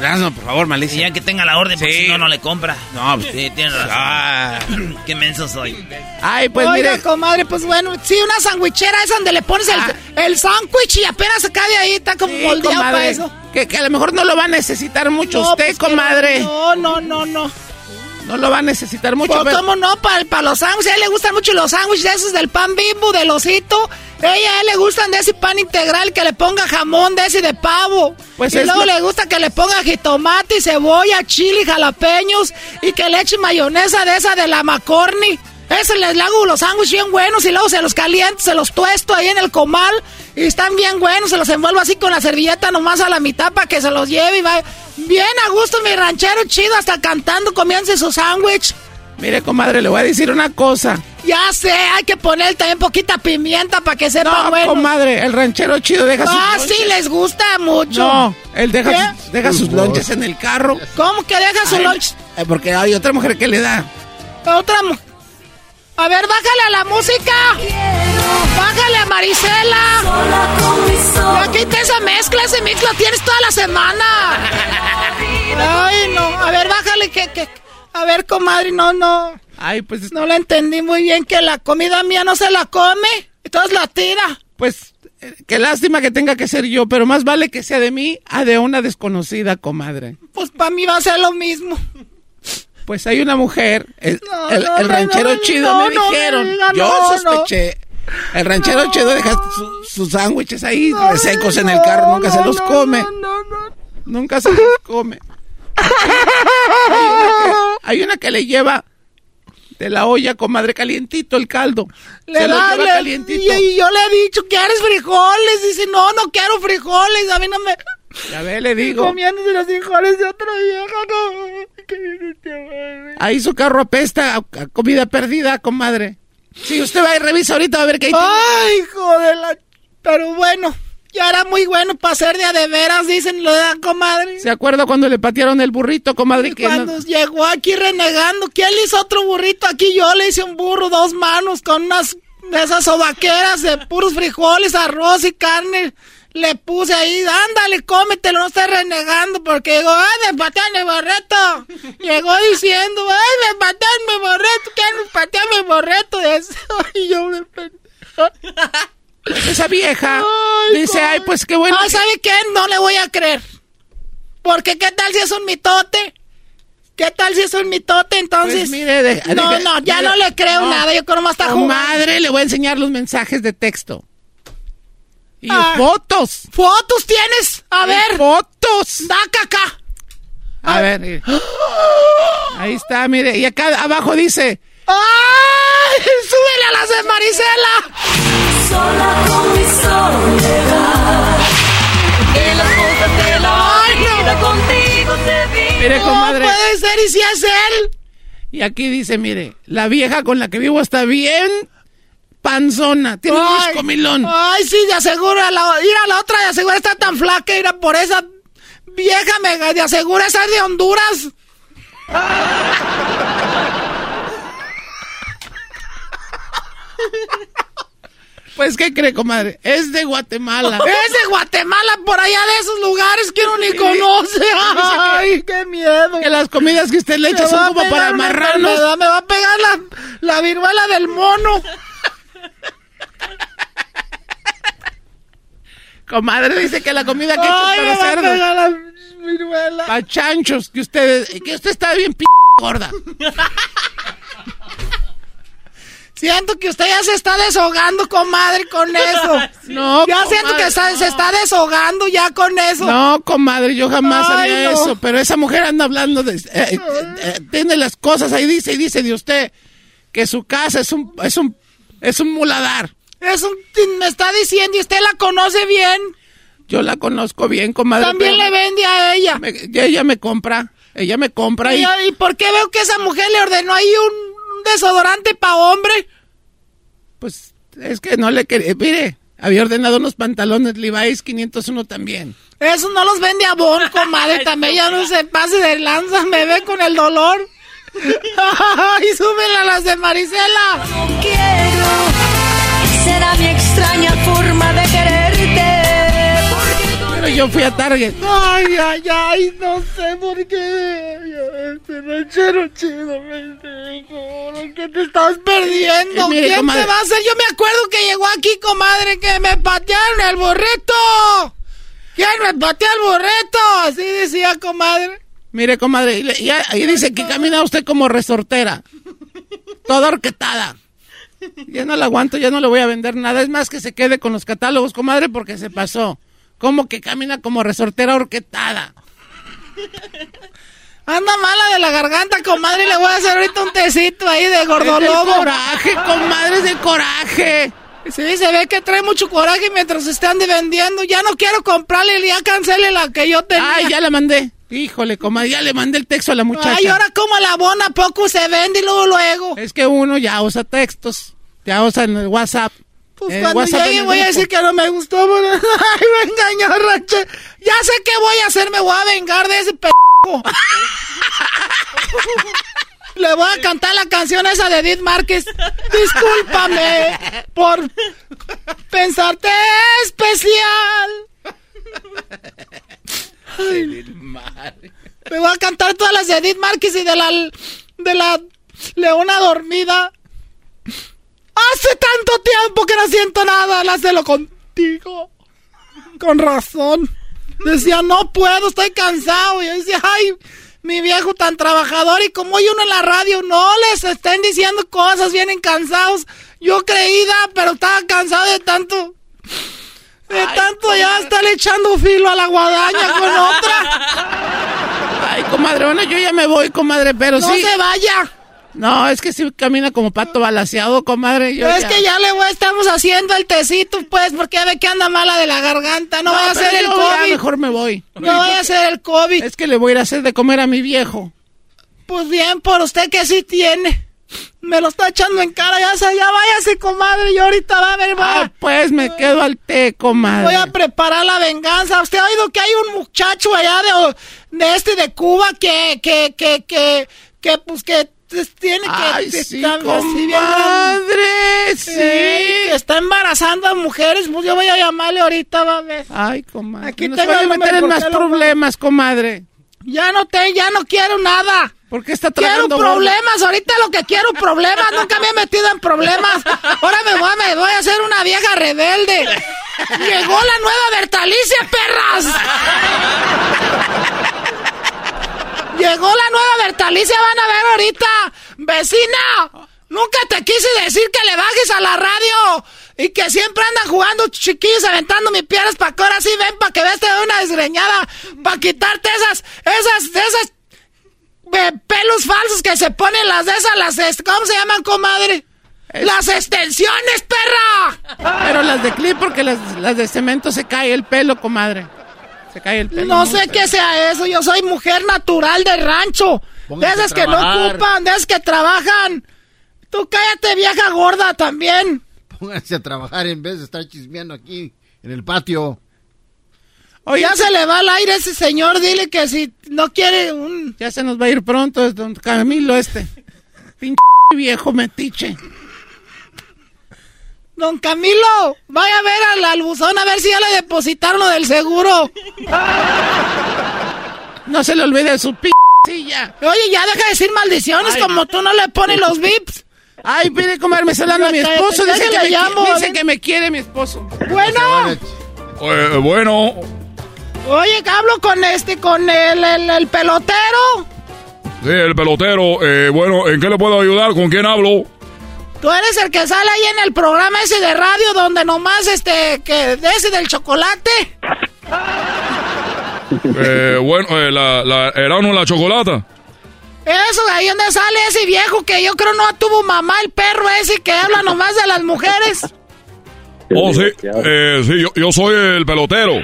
No, por favor, Y malicia. ya que tenga la orden, porque Sí. si no, no le compra. No, pues- Sí, tienes razón. Ah. Qué menso soy. Ay, pues Oiga, mire. comadre, pues bueno, sí, una sandwichera es donde le pones el, Ah. el sándwich y apenas se cae de ahí, está como Sí, moldeado para comadre, eso. Que, que a lo mejor no lo va a necesitar mucho No, usted, pues, comadre. No, no, no, no. No lo va a necesitar mucho. Pues, pero- ¿Cómo no? Para los sándwiches. A él le gustan mucho los sándwiches de esos del pan bimbo, del osito. Ella, a él le gustan de ese pan integral que le ponga jamón de ese de pavo. Pues y luego lo- le gusta que le ponga jitomate y cebolla, chile, jalapeños y que le eche mayonesa de esa de la McCorney. Ese les le hago los sándwiches bien buenos y luego se los caliento, se los tuesto ahí en el comal y están bien buenos. Se los envuelvo así con la servilleta nomás a la mitad para que se los lleve y va bien a gusto mi ranchero chido hasta cantando comiéndose su sándwich. Mire, comadre, le voy a decir una cosa. Ya sé, hay que poner también poquita pimienta para que sepa No, bueno. comadre, el ranchero chido deja sus Ah, lonches. sí, les gusta mucho. No, él deja, sus, deja sus lonches en el carro. ¿Cómo que deja su Ay, lunch? eh, porque hay otra mujer que le da. Otra mu- A ver, bájale a la música. Bájale a Marisela. Ya quita esa mezcla, ese mix lo tienes toda la semana. Ay, no. A ver, bájale que, que. A ver, comadre, no, no. Ay, pues, No la entendí muy bien que la comida mía no se la come. Entonces la tira. pues, eh, qué lástima que tenga que ser yo, pero más vale que sea de mí a de una desconocida, comadre. Pues para mí va a ser lo mismo. Pues hay una mujer, el, No, el- ranchero no, chido no, me dijeron. diga, yo sospeché. El ranchero chido deja su- sus sándwiches ahí No, resecos en el carro, nunca se los come. no, no, no. Nunca se los come. Hay una, que, hay una que le lleva de la olla, comadre, calientito el caldo. Le se lo da, lleva le- calientito. y, y yo le he dicho, ¿quieres frijoles? Dice, no, no quiero frijoles. A mí no me... Ya ve, le digo. Comiéndose los frijoles de otra vieja. ¿Qué? Ahí su carro apesta a, comida perdida, comadre. Si usted va y revisa ahorita va a ver que hay... Ay, hijo de la... Pero bueno, ya era muy bueno para ser de a de veras, dicen lo de la comadre. ¿Se acuerda cuando le patearon el burrito, comadre? Que Cuando no- llegó aquí renegando, ¿quién le hizo otro burrito? Aquí yo le hice un burro, dos manos, con unas de esas sobaqueras de puros frijoles, arroz y carne. Le puse ahí, ándale, cómetelo, no estés renegando, porque llegó, ay, me patean el borreto. Llegó diciendo, ay, me patean mi borreto, quieren patear mi borreto. Y yo me Esa vieja dice, ay, pues qué bueno. Ay, ¿sabe qué? No le voy a creer. Porque qué tal si es un mitote. ¿Qué tal si es un mitote entonces? Pues mire, no, no, ya mire, no le creo no. nada. Yo creo más está jugando. Madre, le voy a enseñar los mensajes de texto. Y Ah. fotos. ¿Fotos tienes? A ver. Fotos. Da acá. A ver. mire. Ahí está, mire. Y acá abajo dice. ¡Ay! ¡Súbele a las de Marisela! Sola con mi soledad. Y las cosas de la Ay, no. contigo viven. Mire, comadre. No puede ser, ¿y si es él? Y aquí dice, mire, la vieja con la que vivo está bien panzona. Tiene un Ay, comilón. Ay, sí, de aseguro. a La, ir a la otra, de aseguro está tan flaca. Ir a por esa vieja mega, de aseguro esa es de Honduras. Pues, ¿qué cree, comadre? Es de Guatemala. Es de Guatemala, por allá de esos lugares que uno ni conoce. Ay, qué miedo. Que las comidas que usted le echa son como para marranos. enfermedad, Me va a pegar la, la viruela del mono. Comadre dice que la comida que Ay, es me para cerdos. la viruela. Pa' chanchos, que usted, que usted está bien p gorda. Siento que usted ya se está deshogando, comadre, con eso. No, Ya siento que está- se está deshogando ya con eso. No, comadre, yo jamás Ay, haría no. eso. Pero esa mujer anda hablando de... eh, eh, eh, tiene las cosas ahí, dice y dice de usted que su casa es un, es un, es un muladar. Es un, me está diciendo y usted la conoce bien. Yo la conozco bien, comadre. También pero le vende a ella. me- ella me compra, ella me compra y... ¿Y, y por qué veo que esa mujer le ordenó ahí un desodorante para hombre? Pues es que no le quería... Mire, había ordenado unos pantalones Levi's 501 también. Eso no los vende a Bon, comadre. También ya no se pase de lanza, me ve con el dolor. Ay, súbela a las de Marisela. No quiero. Será mi extraña forma de quererte. Pero yo fui a Target. Ay, ay, ay, no sé por qué. Este ranchero chido me dijo que te estás perdiendo. Eh, mire, ¿Quién comadre. te va a hacer? Yo me acuerdo que llegó aquí, comadre, que me patearon el burrito. ¿Quién me pateó el burrito? Así decía, comadre. Mire, comadre, y ahí dice que camina usted como resortera. Toda orquetada. Ya no la aguanto, ya no le voy a vender nada. Es más que se quede con los catálogos, comadre, porque se pasó. Como que camina como resortera orquetada. Anda mala de la garganta, comadre. Le voy a hacer ahorita un tecito ahí de Es gordolobo. coraje, comadre, es del coraje. Sí, se ve que trae mucho coraje mientras se están vendiendo. Ya no quiero comprarle, ya cancele la que yo tenía. Ay, ya la mandé. Híjole, comadre, ya le mandé el texto a la muchacha. Ay, ahora como la bona poco se vende y luego luego. Es que uno ya usa textos. Ya usa en el WhatsApp. Pues cuando WhatsApp llegue voy a decir que no me gustó. Ay, me engañó, Rache. Ya sé qué voy a hacer, me voy a vengar de ese p***. Le voy a cantar la canción esa de Edith Márquez. Discúlpame por pensarte especial. Ay, me voy a cantar todas las de Edith Márquez y de la de la Leona dormida. Hace tanto tiempo que no siento nada, las de lo contigo. Con razón. Decía, no puedo, estoy cansado. Y yo decía, ay, mi viejo tan trabajador. Y como hay uno en la radio, no les estén diciendo cosas, vienen cansados. Yo creída, pero estaba cansado de tanto. De tanto ya estarle echando filo a la guadaña con otra. Ay, comadre, bueno, yo ya me voy, comadre, pero No sí. se vaya. No, es que sí camina como pato balaseado, comadre. Yo es que ya le voy, estamos haciendo el tecito, pues, porque ve que anda mala de la garganta. No, vaya a pero ser el yo ya COVID. mejor me voy. No vaya a ser el COVID. Es que le voy a ir a hacer de comer a mi viejo. Pues bien, por usted que sí tiene. Me lo está echando en cara, ya, se- ya váyase, comadre. Yo ahorita va a ver, va. Ah, pues me quedo al té, comadre. Voy a preparar la venganza. ¿Usted ha oído que hay un muchacho allá de, de este de Cuba que, que, que, que, que, pues que tiene que Ay, sí, comadre, sí. está embarazando a mujeres, pues yo voy a llamarle ahorita, va a ver. Ay, comadre. Aquí Nos tengo voy a meter en ¿por más problemas, comadre. Ya no te, ya no quiero nada. ¿Por qué está Quiero tragando gordo? problemas, ahorita lo que quiero problemas, nunca me he metido en problemas. Ahora me voy, a- me voy a hacer una vieja rebelde. Llegó la nueva Bertalicia, perras. Llegó la nueva Bertalicia, van a ver ahorita. Vecina, nunca te quise decir que le bajes a la radio. Y que siempre andan jugando chiquillos aventando mis piedras para que ahora sí ven para que veas te doy una desgreñada. Para quitarte esas, esas, esas pelos falsos que se ponen las de esas, las, ¿cómo se llaman, comadre? Las extensiones, perra. Pero las de clip, porque las, las de cemento se cae el pelo, comadre. Se cae el pelo. No sé qué sea eso, yo soy mujer natural de rancho. Póngase de esas que no ocupan, de esas que trabajan. Tú cállate, vieja gorda, también. Pónganse a trabajar en vez de estar chismeando aquí en el patio. Ya se le va al aire ese señor, dile que si no quiere un... Ya se nos va a ir pronto, es don Camilo este. Pinche viejo metiche. Don Camilo, vaya a ver al, al buzón a ver si ya le depositaron lo del seguro. No se le olvide su p silla. Oye, ya deja de decir maldiciones Ay. como tú no le pones los vips. Ay, pide comer, me está hablando a mi esposo. Dice que me, llamo, dice que me quiere mi esposo. Bueno, Eh, bueno, oye, hablo con este, con el, el, el pelotero. sí, el pelotero. eh, bueno, ¿en qué le puedo ayudar? ¿Con quién hablo? Tú eres el que sale ahí en el programa ese de radio donde nomás este, que de ese del chocolate. Eh, bueno, eh, la, la Erano la chocolata. Eso, ahí donde sale ese viejo que yo creo no tuvo mamá, el perro ese que habla nomás de las mujeres. Oh, sí, eh, sí, yo, yo soy el pelotero.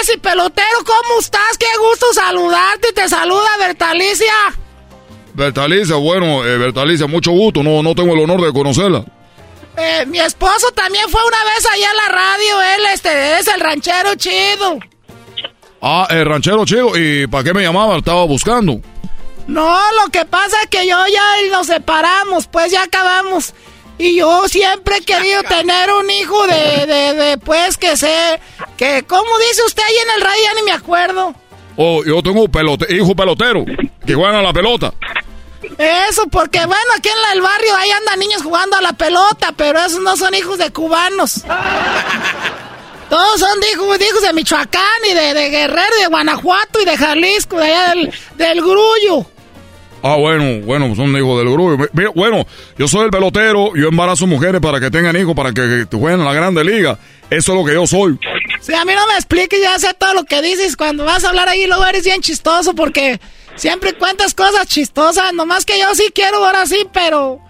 Ese pelotero, ¿cómo estás? Qué gusto saludarte. Te saluda Bertalicia. Bertalicia, bueno, eh, Bertalicia, mucho gusto, no, no tengo el honor de conocerla. Eh, mi esposo también fue una vez allá a la radio. Él este, es el ranchero chido. Ah, el ranchero chido, ¿y para qué me llamaba? Estaba buscando. No, lo que pasa es que yo ya nos separamos, pues ya acabamos. Y yo siempre he querido tener un hijo de, de, de, pues, que sé, que, ¿cómo dice usted ahí en el radio? Ya ni me acuerdo. Oh, yo tengo pelote, hijo pelotero, que juegan a la pelota. Eso, porque bueno, aquí en la- el barrio ahí andan niños jugando a la pelota, pero esos no son hijos de cubanos. Todos son hijos, de hijos de Michoacán y de, de Guerrero, y de Guanajuato y de Jalisco, de allá del, del Grullo. Ah, bueno, bueno, son hijos del grupo. Mira, bueno, yo soy el pelotero, yo embarazo mujeres para que tengan hijos, para que, jueguen en la grande liga. Eso es lo que yo soy. Sí, a mí no me expliques, ya sé todo lo que dices. Cuando vas a hablar ahí, luego eres bien chistoso porque siempre cuentas cosas chistosas. Nomás que yo sí quiero ahora sí, pero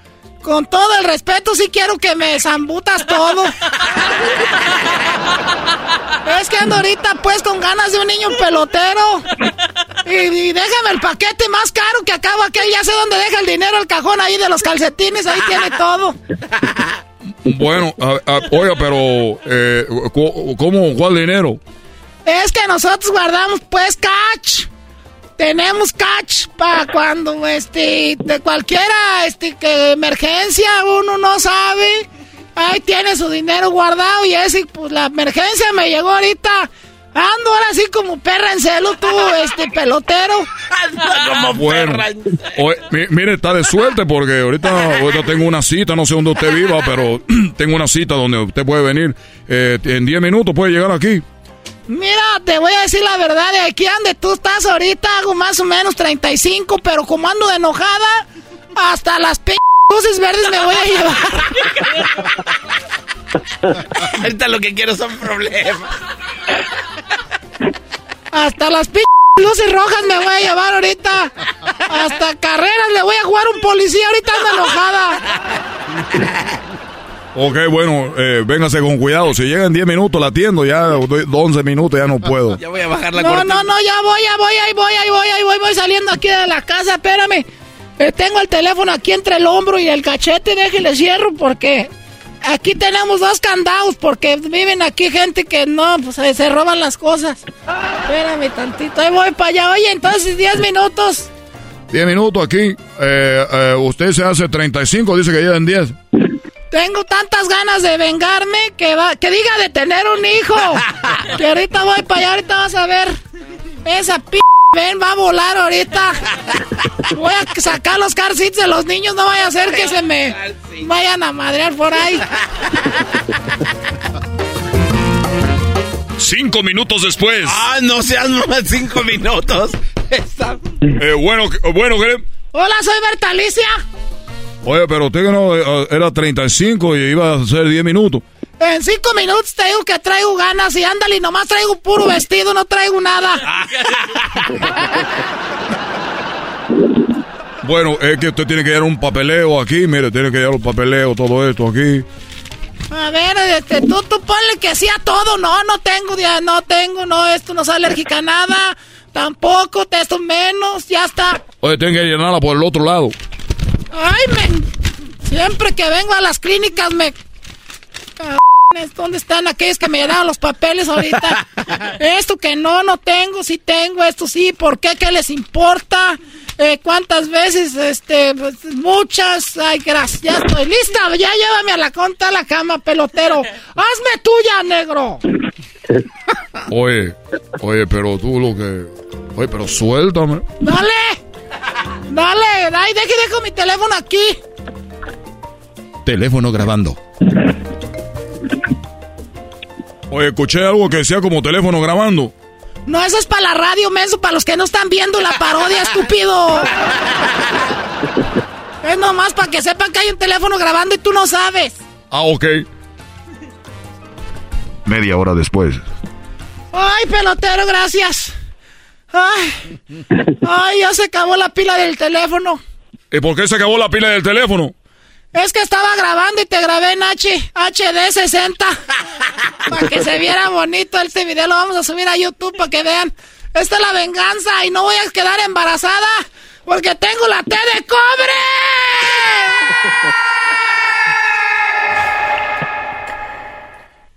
con todo el respeto, sí quiero que me zambutas todo. es que ando ahorita pues con ganas de un niño pelotero. Y, y déjame el paquete más caro que acabo aquel. Ya sé dónde deja el dinero, el cajón ahí de los calcetines. Ahí tiene todo. Bueno, a- a- oiga, pero, eh, ¿cómo, cuál dinero? Es que nosotros guardamos pues catch. Tenemos catch para cuando este de cualquiera este que emergencia uno no sabe. Ahí tiene su dinero guardado y ese pues la emergencia me llegó ahorita. Ando ahora así como perra en celo tú, este pelotero. Bueno, oye, mi- mire, está de suerte porque ahorita, ahorita tengo una cita, no sé dónde usted viva, pero tengo una cita donde usted puede venir. Eh, en 10 minutos puede llegar aquí. Mira, te voy a decir la verdad, de aquí donde tú estás ahorita hago más o menos 35, pero como ando de enojada, hasta las p luces verdes me voy a llevar. Ahorita lo que quiero son problemas. Hasta las p luces rojas me voy a llevar ahorita. Hasta carreras le voy a jugar un policía ahorita ando enojada. Ok, bueno, eh, véngase con cuidado. Si llega en 10 minutos la atiendo, ya doy 11 minutos ya no puedo. Ya voy a bajar la No, cortina. no, no, ya voy, ya voy, ahí voy, ahí voy, ahí voy, voy saliendo aquí de la casa, espérame. Eh, tengo el teléfono aquí entre el hombro y el cachete, déjele cierro porque aquí tenemos dos candados porque viven aquí gente que no, pues se roban las cosas. Espérame tantito, ahí voy para allá. Oye, entonces 10 minutos. 10 minutos aquí. Eh, eh, usted se hace 35, dice que llega en 10. Tengo tantas ganas de vengarme que va, que diga de tener un hijo. Que ahorita voy para allá, ahorita vas a ver. Esa p ven va a volar ahorita. Voy a sacar los car seats de los niños, no vaya a ser que se me vayan a madrear por ahí. Cinco minutos después. Ah, no seas más cinco minutos. Eh, bueno, bueno, ¿qué? Hola, soy Bertalicia. Oye, pero usted que no eh, era 35 y iba a ser 10 minutos. En cinco minutos te digo que traigo ganas y ándale, y nomás traigo puro vestido, no traigo nada. Bueno, es que usted tiene que llevar un papeleo aquí, mire, tiene que llevar un papeleo, todo esto aquí. A ver, este, tú, tú ponle que sí a todo. No, no tengo, ya, no tengo, no, esto no soy alérgica a nada. Tampoco, esto menos, ya está. Oye, tiene que llenarla por el otro lado. Ay, men. Siempre que vengo a las clínicas me... ¿Dónde están aquellos que me llenaron los papeles ahorita? Esto que no, no tengo, sí tengo, esto sí, ¿por qué? ¿Qué les importa? Eh, ¿Cuántas veces? Este, pues, muchas. Ay, gracias, ya estoy lista. Ya llévame a la conta a la cama, pelotero. Hazme tuya, negro. Oye, oye, pero tú lo que... Oye, pero suéltame. Dale. Dale, ay, deje, dejo mi teléfono aquí. Teléfono grabando. Oye, escuché algo que decía como teléfono grabando. No, eso es para la radio, menso, para los que no están viendo la parodia, estúpido. Es nomás para que sepan que hay un teléfono grabando y tú no sabes. Ah, ok. Media hora después. Ay, pelotero, gracias. Ay, ay, ya se acabó la pila del teléfono. ¿Y por qué se acabó la pila del teléfono? Es que estaba grabando y te grabé en H, HD 60. para que se viera bonito este video. Lo vamos a subir a YouTube para que vean. Esta es la venganza y no voy a quedar embarazada porque tengo la T de cobre.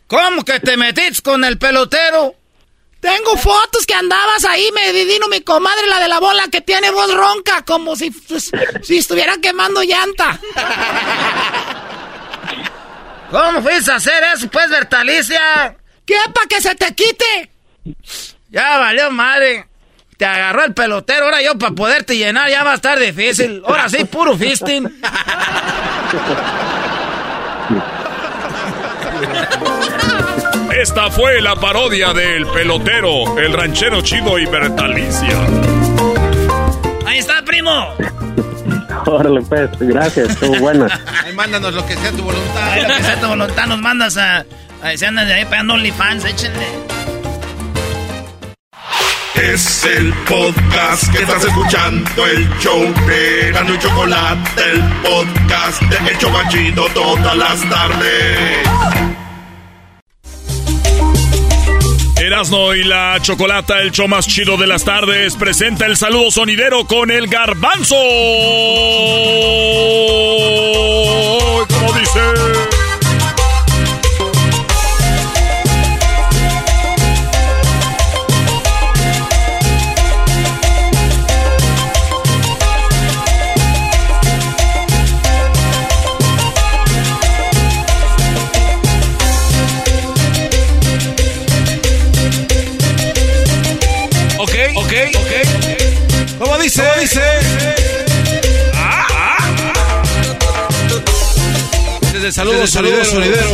¿Cómo que te metiste con el pelotero? Tengo fotos que andabas ahí, me didino mi comadre, la de la bola, que tiene voz ronca, como si, pues, si estuviera quemando llanta. ¿Cómo fuiste a hacer eso, pues, Bertalicia? ¿Qué? ¿Para que se te quite? Ya valió madre. Te agarró el pelotero, ahora yo para poderte llenar ya va a estar difícil. Ahora sí, puro fisting. Esta fue la parodia del pelotero, el ranchero chido y Bertalicia. Ahí está, primo. Órale, pues, gracias, estuvo buena. Ahí mándanos lo que sea tu voluntad. Ahí lo que sea tu voluntad, nos mandas a. a se andan de ahí pegando OnlyFans, échenle. Es el podcast que estás escuchando, el show de Gano y Chocolate, el podcast de El Chobachito todas las tardes. Erasno y la Chocolata, el show más chido de las tardes, presenta el saludo sonidero con el garbanzo. Como dice. Ese es el saludo, saludo sonidero.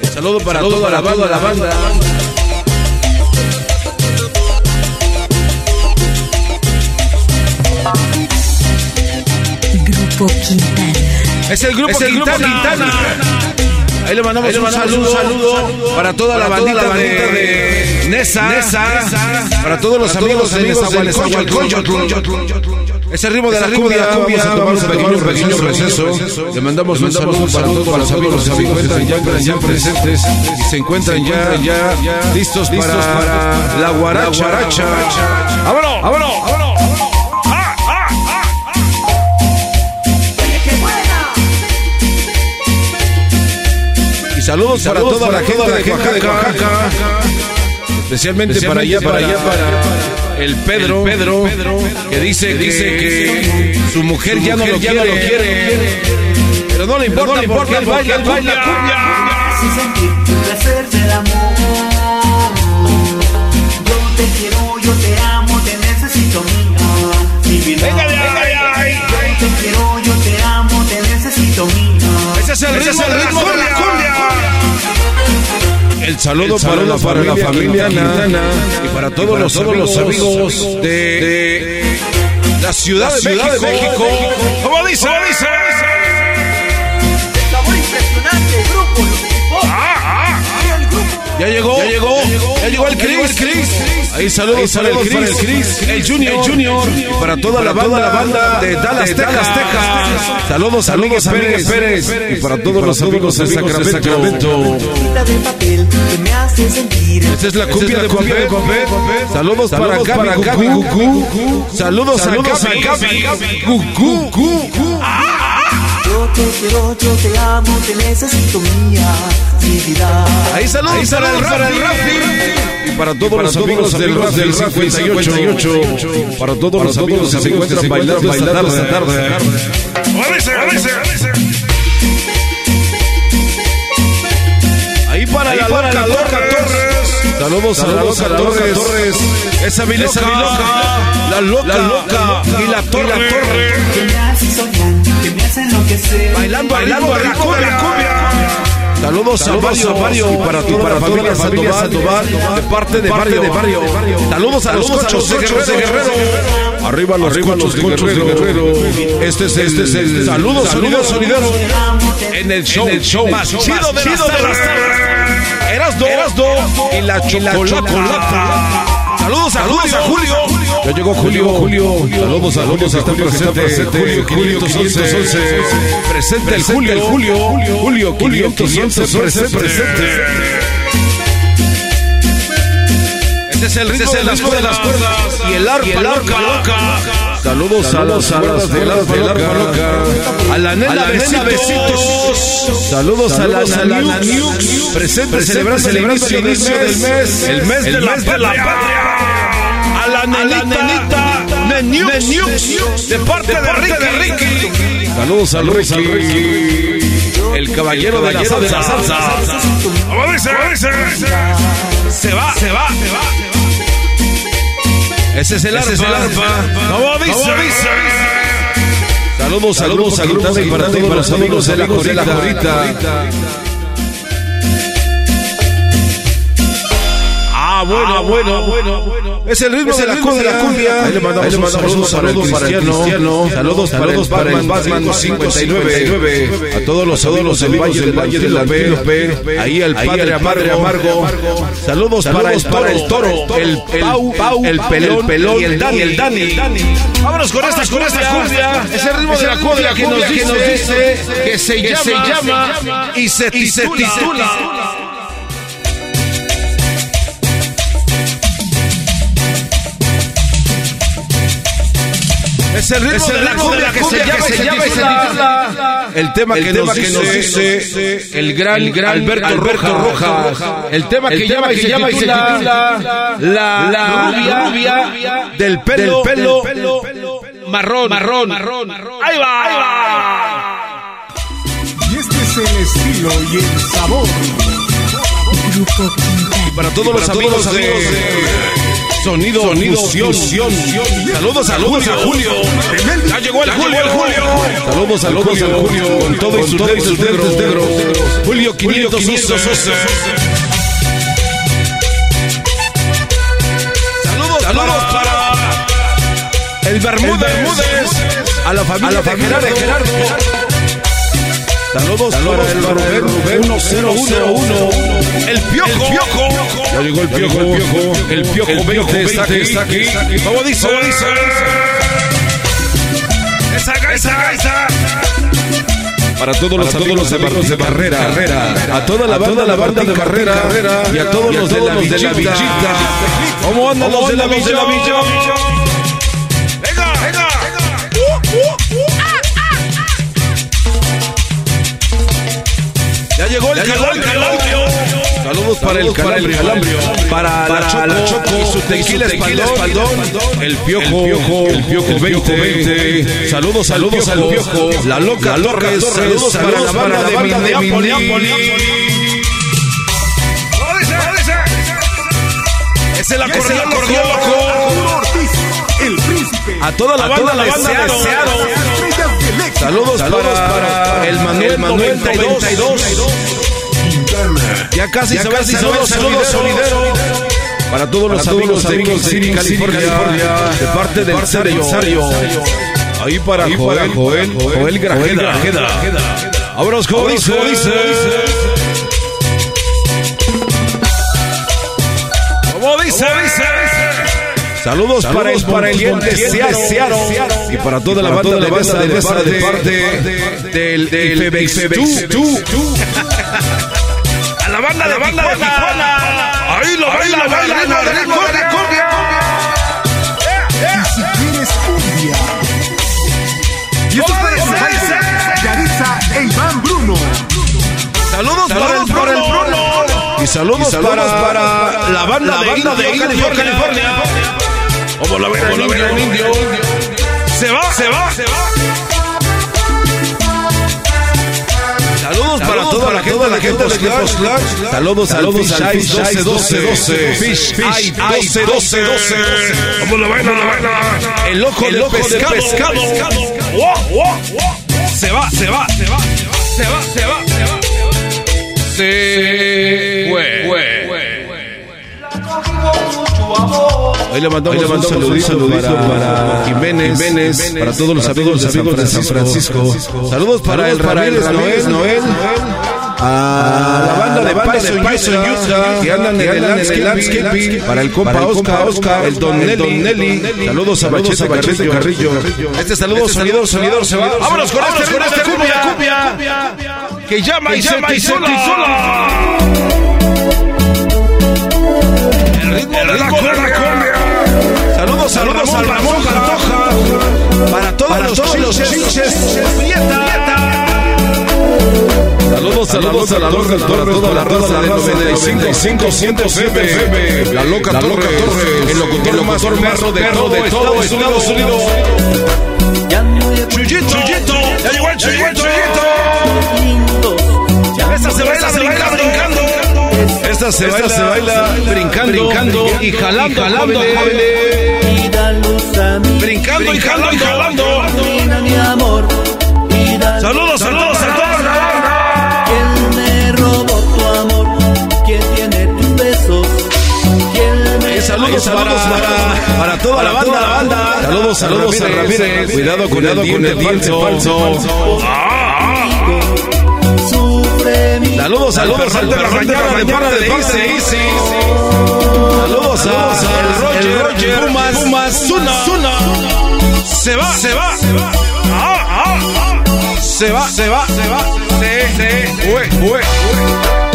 El saludo para toda la banda, la banda. Grupo Quintana. Es el grupo, Es el grupo Quintana. Ahí le mandamos, Ahí le un, mandamos saludo, un saludo para toda la bandita, toda la de, bandita de Nesa, Nesa, para todos los para amigos, amigos de. Ese ritmo de la ritmo de cumbia, cumbia, vamos un a pequeño, tomar un pequeño receso. Le mandamos Le un mandamos saludo para todos los amigos que se ya, presentes y se encuentran ya, ya listos para la guaracha. ¡Vámonos! ¡Vámonos! ¡Vámonos! Saludos, para Saludos toda la para gente toda de la gente de Oaxaca. Especialmente, para allá, para allá, para el Pedro, Pedro, que dice, que dice que su mujer, ya, no lo ya no lo quiere. Pero no le importa, no le importa, porque él baila, baila cumbia. Así sentir el placer del amor. Yo te quiero, yo te amo, te necesito mía, mi vida. Venga de ahí. Yo te quiero, yo te amo, te necesito mía. Ese es el Ese ritmo, es el de, ritmo la de la cumbia. El saludo, para, la familia, Quintana, y para todos, los, todos los amigos de, de la ciudad, de, Ciudad de México. México. ¿Cómo dice? ¿Cómo dice? Sabor impresionante, grupo, tipos. el grupo. Ya llegó, ya llegó, ya llegó el Chris. Ahí saludos, para, el Chris, el Junior, Junior, y para toda, la, banda, la banda de Dallas, Texas. Saludos, saludos a Pérez, Pérez, y para todos los amigos de Sacramento. Cita de papel que me hace sentir. Esta es la cumbia de papel. Saludos para Gaby Cucú. Saludos a Gaby Cucú. Yo te quiero, yo te amo, te necesito mía, mi vida. Ahí saludos para el Rafi. Y para todos los amigos del Rap del 58. Para todos los amigos que se encuentran bailando esta tarde. Ahí para la loca Torres. Saludos a la loca Torres. Esa mi loca. La loca. Y la torre. Me hace soñar, que me hace enloquecer. Bailando, bailando la cumbia. Saludos a Mario, y para toda la familia Sandoval, de parte de Barrio. Saludos a los cochos de Guerrero. Arriba los cochos de Guerrero. Este es este es el saludos saludos solidarios en el show, el show más chido de las tardes. Eras dos y la chocolata. Saludos a Julio. Ya llegó Julio. Julio. Saludos a Julio que está presente. Julio 511. Presente el Julio. El Julio. Julio 511 presente. presente. Este es el ritmo de las cuerdas. Y el arpa loca. Saludos a las cuerdas del arpa loca. A la nena besitos. Saludos a la Nukes. Presente celebrando el inicio del mes. El mes de la patria. La nenita Neniux. De parte de Ricky. Saludos a Ricky. El caballero de la salsa. Muévese, muévese. Se va, se va, se va. Ese es el arpa. Es el arpa. ¿Cómo dice? Saludos, saludos, saludos y para todos los amigos de la Jorita. Ah, bueno, bueno, bueno. Es el ritmo de la cumbia. Ahí le mandamos saludos para el Cristiano. Saludos para el Batman 59. A todos los amigos del Valle del Valle del Lope. Ahí al Padre Amargo. Saludos para el Toro. El Pau, el Pelón y el Dani. El Dani. Vámonos con esta con esta cumbia. Es el ritmo de la cumbia que nos dice que se llama y se titula. Es el ritmo, de, la cumbia que, se llama, se llama y se titula. El tema, que, nos dice, el gran, Alberto, Alberto Roja. El tema que, llama, y se titula la, rubia, del pelo, marrón, marrón, marrón. Ahí va, ahí va. Y este es el estilo y el sabor. Y para todos los amigos de... Sonido, Sonido fusión. Saludos, saludos a Julio. Ya llegó el Julio, el Julio. Saludos, saludos al Julio. Con todo y sus dedos negros. Julio 511. Saludos, saludos para el Bermúdez. A la familia, de Gerardo. Saludos, para el Rubén, 1011. El Piojo. El Piojo. Ya llegó el Piojo. El Piojo. El Piojo 20 está aquí. Está aquí. ¿Cómo dice? ¿Cómo dice? Esa. Para todos los amigos de de Carrera, a toda la banda, la banda de Carrera y a todos los de la Villita. ¿Cómo andan los de la Villa? Llegó el Claudio. Saludos para el calambrio, para la Choco. y su tequila espaldón, el piojo, el piojo. 2020. Saludos, saludos al piojo, la loca Torres, saludos para la banda de Minneapolis. Es el acordeón. El príncipe. A toda la banda, la banda. Saludos, para, el Manuel, Manuel 92. Ya casi, ya se va casi saludos, saludos, solidero. Para todos los amigos de City, California, de parte del Sario. Ahí para Joel, Joel, Joel Grajeda. Dice. ¿Cómo dice? Saludos, para el para y para toda la banda de parte de parte del la banda de banda de Tijuana. Ahí lo baila, baila, baila, cumbia, cumbia. Y si quieres cumbia. Y esto es e Iván Bruno. Saludos, saludos para el Bruno. Y saludos, para, la banda de Indio, California. Como la ven, como la ven, indio. Se va, se va, se va. Toda la gente, la gente de. Saludos, saludos al Fish 12 12 12. Fish, Fish 12 12 12. Como la ven, la ven. El ojo de pescado. Se va, se va, se va, se va, se va, se va. Se fue. Hoy le mandamos, un saludito, para, Jiménez, Jiménez, para todos los amigos, amigos de San Francisco. Saludos para el Ramírez, Noel, Noel. A la banda de Paso Utah que andan en el landscaping para el compa Oscar, Oscar, el Don Nelly. Saludos a Bachete Carrillo, Carrillo. Este saludo, sonidor, sonidor se va. Vámonos con este, con este cumbia, cumbia. Que llama y llama y sola. El ritmo de la cumbia. Saludos, saludos al Ramón Pantoja. Para todos los chinches. Saludos, saludos a la loca para toda la raza del 95 FM. La loca Torres, el locutor más perro de todo Estados Unidos. Chuyito, Chuyito, ya llegó el Chuyito. Esta se baila, se baila brincando. Esta se baila, se baila brincando, brincando y jalando, jalando, Brincando y jalando, y jalando. Saludos, saludos Saludos, saludos para, para toda la banda, la banda. Saludos, saludos a Ramírez. Cuidado con el diente falso. Saludos, saludos al de la mañana de parte de. Saludos a Roger, Roger, Pumas, Pumas, Zuna. Se va, se va. Se va, se va, se va. Se, se, fue, fue. Es el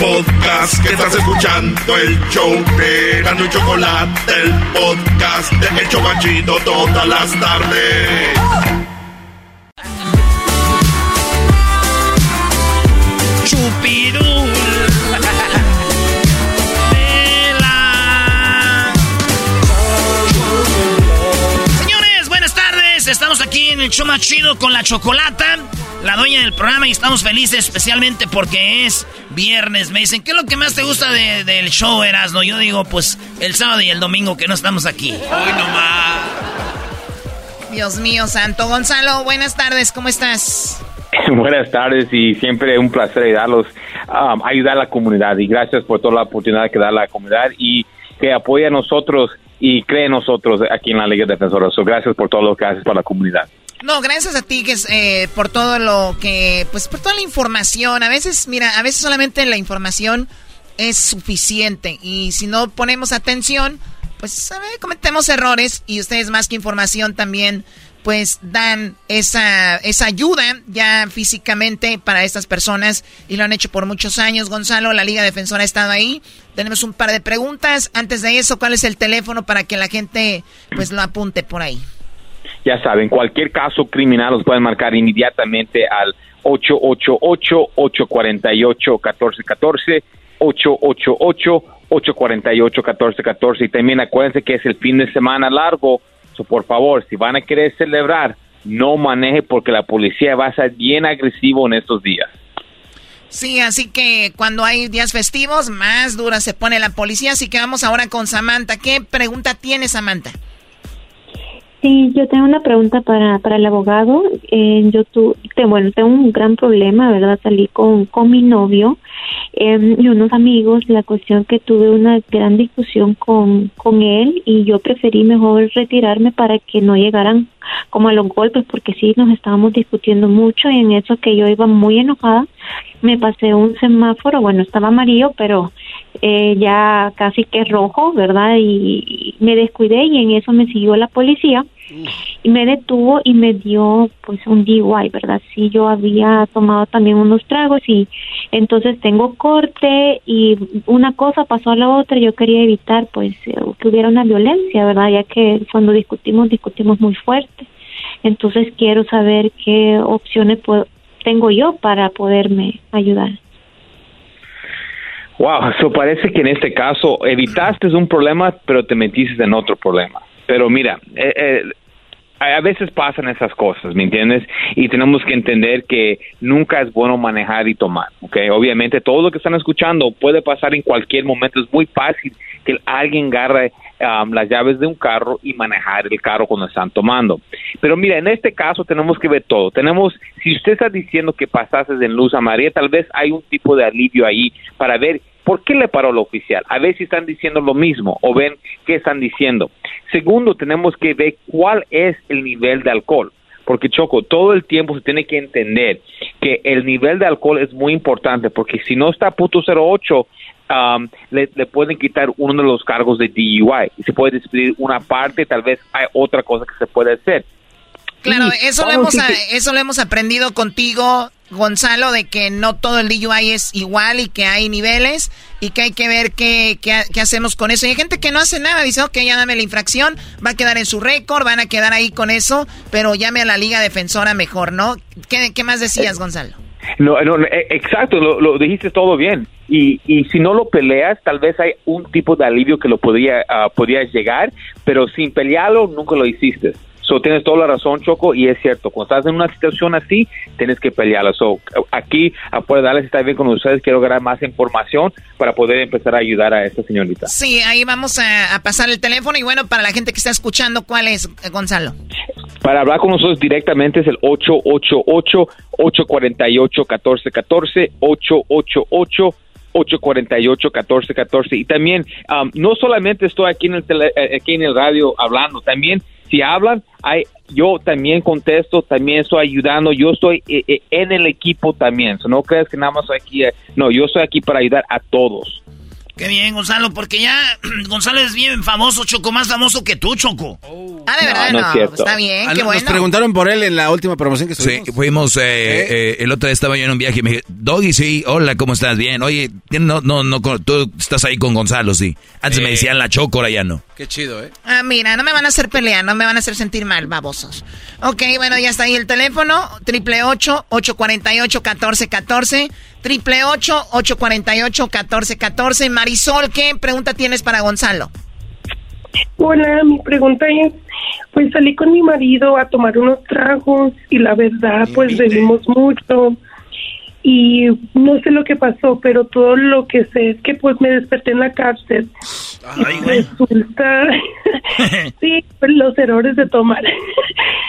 podcast que estás escuchando, el show de Gano y Chocolate, el podcast de Hecho Banchito todas las tardes. Chupirul. Señores, buenas tardes. Estamos aquí en el show más con la chocolata, la dueña del programa, y estamos felices especialmente porque es viernes. Me dicen, ¿qué es lo que más te gusta de- del show, Erasno? Yo digo, pues el sábado y el domingo que no estamos aquí. Hoy nomás. Dios mío, santo. Gonzalo, buenas tardes, ¿cómo estás? Buenas tardes y siempre un placer ayudarlos, um, ayudar a la comunidad y gracias por toda la oportunidad que da la comunidad y que apoya a nosotros y cree en nosotros aquí en la Liga Defensora. So, gracias por todo lo que haces para la comunidad. No, gracias a ti que es, eh, por todo lo que, pues por toda la información. A veces, mira, a veces solamente la información es suficiente y si no ponemos atención, pues ¿sabe? cometemos errores y ustedes más que información también pues dan esa, esa ayuda ya físicamente para estas personas y lo han hecho por muchos años. Gonzalo, la Liga Defensora ha estado ahí. Tenemos un par de preguntas. Antes de eso, ¿cuál es el teléfono para que la gente pues lo apunte por ahí? Ya saben, cualquier caso criminal los pueden marcar inmediatamente al 888-848-1414, 888-848-1414 y también acuérdense que es el fin de semana largo por favor, si van a querer celebrar, no maneje porque la policía va a ser bien agresivo en estos días. Sí, así que cuando hay días festivos, más dura se pone la policía. Así que vamos ahora con Samantha. ¿Qué pregunta tiene Samantha? Sí, yo tengo una pregunta para, para el abogado. Eh, yo tu, bueno, tengo un gran problema, ¿verdad? Salí con, con mi novio eh, y unos amigos. La cuestión que tuve una gran discusión con, con él y yo preferí mejor retirarme para que no llegaran como a los golpes, porque sí, nos estábamos discutiendo mucho y en eso que yo iba muy enojada, me pasé un semáforo, bueno, estaba amarillo, pero eh, ya casi que rojo, ¿verdad? Y, me descuidé y en eso me siguió la policía y me detuvo y me dio pues un DUI, ¿verdad? Sí, yo había tomado también unos tragos y entonces tengo corte y una cosa pasó a la otra, yo quería evitar pues que hubiera una violencia, ¿verdad? Ya que cuando discutimos, discutimos muy fuerte. Entonces quiero saber qué opciones tengo yo para poderme ayudar. Wow, eso parece que en este caso evitaste un problema, pero te metiste en otro problema. Pero mira, eh, eh, a veces pasan esas cosas, ¿me entiendes? Y tenemos que entender que nunca es bueno manejar y tomar, ¿ok? Obviamente todo lo que están escuchando puede pasar en cualquier momento. Es muy fácil que alguien agarre um, las llaves de un carro y manejar el carro cuando están tomando. Pero mira, en este caso tenemos que ver todo. Tenemos, si usted está diciendo que pasases en luz amarilla, tal vez hay un tipo de alivio ahí para ver ¿Por qué le paró la oficial? A ver si están diciendo lo mismo o ven qué están diciendo. Segundo, tenemos que ver cuál es el nivel de alcohol. Porque Choco, todo el tiempo se tiene que entender que el nivel de alcohol es muy importante, porque si no está a punto 08, um, le, pueden quitar uno de los cargos de DUI y se puede despedir una parte, tal vez hay otra cosa que se puede hacer. Claro, eso lo, hemos, eso lo hemos aprendido contigo Gonzalo, de que no todo el DUI es igual y que hay niveles y que hay que ver qué, qué, hacemos con eso. Y hay gente que no hace nada, dice, ok, ya dame la infracción, va a quedar en su récord, van a quedar ahí con eso, pero llame a la Liga Defensora mejor, ¿no? ¿Qué, qué más decías, Gonzalo? No, no, eh, exacto, lo, dijiste todo bien. Y, y si no lo peleas, tal vez hay un tipo de alivio que lo podría, uh, llegar, pero sin pelearlo nunca lo hiciste. So, tienes toda la razón, Choco, y es cierto, cuando estás en una situación así, tienes que pelearla. So, aquí, a darles está bien con ustedes, quiero ganar más información para poder empezar a ayudar a esta señorita. Sí, ahí vamos a, pasar el teléfono y bueno, para la gente que está escuchando, ¿cuál es, Gonzalo? Para hablar con nosotros directamente es el 888-848-1414, 888 848-1414. Y también, um, no solamente estoy aquí en, el eh, aquí en el radio hablando, también si hablan, hay, yo también contesto, también estoy ayudando, yo estoy eh, eh, en el equipo también. no creas que nada más aquí, no, yo estoy aquí para ayudar a todos. Qué bien, Gonzalo, porque ya Gonzalo es bien famoso, Choco, más famoso que tú, Choco. Oh. Ah, de verdad, no. no, no. Es Está bien, ah, qué bueno. Nos preguntaron por él en la última promoción que estuvimos. Sí, fuimos, eh, eh, ¿Eh? El otro día estaba yo en un viaje y me dije, Doggy, sí, hola, ¿cómo estás? Bien, oye, no, no, no, tú estás ahí con Gonzalo, sí. Antes me eh. decían la Choco, ahora ya no. Qué chido, ¿eh? Ah, mira, no me van a hacer pelear, no me van a hacer sentir mal, babosos. Ok, bueno, ya está ahí el teléfono, 888-848-1414 triple ocho, ocho cuarenta y ocho, catorce, catorce. Marisol, ¿qué pregunta tienes para Gonzalo? Hola, mi pregunta es, pues salí con mi marido a tomar unos tragos y la verdad, pues bebimos mucho y no sé lo que pasó, pero todo lo que sé es que pues me desperté en la cárcel. y resulta, sí, los errores de tomar.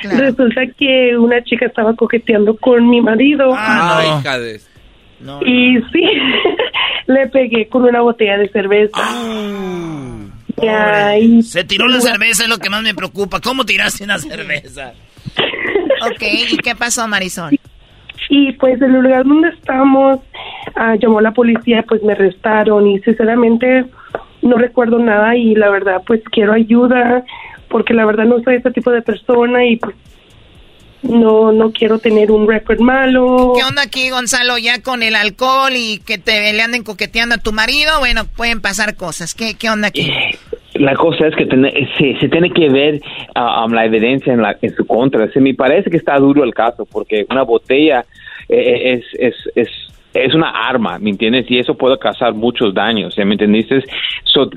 Resulta que una chica estaba coqueteando con mi marido. Ah, y sí, le pegué con una botella de cerveza. Ah. Se tiró la cerveza, es lo que más me preocupa. ¿Cómo tiraste una cerveza? ok, ¿y qué pasó, Marisol? Y pues en el lugar donde estamos, ah, llamó la policía, pues me arrestaron y sinceramente no recuerdo nada y la verdad pues quiero ayuda porque la verdad no soy ese tipo de persona y pues no no quiero tener un récord malo. ¿Qué onda aquí, Gonzalo? Ya con el alcohol y que te le anden coqueteando a tu marido, bueno, pueden pasar cosas. ¿Qué, qué onda aquí? La cosa es que tiene- se, se tiene que ver um, la evidencia en, la, en su contra. Se me parece que está duro el caso porque una botella eh, es, es, es, es una arma, ¿me entiendes? Y eso puede causar muchos daños, ¿ya ¿me entendiste? So,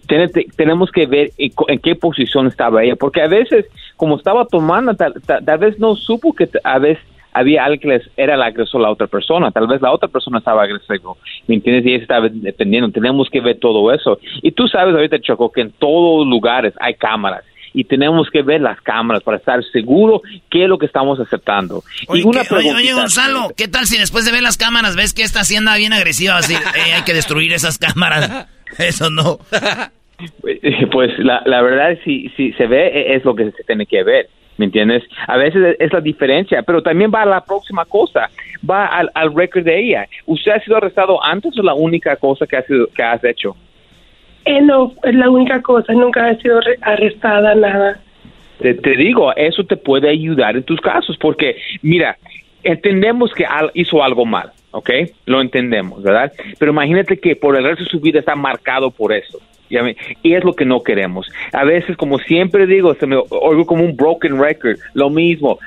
tenemos que ver en, qué posición estaba ella, porque a veces, como estaba tomando, tal, vez no supo que a veces había alguien que era el agresor la otra persona, tal vez la otra persona estaba agresivo, ¿me entiendes? Y ella estaba dependiendo, tenemos que ver todo eso. Y tú sabes ahorita, Choco, que en todos lugares hay cámaras. Y tenemos que ver las cámaras para estar seguro qué es lo que estamos aceptando. Oye, y una que- oye, Gonzalo, ¿qué tal si después de ver las cámaras ves que esta hacienda bien agresiva? Así, "Eh, hay que destruir esas cámaras. Eso no. Pues la, la verdad, si, si se ve, e- es lo que se tiene que ver, ¿me entiendes? A veces es la diferencia, pero también va a la próxima cosa, va al, al récord de ella. ¿Usted ha sido arrestado antes o la única cosa que, ha sido, que has hecho? Eh, no, es la única cosa, nunca he sido re- arrestada, nada. Te, digo, eso te puede ayudar en tus casos, porque mira, entendemos que al- hizo algo mal, ¿ok? Lo entendemos, ¿verdad? Pero imagínate que por el resto de su vida está marcado por eso. Y es lo que no queremos. A veces, como siempre digo, se me oigo como un broken record, lo mismo.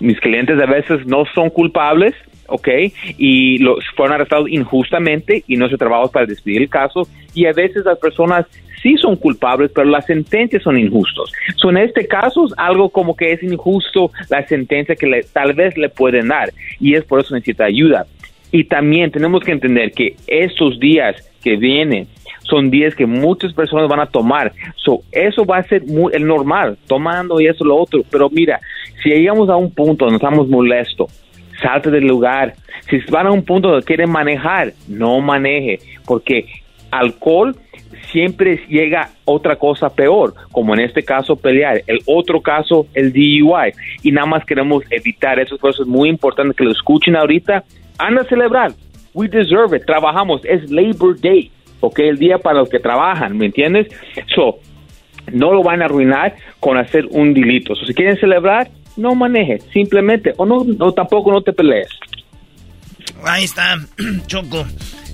Mis clientes a veces no son culpables, ¿ok? Y los fueron arrestados injustamente y no se trabaja para despedir el caso. Y a veces las personas sí son culpables, pero las sentencias son injustos. So, en este caso es algo como que es injusto la sentencia que le- tal vez le pueden dar y es por eso necesita ayuda. Y también tenemos que entender que estos días que vienen son días que muchas personas van a tomar. So, eso va a ser muy, el normal, tomando y eso lo otro. Pero mira, si llegamos a un punto donde estamos molestos, salte del lugar. Si van a un punto donde quieren manejar, no maneje, porque alcohol siempre llega otra cosa peor, como en este caso pelear, el otro caso el DUI, y nada más queremos evitar eso, por eso es muy importante que lo escuchen ahorita, anda a celebrar, we deserve it, trabajamos, es Labor Day, ok, el día para los que trabajan, ¿me entiendes? So, no lo van a arruinar con hacer un delito. So, si quieren celebrar, no maneje, simplemente, o no, no tampoco no te pelees. Ahí está, Choco.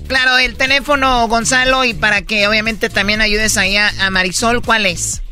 Claro, el teléfono, Gonzalo, y para que obviamente también ayudes ahí a, a Marisol, ¿cuál es?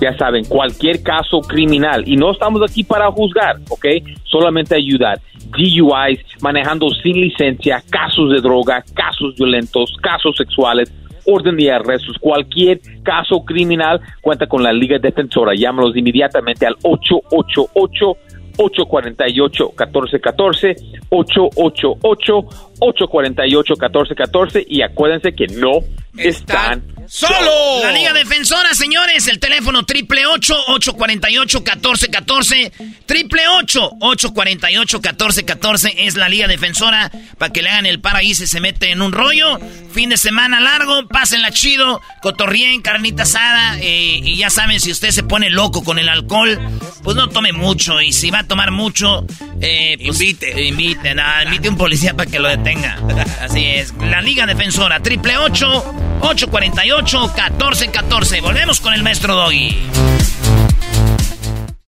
ya saben, cualquier caso criminal. Y no estamos aquí para juzgar, ¿ok? Solamente ayudar. DUIs, manejando sin licencia, casos de droga, casos violentos, casos sexuales, orden de arrestos, cualquier caso criminal, cuenta con la Liga Defensora. Llámalos inmediatamente al 888 848 1414 888 848 1414 y acuérdense que no están ¡Solo! La Liga Defensora, señores, el teléfono triple 848 1414 triple 848 1414 es la Liga Defensora para que le hagan el para ahí si se mete en un rollo. Fin de semana largo, pásenla chido, cotorrien, carnita asada eh, y ya saben, si usted se pone loco con el alcohol, pues no tome mucho y si va a tomar mucho, eh, pues, invite. Invite, nada, invite un policía para que lo detenga. Así es, la Liga Defensora, triple 848 1414 Volvemos con el maestro Doggy.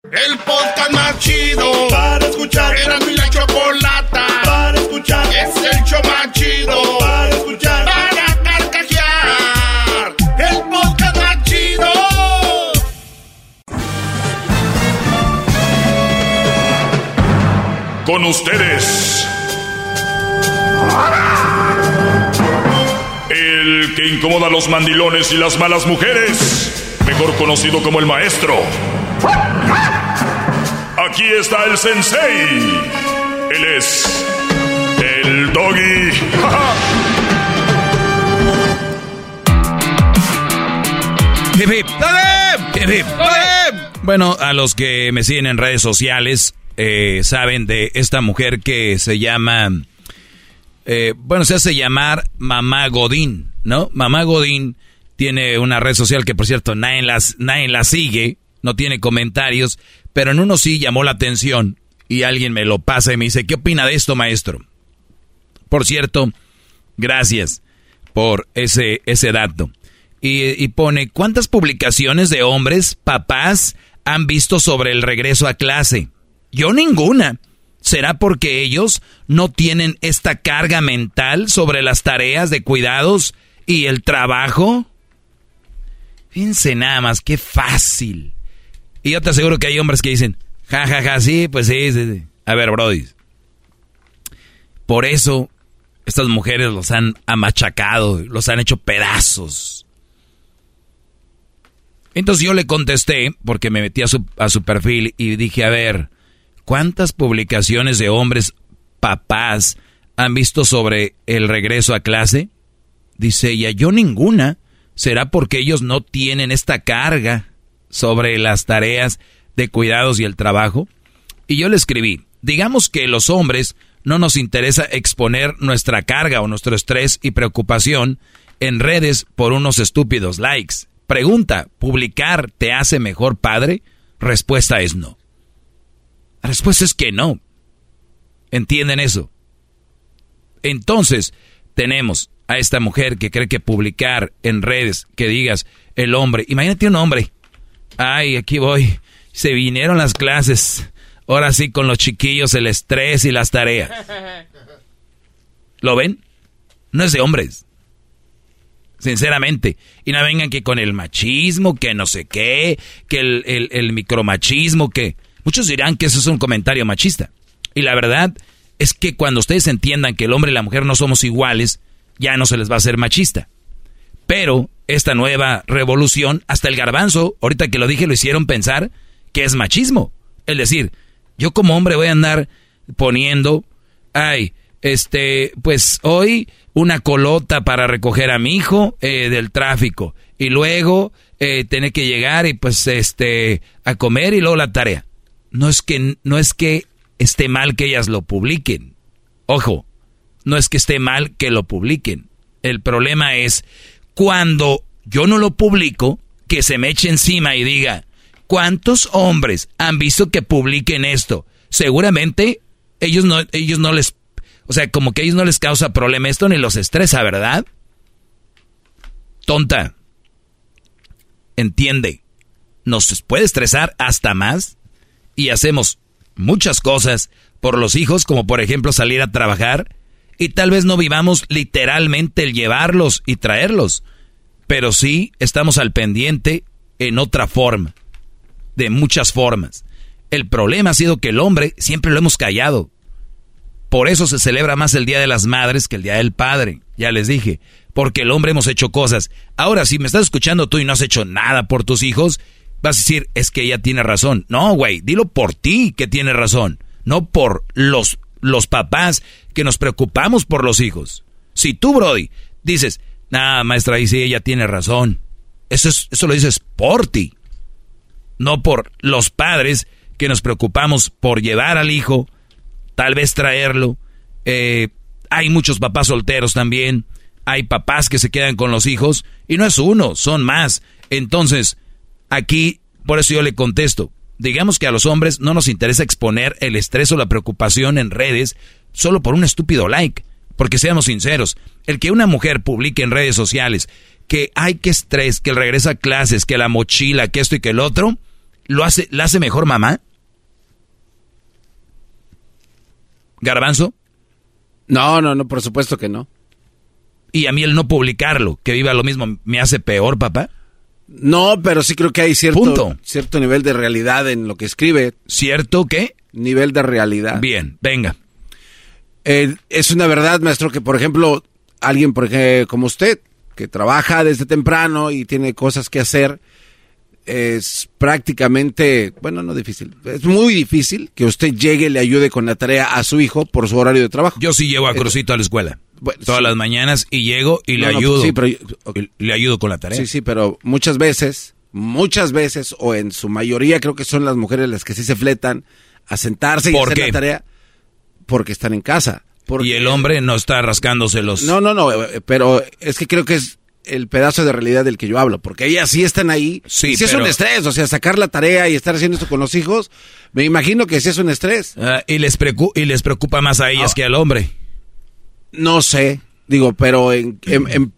El podcast más chido para escuchar. Era mi la chocolata para escuchar. Es el show más chido para escuchar. Para carcajear. El podcast más chido. Con ustedes. El que incomoda a los mandilones y las malas mujeres. Mejor conocido como el maestro. Aquí está el sensei. Él es el doggy. Hip, hip. Hip, hip. Bueno, a los que me siguen en redes sociales eh, saben de esta mujer que se llama, eh, bueno, se hace llamar Mamá Godín, ¿no? Mamá Godín tiene una red social que, por cierto, nadie, la sigue, no tiene comentarios, pero en uno sí llamó la atención y alguien me lo pasa y me dice, ¿qué opina de esto, maestro? Por cierto, gracias por ese, ese dato. y, y pone, ¿cuántas publicaciones de hombres, papás, han visto sobre el regreso a clase? Yo ninguna. ¿Será porque ellos no tienen esta carga mental sobre las tareas de cuidados y el trabajo? Fíjense nada más, qué fácil. Y yo te aseguro que hay hombres que dicen, ja, ja, ja, sí, pues sí, sí, sí. A ver, Brody. Por eso estas mujeres los han amachacado, los han hecho pedazos. Entonces yo le contesté, porque me metí a su, a su perfil y dije, a ver, ¿cuántas publicaciones de hombres papás han visto sobre el regreso a clase? Dice ella, yo ninguna. ¿Será porque ellos no tienen esta carga sobre las tareas de cuidados y el trabajo? Y yo le escribí, digamos que los hombres no nos interesa exponer nuestra carga o nuestro estrés y preocupación en redes por unos estúpidos likes. Pregunta, ¿publicar te hace mejor padre? Respuesta es no. La respuesta es que no. ¿Entienden eso? Entonces, tenemos a esta mujer que cree que publicar en redes, que digas el hombre, imagínate un hombre, ay, aquí voy, se vinieron las clases, ahora sí con los chiquillos, el estrés y las tareas. ¿Lo ven? No es de hombres. Sinceramente. Y no vengan que con el machismo, que no sé qué, que el, el, el micromachismo, que... Muchos dirán que eso es un comentario machista. Y la verdad es que cuando ustedes entiendan que el hombre y la mujer no somos iguales, ya no se les va a hacer machista. Pero esta nueva revolución, hasta el garbanzo, ahorita que lo dije, lo hicieron pensar que es machismo. Es decir, yo como hombre voy a andar poniendo, ay, este, pues hoy una colota para recoger a mi hijo eh, del tráfico y luego eh, tener que llegar y pues este a comer y luego la tarea. No es que no es que esté mal que ellas lo publiquen. Ojo, no es que esté mal que lo publiquen. El problema es cuando yo no lo publico, que se me eche encima y diga, ¿cuántos hombres han visto que publiquen esto? Seguramente ellos no, ellos no les, o sea, como que ellos no les causa problema esto ni los estresa, ¿verdad? Tonta. Entiende. Nos puede estresar hasta más y hacemos muchas cosas por los hijos, como por ejemplo salir a trabajar, y tal vez no vivamos literalmente el llevarlos y traerlos, pero sí estamos al pendiente en otra forma, de muchas formas. El problema ha sido que el hombre siempre lo hemos callado. Por eso se celebra más el Día de las Madres que el Día del Padre, ya les dije, porque el hombre hemos hecho cosas. Ahora, si me estás escuchando tú y no has hecho nada por tus hijos, vas a decir, es que ella tiene razón. No, güey, dilo por ti que tiene razón, no por los, los papás que nos preocupamos por los hijos. Si tú, Brody, dices, nah, maestra, ahí sí ella tiene razón. Eso, es, eso lo dices por ti, no por los padres que nos preocupamos por llevar al hijo, tal vez traerlo. Eh, hay muchos papás solteros también, hay papás que se quedan con los hijos, y no es uno, son más. Entonces, aquí, por eso yo le contesto, digamos que a los hombres no nos interesa exponer el estrés o la preocupación en redes solo por un estúpido like. Porque seamos sinceros, el que una mujer publique en redes sociales que hay que estrés, que el regresa a clases, que la mochila, que esto y que el otro, ¿lo hace, ¿la hace mejor mamá? ¿Garbanzo? No, no, no, por supuesto que no. ¿Y a mí el no publicarlo, que viva lo mismo, me hace peor, papá? No, pero sí creo que hay cierto, cierto nivel de realidad en lo que escribe. ¿Cierto qué? Nivel de realidad. Bien, venga. Eh, es una verdad, maestro, que por ejemplo, alguien por ejemplo, como usted, que trabaja desde temprano y tiene cosas que hacer, es prácticamente, bueno, no difícil, es muy difícil que usted llegue y le ayude con la tarea a su hijo por su horario de trabajo. Yo sí llevo a Crucito a la escuela. Todas las mañanas y llego y le No, no, ayudo. sí, pero- le ayudo con la tarea. Sí, sí, pero muchas veces, muchas veces, o en su mayoría creo que son las mujeres las que sí se fletan a sentarse y ¿Por hacer qué? la tarea porque están en casa. Y el hombre no está rascándose los... No, no, no, eh, pero es que creo que es el pedazo de realidad del que yo hablo, porque ellas sí están ahí. Sí, y sí es un estrés, o sea, sacar la tarea y estar haciendo esto con los hijos, me imagino que sí es un estrés. Ah, y, les y les preocupa más a ellas Ah. que al hombre. No sé, digo, pero en, en, en-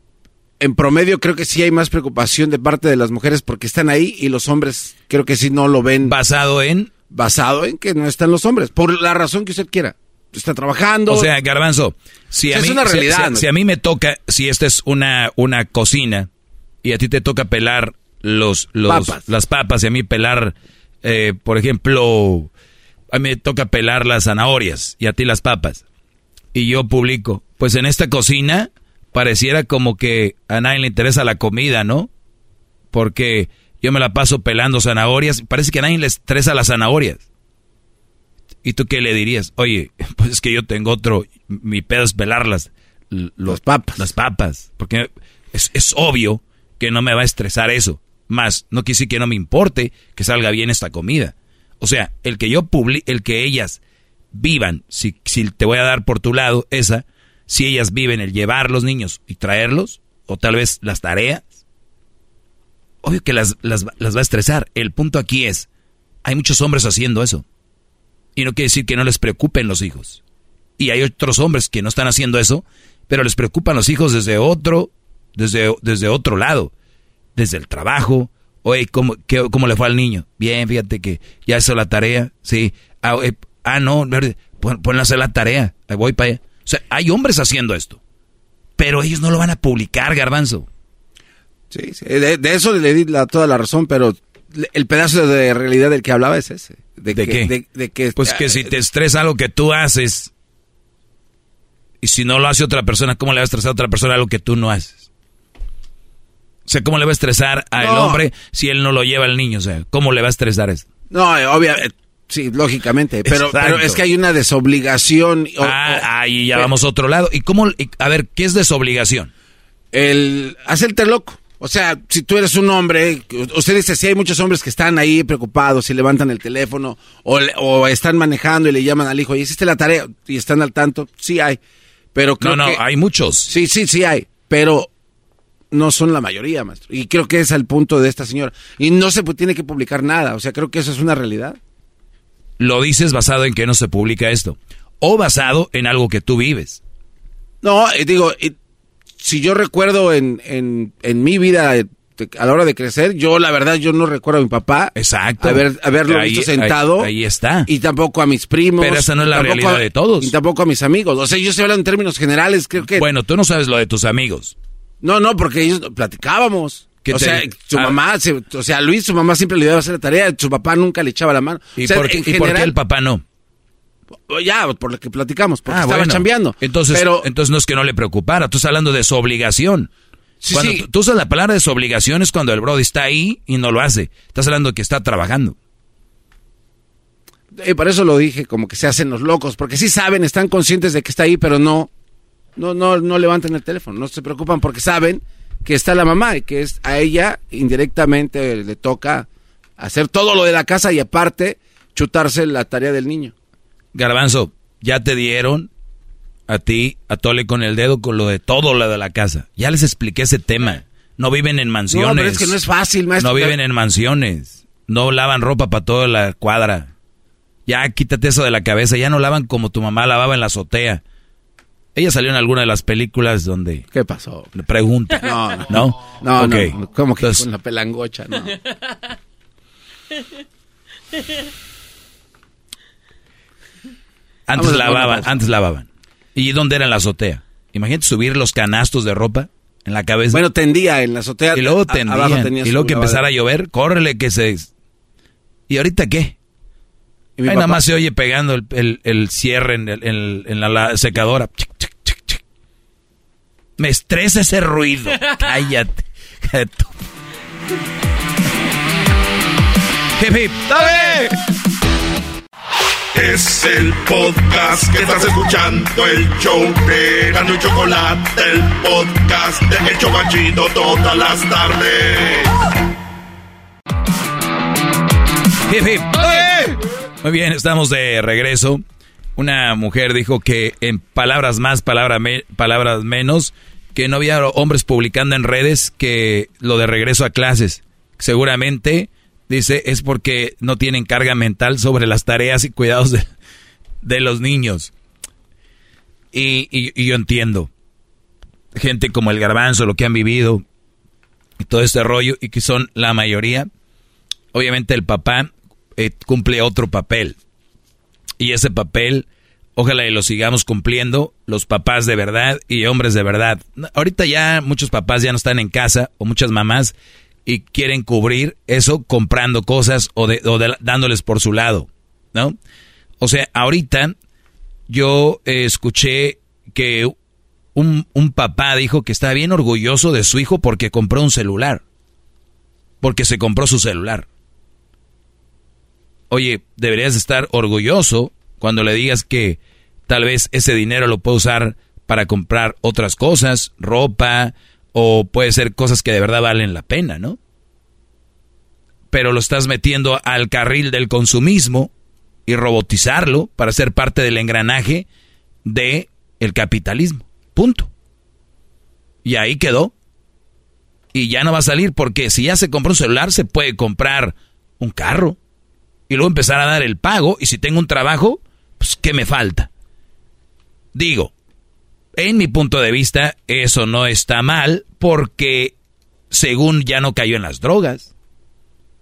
en promedio creo que sí hay más preocupación de parte de las mujeres porque están ahí y los hombres creo que sí no lo ven. ¿Basado en? Basado en que no están los hombres, por la razón que usted quiera. Está trabajando. O sea, Garbanzo, si a Es mí, una si- realidad, si, ¿no? si a mí me toca, si esta es una, una cocina y a ti te toca pelar los, los Papas. las papas y a mí pelar, eh, por ejemplo, a mí me toca pelar las zanahorias y a ti las papas y yo publico, pues en esta cocina pareciera como que a nadie le interesa la comida, ¿no? Porque yo me la paso pelando zanahorias, parece que a nadie le estresa las zanahorias. ¿Y tú qué le dirías? Oye, pues es que yo tengo otro, mi pedo es pelarlas. las papas. Las papas. Porque es, es obvio que no me va a estresar eso. Más, no quise que no me importe que salga bien esta comida. O sea, el que yo publi el que ellas vivan, si, si te voy a dar por tu lado esa, si ellas viven el llevar los niños y traerlos, o tal vez las tareas, obvio que las, las, las va a estresar. El punto aquí es, hay muchos hombres haciendo eso. Y no quiere decir que no les preocupen los hijos. Y hay otros hombres que no están haciendo eso, pero les preocupan los hijos desde otro, desde, desde otro lado, desde el trabajo. Oye, ¿cómo, qué- ¿cómo le fue al niño? Bien, fíjate que ya hizo la tarea. Sí. Ah, eh, ah, no, pon- a hacer la tarea. Voy para allá. O sea, hay hombres haciendo esto. Pero ellos no lo van a publicar, garbanzo. Sí, sí, de, de eso le di la- toda la razón, pero el pedazo de realidad del que hablaba es ese. ¿De, ¿De que, qué? de- que- Pues que si te estresa algo que tú haces y si no lo hace otra persona, ¿cómo le va a estresar a otra persona algo que tú no haces? O sea, ¿cómo le va a estresar al No. hombre si él no lo lleva al niño? O sea, ¿cómo le va a estresar eso? No, obviamente, sí, lógicamente, pero, es que hay una desobligación. o- ah, ahí ya eh, vamos a otro lado. ¿Y cómo? a ver, ¿qué es desobligación? el hacerte loco. O sea, si tú eres un hombre, usted dice, si hay muchos hombres que están ahí preocupados y levantan el teléfono o, le- o están manejando y le llaman al hijo, ¿y hiciste la tarea? Y están al tanto, sí hay. Pero creo No, no, que- hay muchos. Sí, sí, sí hay, pero no son la mayoría, maestro. Y creo que es el punto de esta señora. Y no se tiene que publicar nada, o sea, creo que eso es una realidad. Lo dices basado en que no se publica esto. O basado en algo que tú vives. No, digo, si yo recuerdo en, en, en mi vida eh, a la hora de crecer, yo la verdad yo no recuerdo a mi papá. Exacto. Haber, haberlo Ahí- visto sentado. ahí- ahí está. Y tampoco a mis primos. Pero esa no es la realidad a- de todos. Y tampoco a mis amigos. O sea, yo estoy hablando en términos generales, creo que... Bueno, tú no sabes lo de tus amigos. No, no, porque ellos platicábamos. ¿Qué O te- sea, su ah. mamá, o sea, Luis, su mamá siempre le iba a hacer la tarea, su papá nunca le echaba la mano. ¿Y, O sea, por, qué, en y por qué general- el papá no? Ya, por lo que platicamos, porque Ah, estaba bueno. chambeando. Entonces, Pero, entonces no es que no le preocupara, tú estás hablando de su obligación. Sí, cuando sí. Tú, usas la palabra de su obligación es cuando el Brody está ahí y no lo hace. Estás hablando de que está trabajando. eh, por eso lo dije, como que se hacen los locos, porque sí saben, están conscientes de que está ahí, pero no, no, no, no levantan el teléfono, no se preocupan porque saben que está la mamá y que es a ella indirectamente le toca hacer todo lo de la casa y aparte chutarse la tarea del niño. Garbanzo, ya te dieron a ti, a Tole con el dedo con lo de todo lo de la casa. Ya les expliqué ese tema. No viven en mansiones. No, pero es que no es fácil, maestro. No viven en mansiones. No lavan ropa para toda la cuadra. Ya quítate eso de la cabeza. Ya no lavan como tu mamá lavaba en la azotea. Ella salió en alguna de las películas donde... ¿Qué pasó? Le pregunta. No, no. ¿No? No, no, como que Entonces, con la pelangocha, no. Antes lavaban, antes lavaban. ¿Y dónde era la azotea? Imagínate subir los canastos de ropa en la cabeza. Bueno, tendía en la azotea. y luego tendían. y luego que empezara a llover, córrele que se... ¿Y ahorita qué? ¿Y mi Ahí nada más se oye pegando el, el- el cierre en, el- en- en la, la secadora. Me estresa ese ruido. Cállate. Tú. Hip, hip. Es el podcast que estás escuchando, el show de Gano y Chocolate, el podcast de Chocachito todas las tardes. Hip, hip. Muy bien, estamos de regreso. Una mujer dijo que en palabras más, palabras menos, que no había hombres publicando en redes que lo de regreso a clases. Seguramente, dice, es porque no tienen carga mental sobre las tareas y cuidados de, los niños. Y, yo entiendo. gente como el garbanzo, lo que han vivido todo este rollo, y que son la mayoría, obviamente el papá eh, cumple otro papel. Y ese papel, ojalá y lo sigamos cumpliendo los papás de verdad y hombres de verdad. Ahorita ya muchos papás ya no están en casa, o muchas mamás, y quieren cubrir eso comprando cosas o, de, o dándoles por su lado, ¿no? O sea, ahorita yo eh, escuché que un, un papá dijo que estaba bien orgulloso de su hijo porque compró un celular. Porque se compró su celular. Oye, deberías estar orgulloso cuando le digas que tal vez ese dinero lo puede usar para comprar otras cosas, ropa, o puede ser cosas que de verdad valen la pena, ¿no? Pero lo estás metiendo al carril del consumismo y robotizarlo para ser parte del engranaje de el capitalismo. Punto. Y ahí quedó. Y ya no va a salir porque si ya se compró un celular se puede comprar un carro y luego empezar a dar el pago y si tengo un trabajo, pues ¿qué me falta? Digo, en mi punto de vista eso no está mal porque según ya no cayó en las drogas,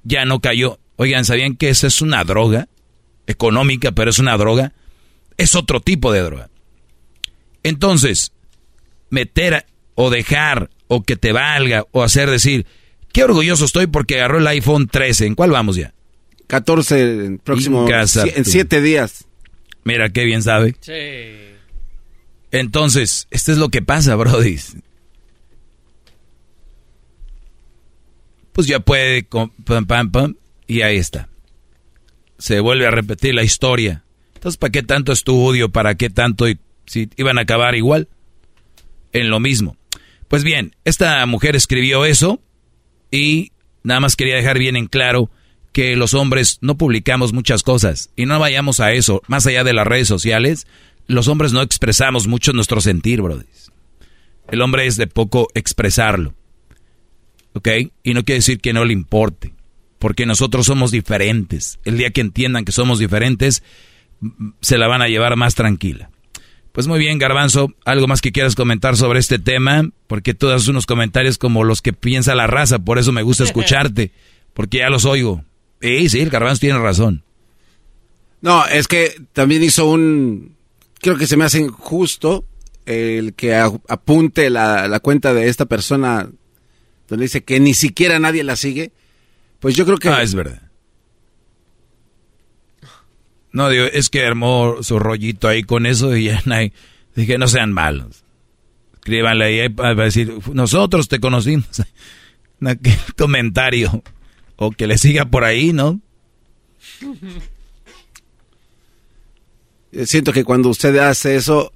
ya no cayó. Oigan, ¿sabían que esa es una droga? Económica, pero es una droga. Es otro tipo de droga. Entonces, meter o dejar o que te valga o hacer decir, qué orgulloso estoy porque agarró el iPhone 13. ¿En cuál vamos ya? 14 en próximo Casa si- en tú. 7 días. Mira qué bien sabe. Entonces, esto es lo que pasa, Brody. Pues ya puede, pam, pam, pam, y ahí está. Se vuelve a repetir la historia. Entonces, ¿para qué tanto estudio? ¿Para qué tanto? y- Si iban a acabar igual, en lo mismo. Pues bien, esta mujer escribió eso y nada más quería dejar bien en claro que los hombres no publicamos muchas cosas y no vayamos a eso, más allá de las redes sociales, los hombres no expresamos mucho nuestro sentir, brother. El hombre es de poco expresarlo. ¿Ok? Y no quiere decir que no le importe, porque nosotros somos diferentes. El día que entiendan que somos diferentes, se la van a llevar más tranquila. Pues muy bien, Garbanzo, algo más que quieras comentar sobre este tema, porque tú das unos comentarios como los que piensa la raza, por eso me gusta escucharte, porque ya los oigo. Sí, sí, el Garbanzo tiene razón. No, es que también hizo un... Creo que se me hace injusto el que apunte la, la cuenta de esta persona donde dice que ni siquiera nadie la sigue. Pues yo creo que... Ah, es verdad. No, digo, es que armó su rollito ahí con eso y ya dije, no sean malos. Escríbanle ahí para decir, nosotros te conocimos. Comentario. O que le siga por ahí, ¿no? Eh, Siento que cuando usted hace eso,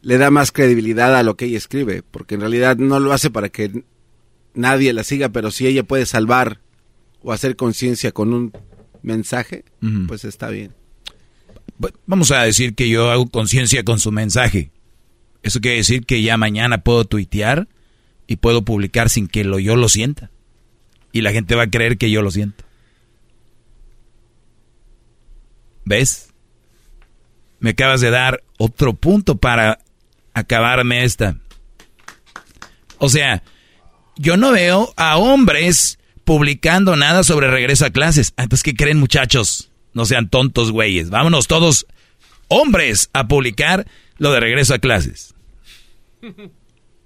le da más credibilidad a lo que ella escribe, porque en realidad no lo hace para que nadie la siga, pero si ella puede salvar o hacer conciencia con un mensaje, pues está bien. Vamos a decir que yo hago conciencia con su mensaje. Eso quiere decir que ya mañana puedo tuitear y puedo publicar sin que lo, yo lo sienta. Y la gente va a creer que yo lo siento. ¿Ves? Me acabas de dar otro punto para acabarme esta. O sea, yo no veo a hombres publicando nada sobre regreso a clases. Ah, Entonces, ¿qué creen muchachos? No sean tontos, güeyes. Vámonos todos, hombres, a publicar lo de regreso a clases.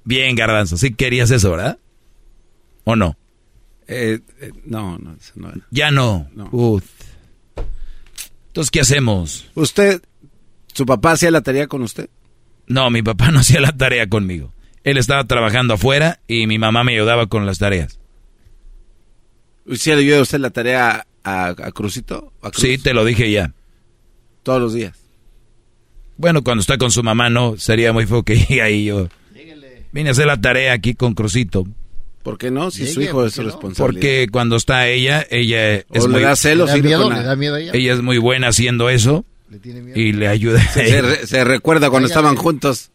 Bien, Garbanzo, sí querías eso, ¿verdad? ¿O no? Eh, eh, no, no, no. Ya no. Uf. Entonces, ¿qué hacemos? ¿Usted, su papá hacía la tarea con usted? No, mi papá no hacía la tarea conmigo. Él estaba trabajando afuera y mi mamá me ayudaba con las tareas. ¿Sí le ayuda usted la tarea a, a Crucito? ¿A Cruz? Sí, te lo dije ya. Todos los días. Bueno, cuando está con su mamá, no. Sería muy feo que ahí yo. Vine a hacer la tarea aquí con Crucito. ¿Por qué no? Si su hijo es responsabilidad. Porque cuando está ella, ella es O le muy... da celos, ¿Le da miedo? ¿Le da miedo a ella? Ella es muy buena haciendo eso. ¿Le tiene miedo? Y le ayuda. Se, se re- se recuerda cuando estaban juntos.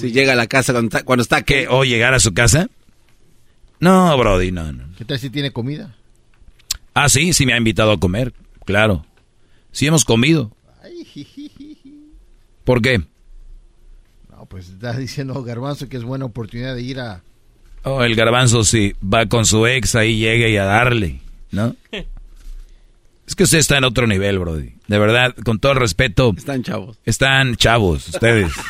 Si llega a la casa cuando está, cuando está ¿Qué? ¿O llegar a su casa? No, Brody, no, no. ¿Qué tal si tiene comida? Ah, sí, sí me ha invitado a comer. Claro. Sí hemos comido. ¿Por qué? No, No, pues está diciendo Garbanzo que es buena oportunidad de ir a... Oh, el garbanzo sí, va con su ex ahí, llega y a darle, ¿no? Es que usted está en otro nivel, Brody. De verdad, con todo el respeto. Están chavos. Están chavos, ustedes.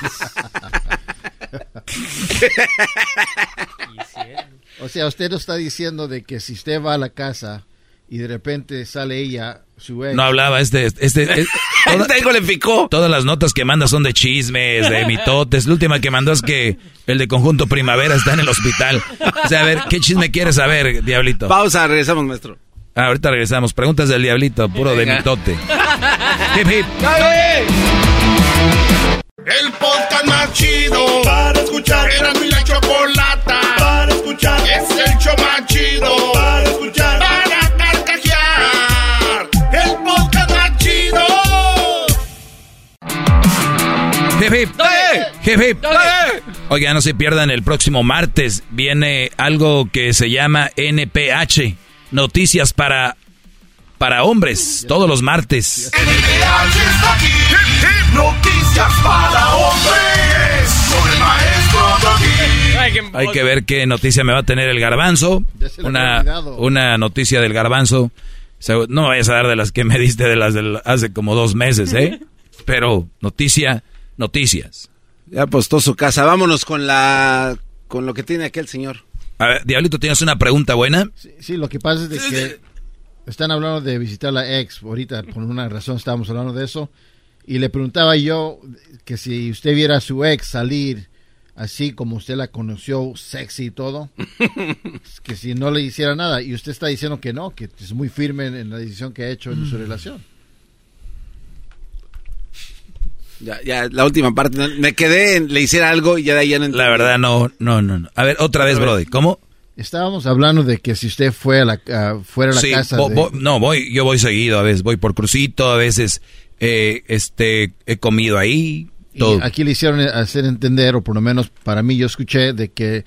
O sea, usted no está diciendo de que si usted va a la casa y de repente sale ella, su ex... No hablaba, este, este, este Tengo le picó. Todas las notas que manda son de chismes, de mitotes. La última que mandó es que el de Conjunto Primavera está en el hospital. O sea, a ver, ¿qué chisme quieres saber, Diablito? Pausa, regresamos, maestro. Ah, ahorita regresamos. Preguntas del Diablito, puro de mitote. Hip, hip. El podcast más chido para escuchar. Era mi la chocolata para escuchar. Es el show más chido para escuchar. Hip. Oiga, no se pierdan el próximo martes. Viene algo que se llama NPH. Noticias para, para hombres. Todos los martes. NPH está aquí. Hip, hip. Noticias para hombres. Con el maestro Doggy. Hay que ver qué noticia me va a tener el garbanzo. Una, una noticia del garbanzo. No vayas a dar de las que me diste de las de hace como dos meses, ¿eh? Pero noticia, noticias. Ya apostó su casa. Vámonos con la con lo que tiene aquel señor. A ver, Diablito, ¿tienes una pregunta buena? Sí, sí, lo que pasa es de que están hablando de visitar a la ex. Ahorita, por una razón, estábamos hablando de eso. Y le preguntaba yo que si usted viera a su ex salir así como usted la conoció, sexy y todo, que si no le hiciera nada. Y usted está diciendo que no, que es muy firme en, en la decisión que ha hecho en su relación. Ya, ya, la última parte. Me quedé en le hiciera algo y ya de ahí ya no La verdad, no, no, no. no. A ver, otra vez, Brody. ¿Cómo? Estábamos hablando de que si usted fue a la, a- fuera a la Sí, casa de- vo- no, voy, yo voy seguido, a veces voy por crucito, a veces eh, este, he comido ahí, Y todo. aquí le hicieron hacer entender, o por lo menos para mí yo escuché, de que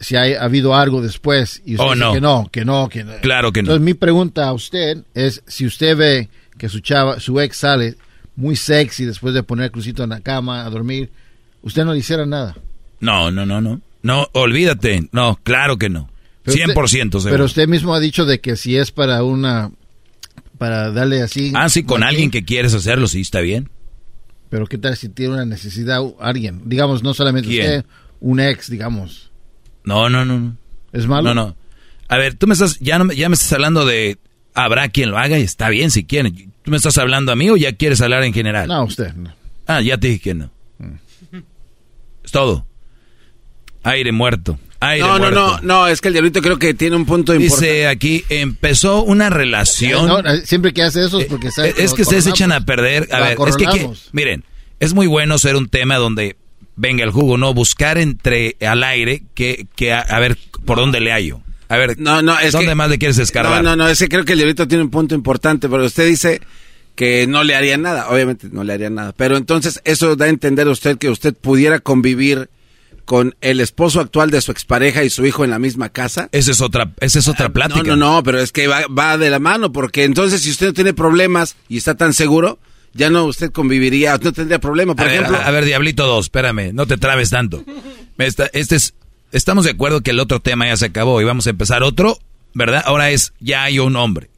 si ha habido algo después y usted Oh, dice no. que no, que no, que no. Claro que no. Entonces mi pregunta a usted es, si usted ve que su chava, su ex sale muy sexy después de poner el crucito en la cama a dormir, usted no le hiciera nada. No, no, no, no. No, olvídate. No, claro que no. Pero 100% usted- seguro. Pero usted mismo ha dicho de que si es para una, para darle así. ah, sí, con alguien que quieres hacerlo, sí, está bien. Pero qué tal si tiene una necesidad alguien, digamos, no solamente ¿Quién? usted, un ex, digamos. No, no, no, no. ¿Es malo? No, no. A ver, tú me estás, ya, no, ya me estás hablando de, habrá quien lo haga y está bien si quieren. ¿Tú me estás hablando a mí o ya quieres hablar en general? No, usted. no. Ah, ya te dije que no. Es todo. Aire muerto. Aire No, no, muerto. no, no, es que el diablito creo que tiene un punto importante. Dice aquí, empezó una relación. No, siempre que hace eso es porque sabe Eh, es que ustedes se echan a perder. A ver, es que, miren, es muy bueno ser un tema donde venga el jugo, ¿no? Buscar entre al aire que, que a, a ver por dónde le hallo. A ver, No, no, es ¿dónde que- más le quieres escarbar? No, no, no, ese creo que el diablito tiene un punto importante, pero usted dice que no le haría nada, obviamente no le haría nada, pero entonces eso da a entender a usted que usted pudiera convivir con el esposo actual de su expareja y su hijo en la misma casa. Esa es otra, esa es otra plática. No, no, no, pero es que va, va de la mano, porque entonces si usted no tiene problemas y está tan seguro, ya no usted conviviría, no tendría problema. Por a, ver, ejemplo, a, a ver, Diablito 2, espérame, no te trabes tanto. Esta- este es, estamos de acuerdo que el otro tema ya se acabó y vamos a empezar otro, ¿verdad? Ahora es, ya hay un hombre.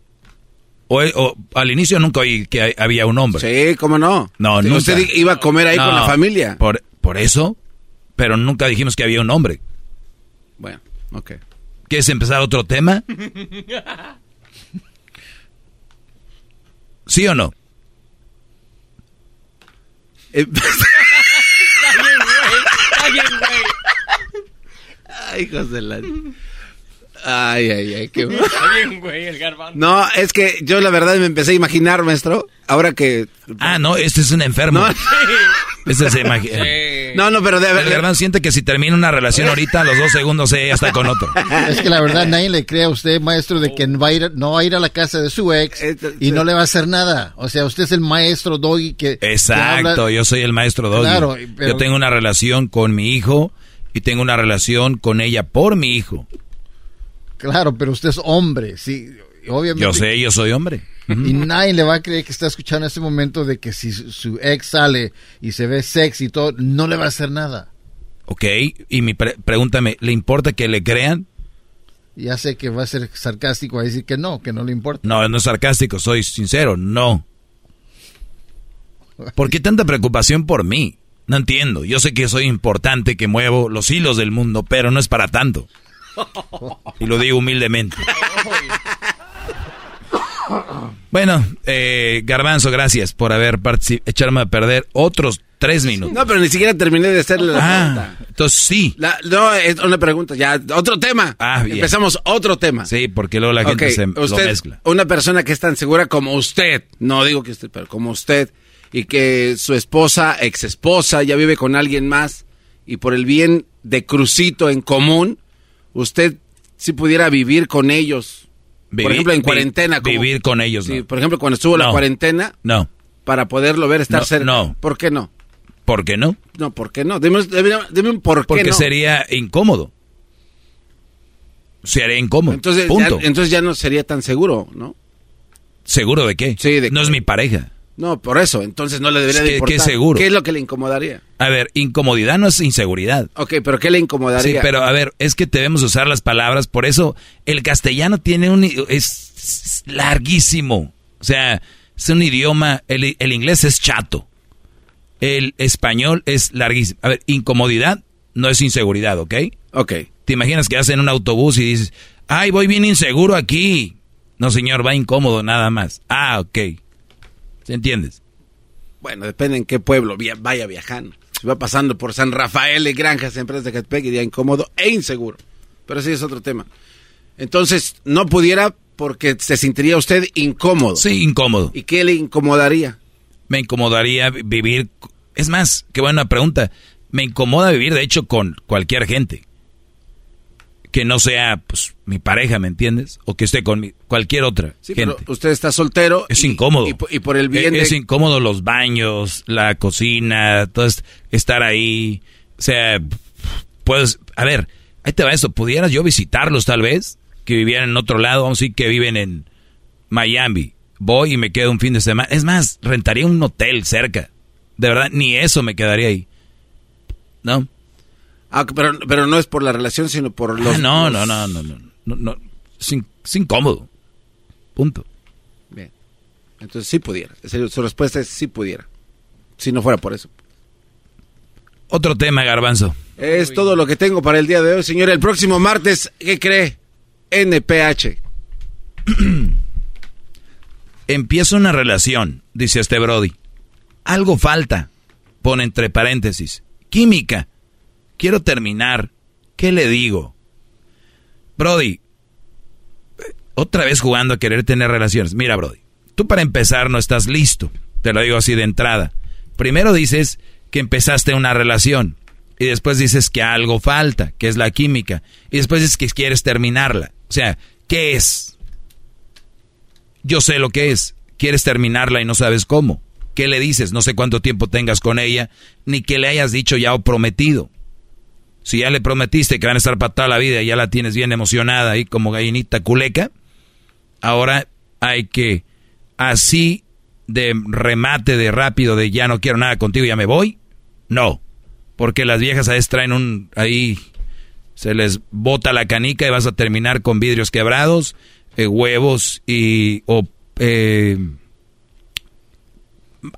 O, o- al inicio nunca oí que hay- había un hombre. Sí, ¿cómo no? No, Sí, nunca. usted iba a comer ahí con la familia. Por, por eso, pero nunca dijimos que había un hombre. Bueno, ok. ¿Quieres empezar otro tema? ¿Sí o no? Eh, Está bien, güey. Está bien, güey. Ay, hijos de la... Ay, ay, ay, qué... Está bien, güey, el garbanzo. No, es que yo la verdad me empecé a imaginar, maestro, ahora que... Ah, no, este es un enfermo. No. Este se imagina. No, no, pero de El Germán siente que si termina una relación ahorita, a los dos segundos ella está con otro. Es que la verdad nadie le cree a usted, maestro, de que va a ir, no va a ir a la casa de su ex y no le va a hacer nada. O sea, usted es el maestro Doggy que... que Exacto, habla- yo soy el maestro Doggy. Claro, pero- Yo tengo una relación con mi hijo y tengo una relación con ella por mi hijo. Claro, pero usted es hombre, sí. Obviamente. Yo sé, yo soy hombre. Y nadie le va a creer que está escuchando en este momento de que si su, ex sale y se ve sexy y todo, no le va a hacer nada. Ok, y mi pre- pregúntame, ¿le importa que le crean? Ya sé que va a ser sarcástico, a decir que no, que no le importa. No, no es sarcástico, soy sincero, no. ¿Por qué tanta preocupación por mí? No entiendo. Yo sé que soy importante, que muevo los hilos del mundo, pero no es para tanto. Y lo digo humildemente. Bueno, eh, Garbanzo, gracias por haber echarme a perder otros tres minutos. No, pero ni siquiera terminé de hacerle la Ah, pregunta. entonces sí. La- no, es una pregunta, ya, otro tema. Ah, bien. Empezamos otro tema. Sí, porque luego la gente se lo mezcla. Una persona que es tan segura como usted, no digo que usted, pero como usted, y que su esposa, ex esposa, ya vive con alguien más, y por el bien de Crucito en común, usted si pudiera vivir con ellos. por Vivir- ejemplo, en vi- cuarentena. como- vivir con ellos, Sí, no. por ejemplo, cuando estuvo la No. cuarentena, No. para poderlo ver, estar No, cerca. no. ¿Por qué no? ¿Por qué no? No, ¿por qué no? Dime, dime- dime un por qué Porque no. sería incómodo. Sería incómodo. Entonces Punto. ya, entonces ya no sería tan seguro, ¿no? ¿Seguro de qué? Sí, de no es mi pareja. No, por eso. Entonces no le debería de importar. que seguro. ¿Qué es lo que le incomodaría? A ver, incomodidad no es inseguridad. Ok, pero ¿qué le Sí, incomodaría? pero a ver, es que debemos usar las palabras, por eso el castellano tiene un es, es larguísimo. O sea, es un idioma, el, el inglés es chato. El español es larguísimo. A ver, incomodidad no es inseguridad, ¿ok? Ok. Te imaginas que vas en un autobús y dices, ay, voy bien inseguro aquí. No, señor, va incómodo nada más. Ah, ok. ¿Se entiendes? Bueno, depende en qué pueblo vaya viajando. Si va pasando por San Rafael y Granjas, empresas de Catepec, iría incómodo e inseguro. Pero sí es otro tema. Entonces, no pudiera porque se sentiría usted incómodo. Sí, incómodo. ¿Y qué le incomodaría? Me incomodaría vi- vivir. Es más, qué buena pregunta. Me incomoda vivir, de hecho, con cualquier gente. Que no sea, pues, mi pareja, ¿me entiendes? O que esté con mi- cualquier otra Sí, gente. pero usted está soltero. Es y- incómodo. Y, po- y por el bien es, incómodo los baños, la cocina, todo est- estar ahí. O sea, puedes, a ver, ahí te va esto. ¿Pudieras yo visitarlos tal vez? Que vivieran en otro lado, vamos a decir que viven en Miami. Voy y me quedo un fin de semana. Es más, rentaría un hotel cerca. De verdad, ni eso me quedaría ahí. ¿No? Ah, pero, pero no es por la relación, sino por los... Ah, no, los- no, no, no, no, no, no. Es, in- es incómodo. Punto. Bien. Entonces sí pudiera. Su su respuesta es sí pudiera. Si no fuera por eso. Otro tema, garbanzo. Es todo lo que tengo para el día de hoy, señor. El próximo martes, ¿qué cree? NPH. Empiezo una relación, dice este Brody. Algo falta. Pone entre paréntesis. Química. Quiero terminar. ¿Qué le digo? Brody. Otra vez jugando a querer tener relaciones. Mira, Brody. Tú para empezar no estás listo. Te lo digo así de entrada. Primero dices que empezaste una relación. Y después dices que algo falta, que es la química. Y después dices que quieres terminarla. O sea, ¿qué es? Yo sé lo que es. Quieres terminarla y no sabes cómo. ¿Qué le dices? No sé cuánto tiempo tengas con ella, ni que le hayas dicho ya o prometido. Si ya le prometiste que van a estar para toda la vida y ya la tienes bien emocionada ahí como gallinita culeca, ahora hay que así de remate de rápido de ya no quiero nada contigo, ya me voy. No, porque las viejas a veces traen un ahí se les bota la canica y vas a terminar con vidrios quebrados, eh, huevos y o eh,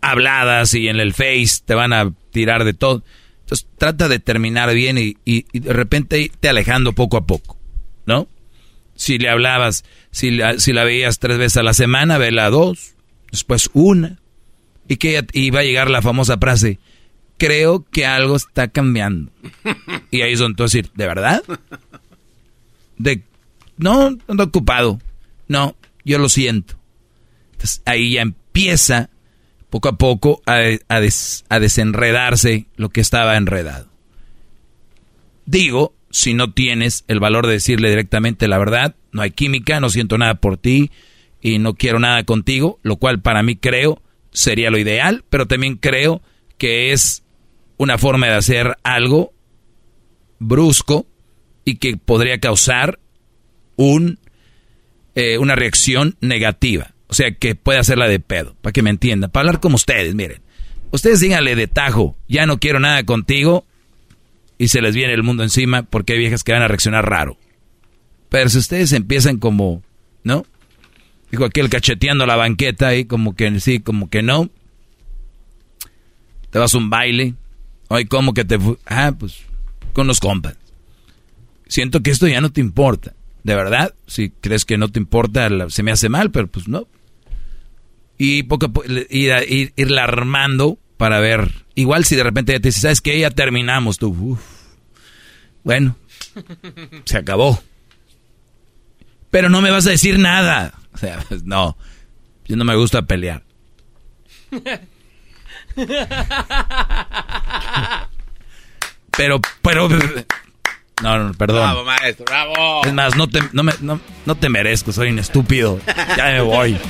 habladas y en el face te van a tirar de todo. Entonces trata de terminar bien y, de repente te alejando poco a poco, ¿no? Si le hablabas, si la, veías tres veces a la semana, vela dos, después una. Y que va a llegar la famosa frase, creo que algo está cambiando. Y ahí vas a decir, ¿de verdad? De, no, ando ocupado. No, yo lo siento. Entonces ahí ya empieza poco a poco a, a des- a desenredarse lo que estaba enredado. Digo, si no tienes el valor de decirle directamente la verdad, no hay química, no siento nada por ti y no quiero nada contigo, lo cual para mí creo sería lo ideal, pero también creo que es una forma de hacer algo brusco y que podría causar un, eh, una reacción negativa. O sea, que puede hacerla de pedo, para que me entiendan, para hablar como ustedes, miren. Ustedes díganle de tajo, ya no quiero nada contigo y se les viene el mundo encima porque hay viejas que van a reaccionar raro. Pero si ustedes empiezan como, ¿no? Dijo aquel cacheteando la banqueta ahí, como que sí, como que no. Te vas a un baile. Hoy, como que te... Ah, pues, con los compas. Siento que esto ya no te importa. De verdad, si crees que no te importa, se me hace mal, pero pues no. Y poco poco ir, irla armando para ver. Igual si de repente ya te dice, ¿sabes qué? Ya terminamos. Tú, bueno, se acabó. Pero no me vas a decir nada. O sea, pues, no. Yo no me gusta pelear. Pero, pero. No, no, perdón. Bravo, maestro, bravo. Es más, no te, no, me, no, no te merezco, soy un estúpido. Ya me voy.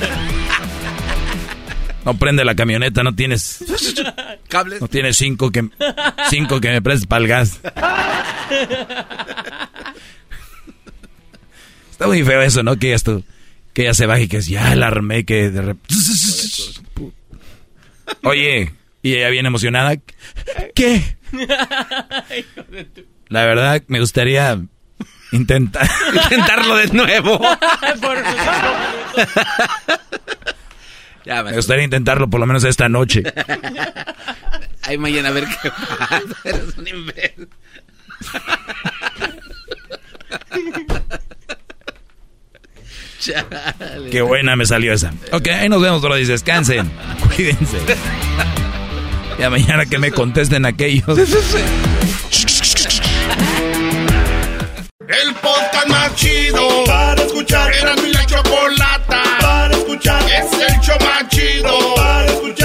No prende la camioneta, no tienes. ¿Cables? No tienes cinco que, cinco que me prestes para el gas. Está muy feo eso, ¿no? Que esto, que ya se baje y que es ya alarmé, que de repente. Oye, y ella bien emocionada. ¿Qué? La verdad, me gustaría intentar intentarlo de nuevo. me gustaría intentarlo por lo menos esta noche. Ay, mañana a ver qué pasa. Eres un imbécil. Chale. Qué buena me salió esa. Ok, ahí nos vemos, bro. Descansen. Cuídense. Ya mañana que me contesten aquellos. El podcast más chido para escuchar. Era mi la chocolata para escuchar. Es el show más chido para escuchar.